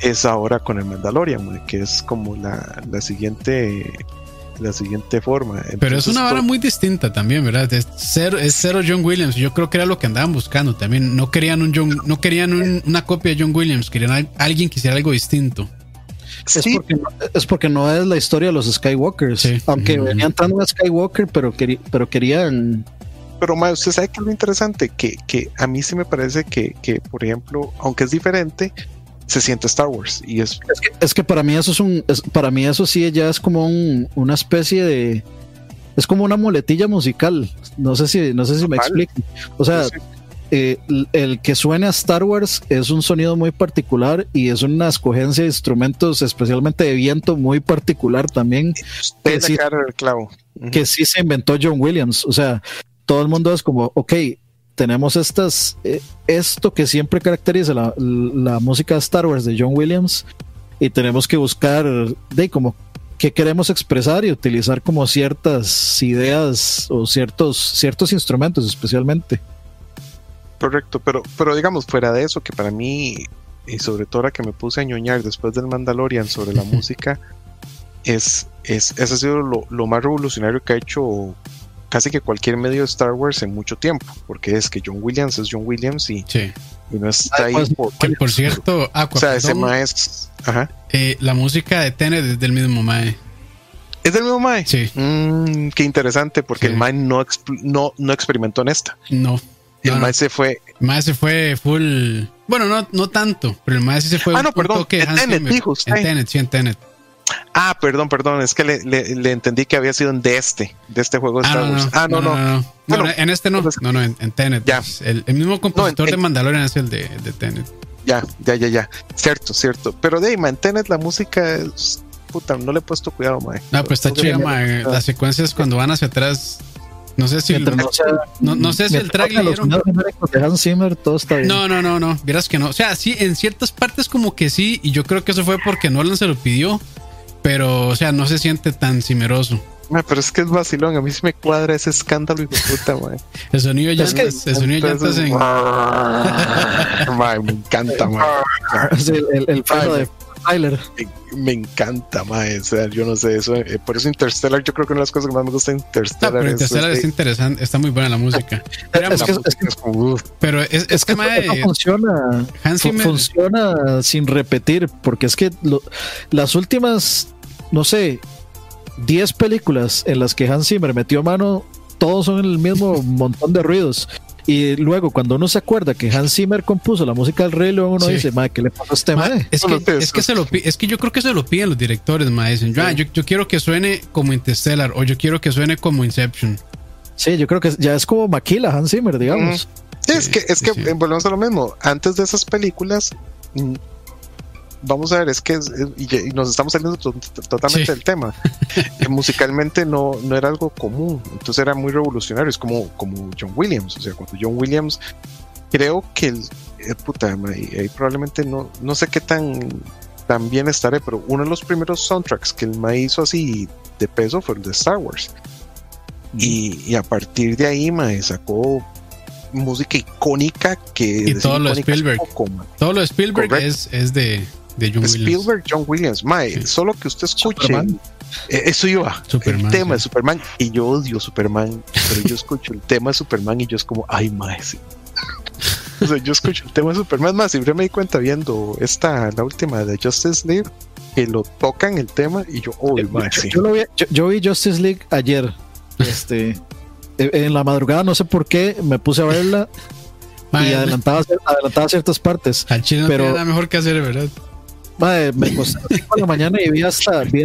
Es ahora con el Mandalorian, que es como la, la siguiente la siguiente forma. Pero es una vara muy distinta también, ¿verdad? Es cero, es cero John Williams. Yo creo que era lo que andaban buscando también. No querían un John, no querían una copia de John Williams, querían alguien que hiciera algo distinto. Es, porque no, es porque no es la historia de los Skywalkers. Aunque venían tanto a Skywalker, pero, pero querían. Pero, ma, usted sabe que es lo interesante, que, que a mí sí me parece que, que, por ejemplo, aunque es diferente, se siente Star Wars y es es que, para mí eso es un para mí eso sí ya es como una especie de es como una muletilla musical. No sé si no sé si me explico. O sea eh, el que suene a Star Wars es un sonido muy particular y es una escogencia de instrumentos especialmente de viento muy particular también que sí, el clavo. que sí se inventó John Williams. O sea todo el mundo es como ok tenemos estas, eh, esto que siempre caracteriza la, música de Star Wars de John Williams y tenemos que buscar de como qué queremos expresar y utilizar como ciertas ideas o ciertos, ciertos instrumentos especialmente. Correcto, pero, pero digamos, fuera de eso, que para mí, y sobre todo ahora que me puse a ñoñar después del Mandalorian sobre la música, es, es, ese ha sido lo, lo, más revolucionario que ha hecho casi que cualquier medio de Star Wars en mucho tiempo, porque es que John Williams es John Williams y, no está ahí. Por, por cierto, o sea, ese Mae es. Ajá. Eh, la música de Tenet es del mismo Mae. ¿Es del mismo Mae? Sí. Mm, qué interesante, porque el Mae no, no, no experimentó en esta. No. El Mae se fue. El Mae se fue full. Bueno, no, no tanto, pero el Mae sí se fue. Ah, no, perdón. En Tenet, dijo En Tenet, sí, en Tenet. Ah, perdón, perdón, es que le, le, entendí que había sido de este, de este juego de ah, Star Wars. ah, no, no. no, en este no, no, no, en, Tenet. Ya. El, mismo compositor de Mandalorian es el de, de, Tenet. Ya, ya, ya, ya. Cierto, cierto. Pero de ahí, en Tenet la música es. Puta, no le he puesto cuidado, mae. No, pues está chido, mae. Las secuencias cuando van hacia atrás no sé si el, no, no, sé si el track le dieron. No, no, no, no. Vieras que no. O sea, sí, en ciertas partes como que sí, y yo creo que eso fue porque Nolan se lo pidió pero, o sea, no se siente tan cimeroso. pero es que es vacilón, a mí sí me cuadra ese escándalo y de puta, man. El sonido ya es que, el sonido ya está en... me encanta, man. el, el, el de Tyler. Me, encanta, mae. O sea, yo no sé eso. Eh, por eso Interstellar, yo creo que una de las cosas que más me gusta Interstellar. pero Interstellar es, interesante, está muy buena la música. pero es, que, pero es, que, mae, funciona. funciona sin repetir, porque es que las últimas, no sé, 10 películas en las que Hans Zimmer metió mano, todos son el mismo montón de ruidos. Y luego, cuando uno se acuerda que Hans Zimmer compuso la música del Rey León, uno dice, madre, ¿qué le pasa a este madre? Es que, es, que se lo, es que yo creo que se lo piden los directores, madre. Dicen, ah, yo, yo, quiero que suene como Interstellar o yo quiero que suene como Inception. Sí, yo creo que ya es como Maquila, Hans Zimmer, digamos. Sí, es que, es que volvemos a lo mismo. Antes de esas películas, vamos a ver, es que y, nos estamos saliendo totalmente del tema. musicalmente no, no era algo común, entonces era muy revolucionario, es como, como John Williams, o sea, cuando John Williams, creo que el, eh, puta, ahí, probablemente no, no sé qué tan, tan bien estaré, pero uno de los primeros soundtracks que el ma hizo así de peso fue el de Star Wars. Y, a partir de ahí, ma, sacó música icónica que y todo lo de Spielberg todo lo de Spielberg es, es, de de John Spielberg, John Williams. Mae, solo que usted escuche. Eh, eso iba. el tema de Superman. Y yo odio Superman. Pero yo escucho el tema de Superman y yo es como, ay, mae, o sea, yo escucho el tema de Superman. Más, siempre me di cuenta viendo esta, la última de Justice League, que lo tocan el tema y yo, oh, mae, yo, vi, Justice League ayer. Este. en la madrugada, no sé por qué, me puse a verla y adelantaba, adelantaba ciertas partes. Al chino pero, nada mejor que hacer, ¿verdad? Madre, me costó a la mañana y vi hasta vi,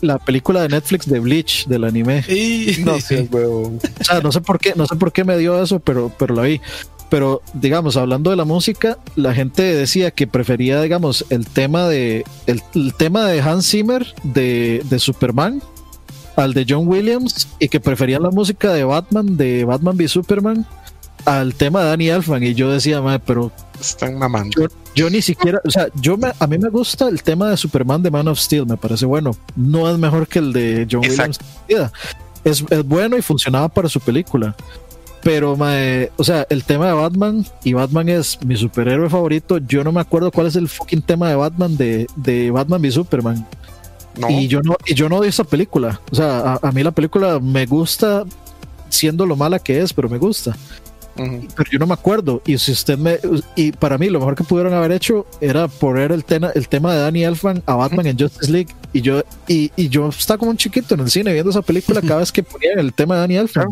la película de Netflix de Bleach del anime. no, sé, o sea, no sé por qué, no sé por qué me dio eso, pero, pero la vi. Pero digamos, hablando de la música, la gente decía que prefería, digamos, el tema de el, tema de Hans Zimmer de, de Superman al de John Williams y que preferían la música de Batman, de Batman v Superman, al tema de Danny Elfman. Y yo decía, madre, pero. Están mamando. Yo, ni siquiera, o sea, yo me, a mí me gusta el tema de Superman de Man of Steel, me parece bueno. No es mejor que el de John Williams. Es, es bueno y funcionaba para su película. Pero, o sea, el tema de Batman, y Batman es mi superhéroe favorito, yo no me acuerdo cuál es el fucking tema de Batman de, de Batman v Superman. Y yo no, y yo no vi esa película. O sea, a, mí la película me gusta siendo lo mala que es, pero me gusta. Pero yo no me acuerdo. Y si usted me. Y para mí, lo mejor que pudieron haber hecho era poner el, tema el tema de Danny Elfman a Batman en Justice League. Y yo, y, y, yo estaba como un chiquito en el cine viendo esa película cada vez que ponían el tema de Danny Elfman.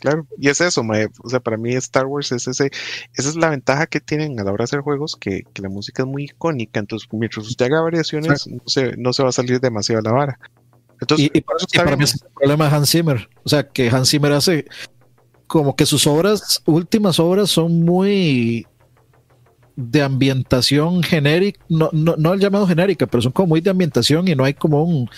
Claro. y es eso, o sea, para mí Star Wars es ese, esa es la ventaja que tienen a la hora de hacer juegos, que, que la música es muy icónica, entonces mientras usted haga variaciones, no, se, no se va a salir demasiado a la vara. Entonces, y, para mí es el problema de Hans Zimmer, o sea, que Hans Zimmer hace como que sus obras, últimas obras son muy de ambientación genérica, no, no, no el llamado genérica, pero son como muy de ambientación y no hay como un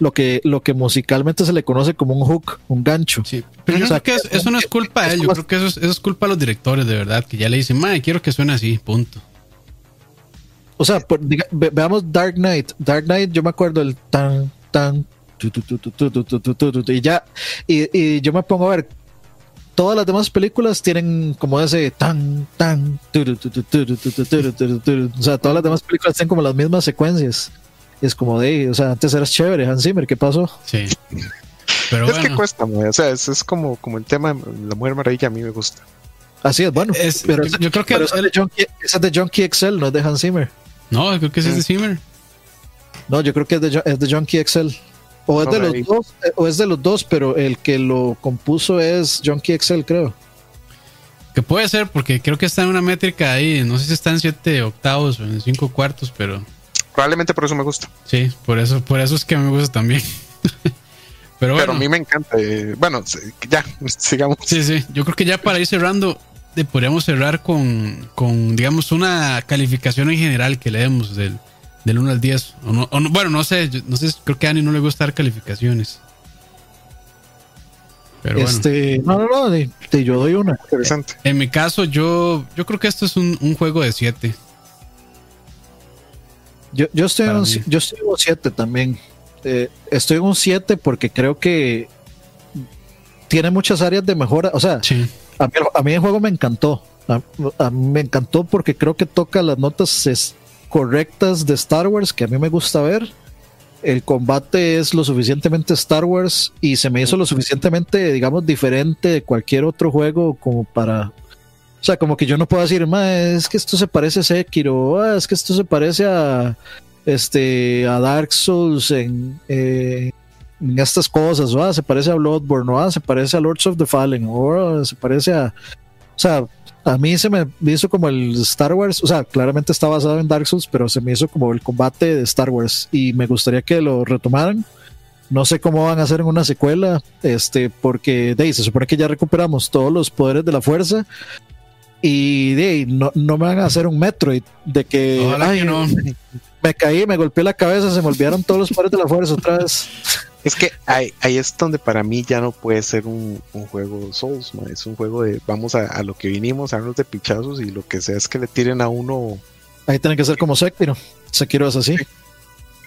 lo que, lo que musicalmente se le conoce como un hook, un gancho. Sí, pero yo creo que eso no es culpa de él, yo creo que eso es, eso es culpa de los directores, de verdad, que ya le dicen, madre, quiero que suene así, punto. O sea, veamos Dark Knight. Dark Knight, yo me acuerdo el tan, tan, y ya, y, y yo me pongo a ver todas las demás películas tienen como ese tan, tan, o sea, todas las demás películas tienen como las mismas secuencias. es como de, o sea, antes eras chévere, Hans Zimmer, ¿qué pasó? Sí. Pero es que cuesta, o sea, es, es, como, como el tema de la Mujer Maravilla, a mí me gusta. Así es, bueno. pero yo, creo que pero es, de es Junkie XL, no es de Hans Zimmer. No, creo que es de Zimmer. No, yo creo que es de, es de Junkie XL. O es, de los dos, eh, o es de los dos, pero el que lo compuso es Junkie Excel, creo. Que puede ser, porque creo que está en una métrica ahí. No sé si está en siete octavos o en cinco cuartos, pero. Probablemente por eso me gusta. Sí, por eso, por eso es que me gusta también. pero bueno. Pero a mí me encanta. Eh, bueno, ya, sigamos. Sí, sí. Yo creo que ya para ir cerrando, podríamos cerrar con, con, digamos, una calificación en general que leemos del, del 1 al 10. O bueno, no sé, no sé, creo que a Ani no le gusta dar calificaciones. Pero este, no, no, no, yo doy una. Interesante. En mi caso, yo, yo creo que esto es un, juego de 7. Yo, yo, estoy en un, yo estoy en un 7 también. Eh, estoy en un 7 porque creo que tiene muchas áreas de mejora. O sea, a, mí, a, mí, el juego me encantó. A, mí me encantó porque creo que toca las notas correctas de Star Wars que a mí me gusta ver. El combate es lo suficientemente Star Wars y se me hizo lo suficientemente, digamos, diferente de cualquier otro juego como para... O sea, como que yo no puedo decir, es que esto se parece a Sekiro, ah, es que esto se parece a, este, a Dark Souls en, eh, en estas cosas, o se parece a Bloodborne, o se parece a Lords of the Fallen, o se parece a... O sea, a mí se me hizo como el Star Wars, o sea, claramente está basado en Dark Souls, pero se me hizo como el combate de Star Wars y me gustaría que lo retomaran. No sé cómo van a hacer en una secuela, este, porque de se supone que ya recuperamos todos los poderes de la fuerza y de no, no me van a hacer un Metroid de que, ay, no. me caí, me golpeé la cabeza, se me olvidaron todos los poderes de la fuerza otra vez. Es que ahí, es donde para mí ya no puede ser un, juego Souls, es un juego de vamos a, lo que vinimos, a darnos de pichazos y lo que sea es que le tiren a uno. Ahí tiene que ser como Sekiro. Sekiro es así.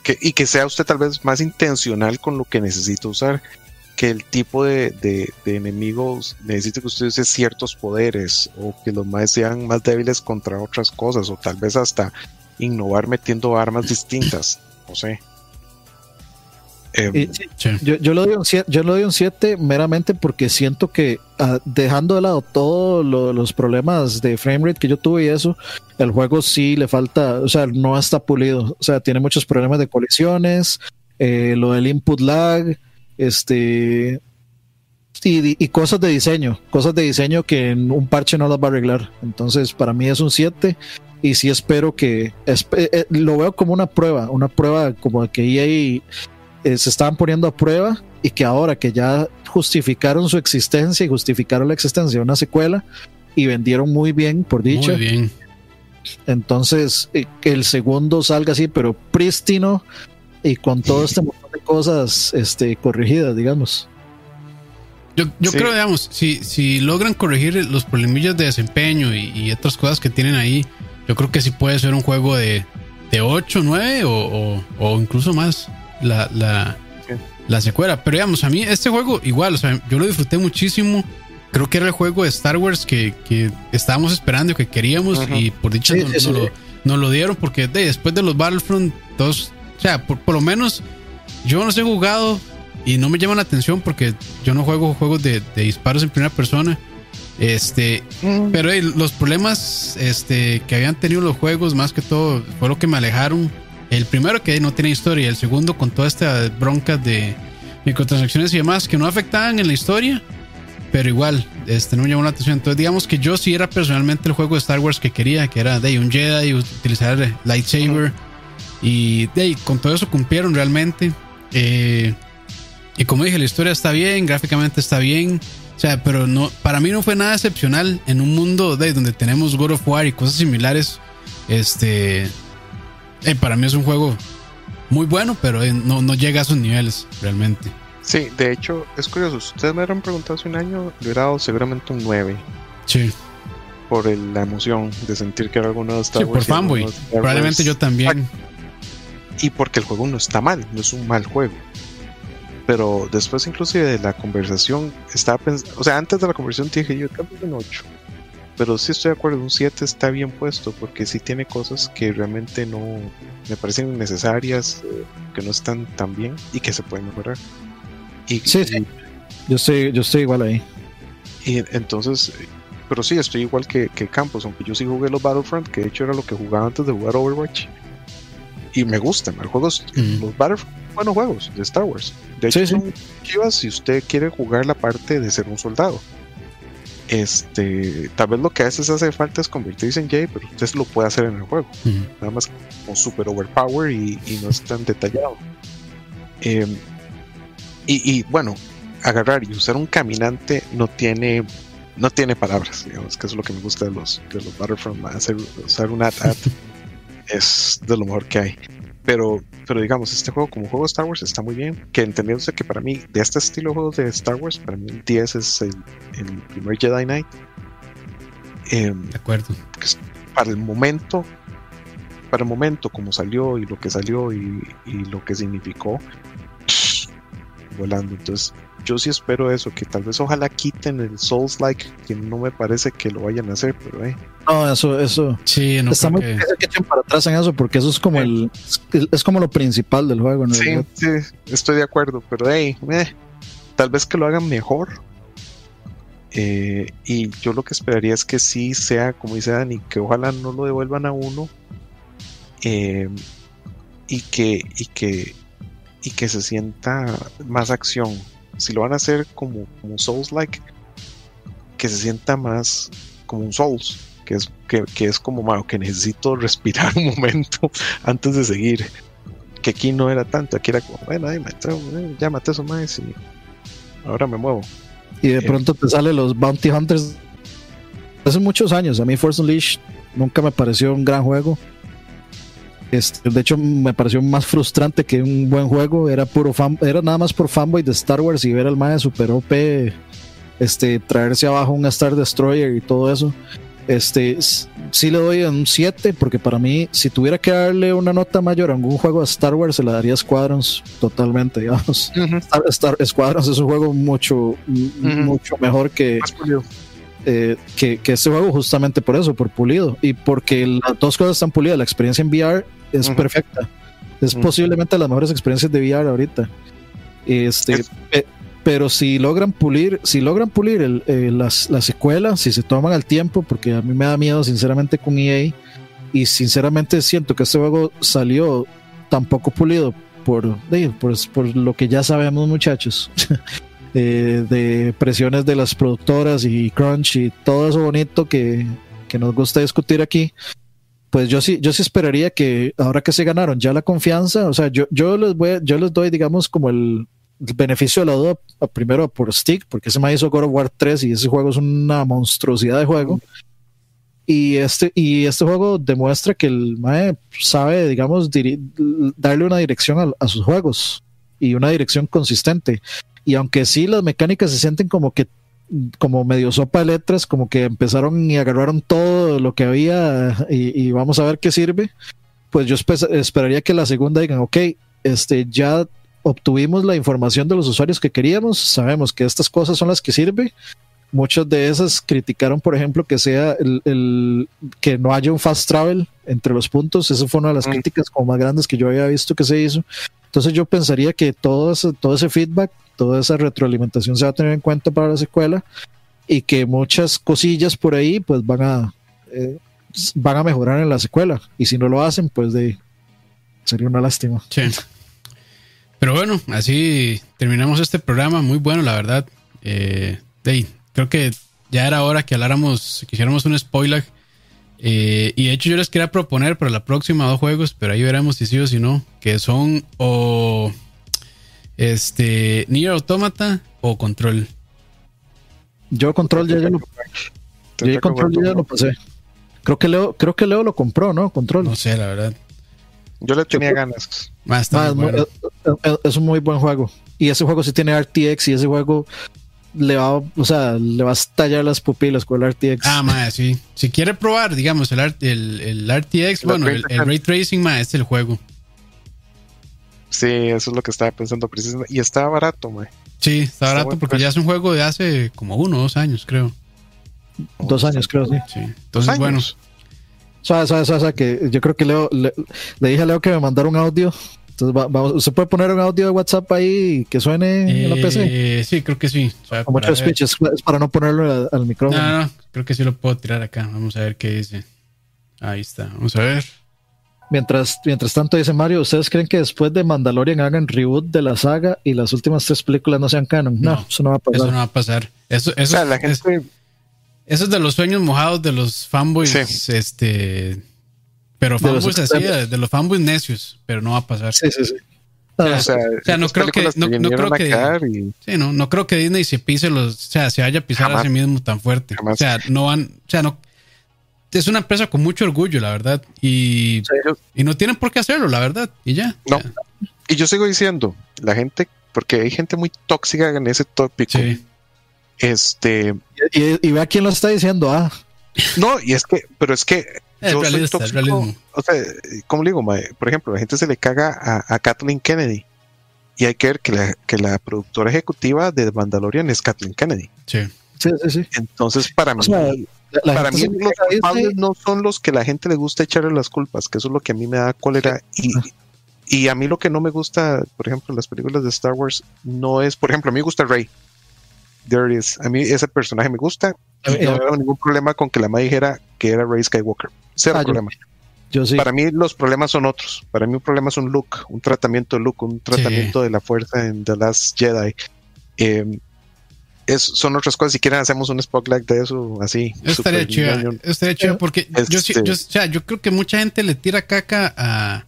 Que, y que sea usted tal vez más intencional con lo que necesita usar. Que el tipo de, de, enemigos necesite que usted use ciertos poderes o que los más sean más débiles contra otras cosas o tal vez hasta innovar metiendo armas distintas. No sé. Em, yo, yo, le doy un 7, yo le doy un 7 meramente porque siento que ah, dejando de lado todos los problemas de framerate que yo tuve y eso, el juego sí le falta, o sea, no está pulido, o sea, tiene muchos problemas de colisiones, eh, lo del input lag, este y, y, cosas de diseño, cosas de diseño que en un parche no las va a arreglar. Entonces, para mí es un 7 y sí espero que eh, eh, lo veo como una prueba, una prueba como de que EA eh, se estaban poniendo a prueba y que ahora que ya justificaron su existencia y justificaron la existencia de una secuela y vendieron muy bien, por dicho. Muy bien. Entonces, eh, que el segundo salga así, pero prístino y con todo este montón de cosas este, corregidas, digamos. Yo, yo creo, digamos, si, si logran corregir los problemillas de desempeño y, otras cosas que tienen ahí, yo creo que sí puede ser un juego de, de 8, 9 o, o incluso más la, la, la secuela. Pero digamos, a mí este juego igual, o sea, yo lo disfruté muchísimo. Creo que era el juego de Star Wars que, que estábamos esperando, que queríamos y por dicha nos, lo, nos, lo, dieron porque después de los Battlefront dos o sea, por, por, lo menos yo no los he jugado y no me llama la atención porque yo no juego juegos de, de disparos en primera persona. Este, pero los problemas este, que habían tenido los juegos, más que todo, fue lo que me alejaron el primero que no tiene historia, el segundo con toda esta bronca de microtransacciones y demás que no afectaban en la historia, pero igual, este no me llamó la atención. Entonces, digamos que yo sí era personalmente el juego de Star Wars que quería, que era de un Jedi, utilizar lightsaber. Y de con todo eso cumplieron realmente. Eh, y como dije, la historia está bien, gráficamente está bien. O sea, pero no, para mí no fue nada excepcional en un mundo de donde tenemos God of War y cosas similares. Este, eh, para mí es un juego muy bueno, pero eh, no, no llega a esos niveles realmente. Sí, de hecho, es curioso. Si ustedes me hubieran preguntado hace un año, le hubiera dado seguramente un 9. Sí. Por la emoción de sentir que era algo nuevo Star Sí, por fanboy. Probablemente yo también. Y porque el juego no está mal, no es un mal juego. Pero después, inclusive de la conversación, estaba pensando. O sea, antes de la conversación dije yo, cambio un 8 pero sí estoy de acuerdo, un 7 está bien puesto porque sí tiene cosas que realmente no me parecen necesarias, eh, que no están tan bien y que se pueden mejorar. Y, sí, sí. Yo estoy, yo estoy igual ahí. Y entonces, pero sí, estoy igual que, que Campos, aunque yo sí jugué los Battlefront, que de hecho era lo que jugaba antes de jugar Overwatch. Y me gustan, los juegos, los Battlefront, buenos juegos de Star Wars. De hecho, son chivas si usted quiere jugar la parte de ser un soldado este, tal vez lo que a veces hace falta es convertirse en Jay, pero usted lo puede hacer en el juego. Nada más como super overpower y, no es tan detallado. Em, y, bueno, agarrar y usar un caminante no tiene no tiene palabras, digamos, que es lo que me gusta de los, de los Battlefront. Hacer, usar un at-at es de lo mejor que hay. Pero, pero digamos, este juego como juego de Star Wars está muy bien. Que entendiéndose que para mí, de este estilo de juegos de Star Wars, para mí el 10 es el, primer Jedi Knight. Em, de acuerdo. Para el momento, para el momento como salió y lo que salió y, lo que significó, volando. Entonces, yo sí espero eso, que tal vez ojalá quiten el Souls like, que no me parece que lo vayan a hacer, pero eh. No, eso, eso. Sí, no está muy que... que echen para atrás en eso, porque eso es como el es como lo principal del juego, ¿no? Sí, sí, estoy de acuerdo, pero hey, eh, tal vez que lo hagan mejor. Eh, y yo lo que esperaría es que sí sea, como dice Dani, que ojalá no lo devuelvan a uno. Eh, y que, y que y que se sienta más acción si lo van a hacer como, como Souls-like, que se sienta más como un Souls, que es, que, es como, que necesito respirar un momento antes de seguir. Que aquí no era tanto, aquí era como, bueno, ahí eh, ya maté eso más y ahora me muevo. Y de eh, pronto te sale los Bounty Hunters. Hace muchos años, a mí Force Unleashed nunca me pareció un gran juego este, de hecho, me pareció más frustrante que un buen juego. Era puro fan, era nada más por fanboy de Star Wars y ver al mae super OP, este, traerse abajo un Star Destroyer y todo eso. Este, sí le doy un 7 porque para mí, si tuviera que darle una nota mayor a algún juego de Star Wars, se la daría Squadrons totalmente, digamos. Star, Squadrons es un juego mucho, mucho mejor que, eh, que, que, este juego justamente por eso, por pulido y porque las dos cosas están pulidas. La experiencia en VR es perfecta. Es posiblemente las mejores experiencias de VR ahorita. Este, pero si logran pulir, si logran pulir el, eh, las, la secuela, si se toman el tiempo, porque a mí me da miedo sinceramente con EA y sinceramente siento que este juego salió tan poco pulido por, por, por lo que ya sabemos muchachos. Eh, de presiones de las productoras y crunch y todo eso bonito que, que nos gusta discutir aquí, pues yo sí, yo sí esperaría que ahora que se ganaron ya la confianza, o sea, yo, yo les voy, yo les doy, digamos, como el, beneficio de la duda primero por Stick, porque se me hizo God of War 3 y ese juego es una monstruosidad de juego. Y este, y este juego demuestra que el MAE sabe, digamos, darle una dirección a, a, sus juegos y una dirección consistente. Y aunque sí las mecánicas se sienten como que como medio sopa de letras, como que empezaron y agarraron todo lo que había y, vamos a ver qué sirve, pues yo esperaría que la segunda digan, ok, este, ya obtuvimos la información de los usuarios que queríamos, sabemos que estas cosas son las que sirven. Muchas de esas criticaron, por ejemplo, que sea el, que no haya un fast travel entre los puntos. Esa fue una de las mm. críticas como más grandes que yo había visto que se hizo. Entonces yo pensaría que todo todo ese feedback toda esa retroalimentación se va a tener en cuenta para la secuela y que muchas cosillas por ahí pues van a eh, van a mejorar en la secuela y si no lo hacen pues sería una lástima. Sí. Pero bueno, así terminamos este programa muy bueno la verdad. Eh, creo que ya era hora que habláramos, que hiciéramos un spoiler. Eh, y de hecho yo les quería proponer para la próxima dos juegos, pero ahí veremos si sí o si no, que son o este, Nier Automata o Control. Yo Control ya, lo yo Control ya lo pasé. Creo que Leo, creo que Leo lo compró, ¿no? Control. No sé, la verdad. Yo le tenía ganas. Ah, es, un muy buen juego. Y ese juego sí tiene RTX y ese juego le va, o sea, le va a estallar las pupilas con el RTX. Ah, más sí. Si quiere probar, digamos, el, el, RTX, bueno, el, Ray Tracing, más es el juego. Sí, eso es lo que estaba pensando precisamente. Y está barato, mae. Sí, está, barato porque ya es un juego de hace como uno o dos años, creo. Dos años, creo, sí. sí. Entonces, bueno. Suave, suave, suave, que yo creo que Leo, le, dije a Leo que me mandara un audio. Entonces, vamos, ¿se puede poner un audio de WhatsApp ahí que suene en la PC? Eh, sí, creo que sí. Con muchos speeches, es para no ponerlo al, micrófono. No, no, creo que sí lo puedo tirar acá. Vamos a ver qué dice. Ahí está, vamos a ver. Mientras, mientras tanto, dice Mario, ¿ustedes creen que después de Mandalorian hagan reboot de la saga y las últimas tres películas no sean canon? No, eso no va a pasar. Eso no va a pasar. Eso, eso, es, de los sueños mojados de los fanboys, este, pero fanboys así, de, los fanboys necios, pero no va a pasar. Sí, sí, sí. o, sea, no creo que no, creo que sí, no, no creo que Disney se pise los, o sea, se haya pisado a sí mismo tan fuerte. O sea, no van, o sea, no es una empresa con mucho orgullo, la verdad. Y, y no tienen por qué hacerlo, la verdad. Y ya. No. Y yo sigo diciendo, la gente, porque hay gente muy tóxica en ese tópico. Sí. Este. Y, ve a quién lo está diciendo, ah. No, y es que, pero es que. yo soy tóxico, o sea, como digo, por ejemplo, la gente se le caga a, Kathleen Kennedy. Y hay que ver que la, que la productora ejecutiva de Mandalorian es Kathleen Kennedy. Sí. Sí, sí, sí. Entonces, para mí, para mí los culpables no son los que la gente le gusta echarle las culpas, que eso es lo que a mí me da cólera. Y, y a mí lo que no me gusta, por ejemplo, en las películas de Star Wars, no es, por ejemplo, a mí me gusta Rey. There is. A mí ese personaje me gusta. Y no veo ningún problema con que la madre dijera que era Rey Skywalker. Cero ah, problema. Yo, sí. Para mí los problemas son otros. Para mí un problema es un look, un tratamiento de look, un tratamiento de la fuerza en The Last Jedi. Eh, es, son otras cosas. Si quieren, hacemos un spotlight de eso así. Estaría chido. Estaría chido porque yo, este yo, o sea, yo creo que mucha gente le tira caca a.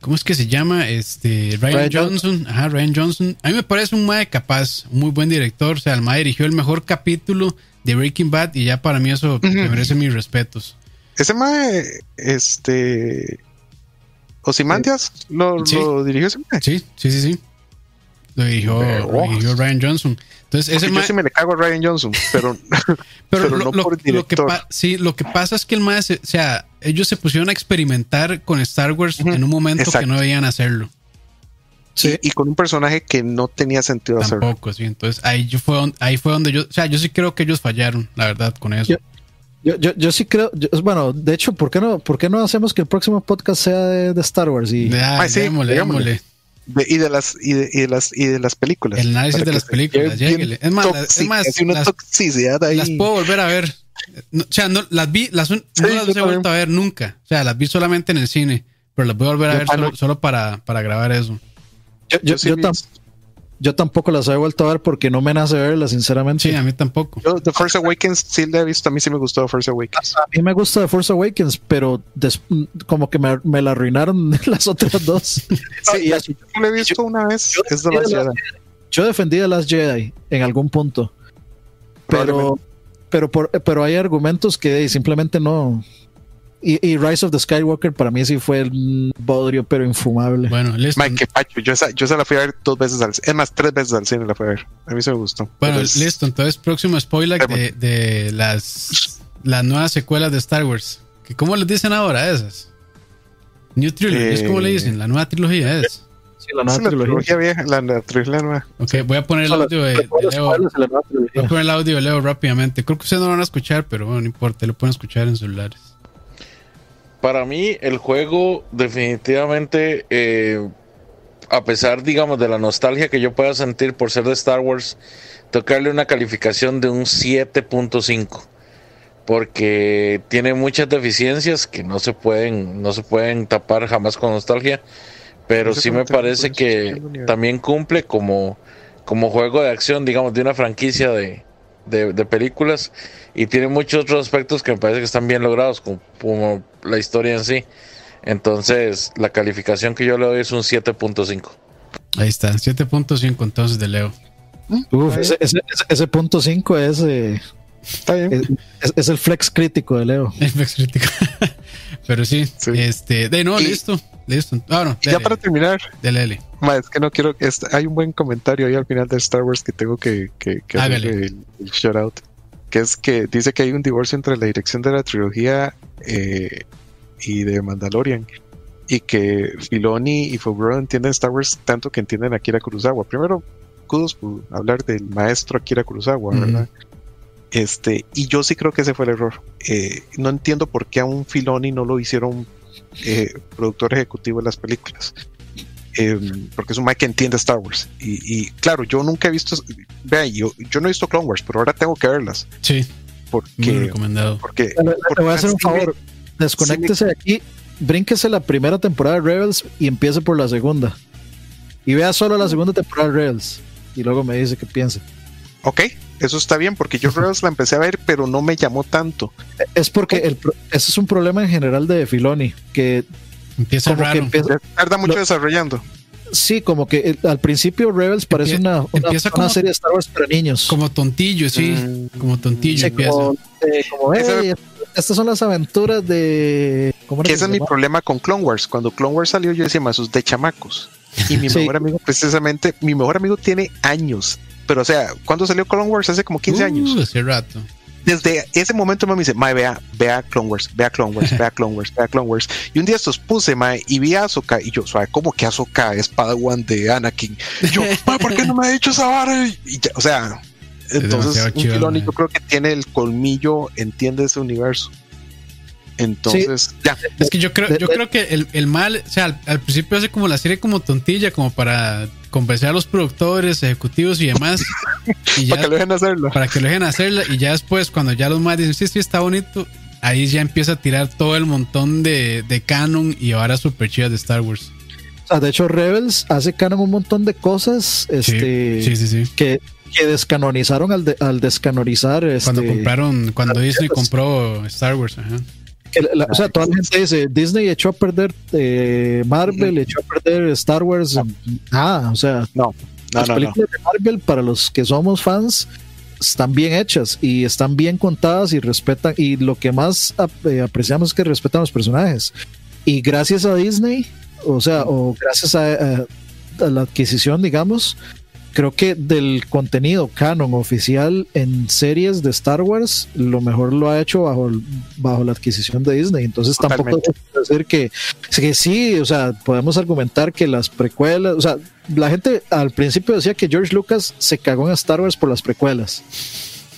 ¿Cómo es que se llama? Este Ryan, Johnson. Ajá, Ryan Johnson. A mí me parece un mae capaz, un muy buen director. O sea, el mae dirigió el mejor capítulo de Breaking Bad y ya para mí eso me merece mis respetos. Ese mae, este. Osimandias lo, lo dirigió ese mae. Sí, sí, sí, sí. Lo dirigió, lo Ryan Johnson. Entonces, ese yo sí me le cago a Ryan Johnson, pero, pero, lo, no por lo, que sí, lo que pasa es que el más, o sea, ellos se pusieron a experimentar con Star Wars en un momento que no debían hacerlo. Sí. Y, con un personaje que no tenía sentido hacerlo. Tampoco, sí. Entonces ahí, yo fue, ahí fue donde yo, o sea, yo sí creo que ellos fallaron, la verdad, con eso. Yo, yo, yo, sí creo, bueno, de hecho, ¿por qué no, por qué no hacemos que el próximo podcast sea de, Star Wars? Y... Ay, sí, démosle, démosle y de las y de, y de, las y de las películas. El análisis de las películas, Es más, es más una las, toxicidad ahí. las puedo volver a ver. o sea, no las vi, las, no las he vuelto a ver nunca. O sea, las vi solamente en el cine, pero las voy a volver a ver solo, solo, para, para grabar eso. Yo, yo, yo, yo tampoco las he vuelto a ver porque no me nace verlas, sinceramente. Sí, a mí tampoco. Yo The Force Awakens sí la he visto, a mí sí me gustó The Force Awakens. A, mí me gusta The Force Awakens, pero como que me, me, la arruinaron las otras dos. sí, y así, yo la he visto una vez, es The Last Jedi. Yo defendí The Last Jedi en algún punto. Pero, pero, por, pero hay argumentos que simplemente no, y, Rise of the Skywalker para mí sí fue el bodrio, pero infumable. Bueno, listo. Mike, pacho. Yo esa, yo la fui a ver dos veces al cine. Es más, tres veces al cine la fui a ver. A mí se me gustó. Bueno, listo. Entonces, próximo spoiler de, de, las, las nuevas secuelas de Star Wars. Que ¿Cómo les dicen ahora esas? New Trilogy, ¿es como le dicen? La nueva trilogía es. Sí, la nueva trilogía. trilogía vieja, la, trilogía nueva. Ok, voy a poner el audio de, Leo. Voy a poner el audio de Leo rápidamente. Creo que ustedes no lo van a escuchar, pero bueno, no importa, lo pueden escuchar en celulares para mí el juego definitivamente, eh, a pesar, digamos, de la nostalgia que yo pueda sentir por ser de Star Wars, tocarle una calificación de un 7.5 porque tiene muchas deficiencias que no se pueden no se pueden tapar jamás con nostalgia pero sí me parece que también cumple como como juego de acción digamos de una franquicia de, de, películas y tiene muchos otros aspectos que me parece que están bien logrados, como, la historia en sí. Entonces, la calificación que yo le doy es un 7.5. Ahí está, 7.5 entonces de Leo. Uf, ese, ese, punto 5 es, eh, es, el flex crítico de Leo. El flex crítico. Pero sí, este, de no, listo, listo. Ah, ya para terminar, es que no quiero que hay un buen comentario ahí al final de Star Wars que tengo que, que, hacer el, shout out. Que es que dice que hay un divorcio entre la dirección de la trilogía eh, y de Mandalorian. Y que Filoni y Favreau entienden Star Wars tanto que entienden a Akira Kurosawa. Primero, kudos por hablar del maestro Akira Kurosawa, ¿verdad? Este, y yo sí creo que ese fue el error. Eh, no entiendo por qué a un Filoni no lo hicieron eh, productor ejecutivo de las películas. Em, porque es un Mike que entiende Star Wars. Y, claro, yo nunca he visto. Vean, yo, yo no he visto Clone Wars, pero ahora tengo que verlas. Sí. Porque. Muy recomendado. Porque, le, voy a hacer un favor. Desconéctese de aquí, brínquese la primera temporada de Rebels y empiece por la segunda. Y vea solo la segunda temporada de Rebels. Y luego me dice qué piensa. Ok, eso está bien, porque yo Rebels la empecé a ver, pero no me llamó tanto. Es porque el, ese es un problema en general de Filoni, que empieza como que empieza, tarda mucho desarrollando. Sí, como que al principio Rebels parece una, una, serie de Star Wars para niños. Como tontillo, sí, mm. como tontillo empieza. Como, eh, estas son las aventuras de... ese es mi problema con Clone Wars. Cuando Clone Wars salió yo decía, más sus de chamacos. Y mi mejor amigo, precisamente, mi mejor amigo tiene años pero, o sea, ¿cuándo salió Clone Wars? Hace como 15 uh, años. Hace rato. Desde ese momento me dice, mae, vea, vea Clone Wars, vea Clone Wars, vea Clone Wars, vea Clone Wars. Y un día estos puse, mae, y vi a Ahsoka, y yo, ¿sabe cómo que Ahsoka es Padawan de Anakin? Y yo, mae, ¿por qué no me ha dicho esa vara? Y ya, o sea, entonces un Filoni yo creo que tiene el colmillo, entiende ese universo. Entonces, ya. Es que yo creo, yo creo que el, el mal, o sea, al, principio hace como la serie como tontilla, como para convencer a los productores, ejecutivos y demás. Para que lo dejen hacerlo. Para que lo dejen hacerla. Y ya después, cuando ya los más dicen, sí, sí, está bonito, ahí ya empieza a tirar todo el montón de, de canon y ahora super chidas de Star Wars. O sea, de hecho, Rebels hace canon un montón de cosas este, sí, sí, sí, Que, que descanonizaron al, al descanonizar. Cuando este, compraron, cuando Disney compró Star Wars, ajá o sea, toda la gente dice, Disney echó a perder eh, Marvel, echó a perder Star Wars. Ah, o sea, no, las películas de Marvel para los que somos fans están bien hechas y están bien contadas y respetan y lo que más eh, apreciamos es que respetan los personajes. Y gracias a Disney, o sea, o gracias a la adquisición, digamos, creo que del contenido canon oficial en series de Star Wars, lo mejor lo ha hecho bajo, bajo la adquisición de Disney. Entonces tampoco puedo decir que, que sí, o sea, podemos argumentar que las precuelas, o sea, la gente al principio decía que George Lucas se cagó en Star Wars por las precuelas.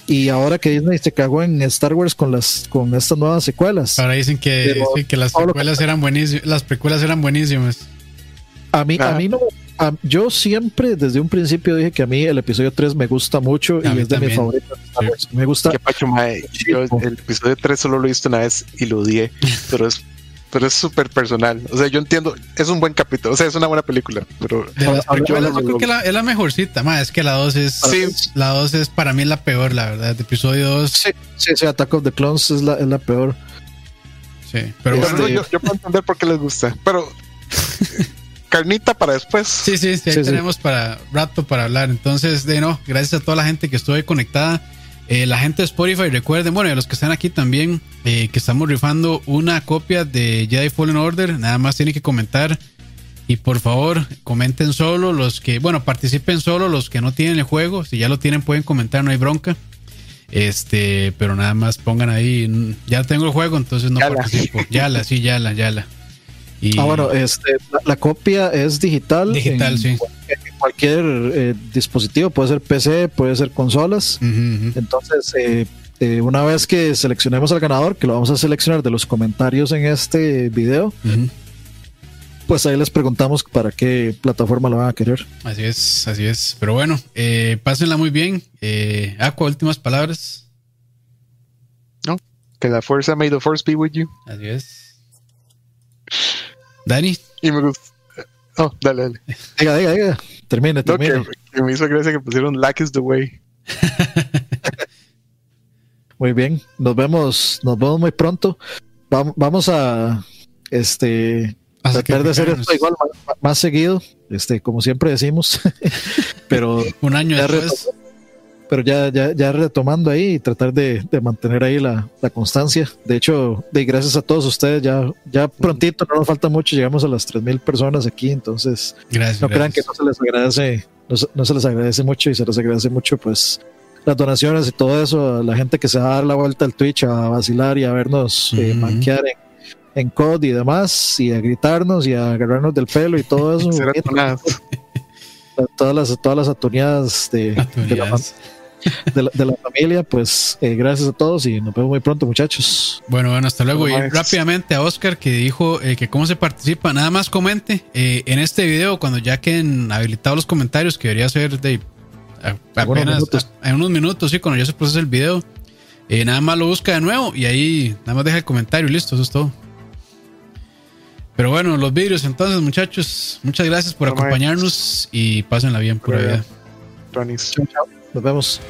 Y ahora que Disney se cagó en Star Wars con las con estas nuevas secuelas. Ahora dicen que, que las precuelas eran buenísimas, las precuelas eran buenísimas. A mí, a mí no, yo siempre desde un principio dije que a mí el episodio 3 me gusta mucho y es de mis favoritos. Me gusta. el episodio 3 solo lo he visto una vez y lo odié, pero es pero es súper personal. O sea, yo entiendo, es un buen capítulo, o sea, es una buena película, pero yo, creo que la, es la mejorcita, más es que la 2 es la 2 es para mí la peor, la verdad. El episodio 2 Sí, sí, sí, Attack of the Clones es la, es la peor. Sí, pero bueno, yo, yo puedo entender por qué les gusta, pero carnita para después. Sí, sí, sí, ahí tenemos para rato para hablar. Entonces, de no, gracias a toda la gente que estuvo conectada. Eh, la gente de Spotify, recuerden, bueno, y a los que están aquí también, eh, que estamos rifando una copia de Jedi Fallen Order. Nada más tienen que comentar. Y por favor, comenten solo los que, bueno, participen solo los que no tienen el juego. Si ya lo tienen, pueden comentar, no hay bronca. Este, pero nada más pongan ahí, ya tengo el juego, entonces no participo. Ya la, sí, ya la, la. Ah, bueno, este, la, copia es digital. Digital, sí. Cualquier, eh, dispositivo, puede ser PC, puede ser consolas. Entonces, eh, eh, una vez que seleccionemos al ganador, que lo vamos a seleccionar de los comentarios en este video, pues ahí les preguntamos para qué plataforma lo van a querer. Así es, así es. Pero bueno, pásenla muy bien. Eh, Aqua, últimas palabras. No, que la fuerza, may the force be with you. Así es. Dani. Y me gusta. Oh, dale, dale. Diga, diga, diga. Termine, termine. que, me hizo gracia que pusieron Lack is the way. muy bien. Nos vemos, nos vemos muy pronto. Vamos, a este tratar de hacer esto igual más, seguido, este, como siempre decimos. Pero un año después pero ya, ya, ya retomando ahí y tratar de, mantener ahí la, constancia. De hecho, de gracias a todos ustedes, ya, ya prontito, no nos falta mucho, llegamos a las 3.000 personas aquí, entonces no crean que no se les agradece, no, se les agradece mucho y se les agradece mucho pues las donaciones y todo eso, a la gente que se va a dar la vuelta al Twitch a vacilar y a vernos uh manquear en, en COD y demás, y a gritarnos y a agarrarnos del pelo y todo eso. todas las todas las atoneadas de, de la, de la, familia, pues eh, gracias a todos y nos vemos muy pronto, muchachos. Bueno, bueno, hasta luego. Y rápidamente a Oscar que dijo eh, que cómo se participa, nada más comente eh, en este video cuando ya queden habilitados los comentarios, que debería ser de apenas en unos minutos, sí, cuando ya se procesa el video. nada más lo busca de nuevo y ahí nada más deja el comentario y listo, eso es todo. Pero bueno, los vídeos entonces, muchachos, muchas gracias por acompañarnos y pásenla bien, pura vida. Nos vemos.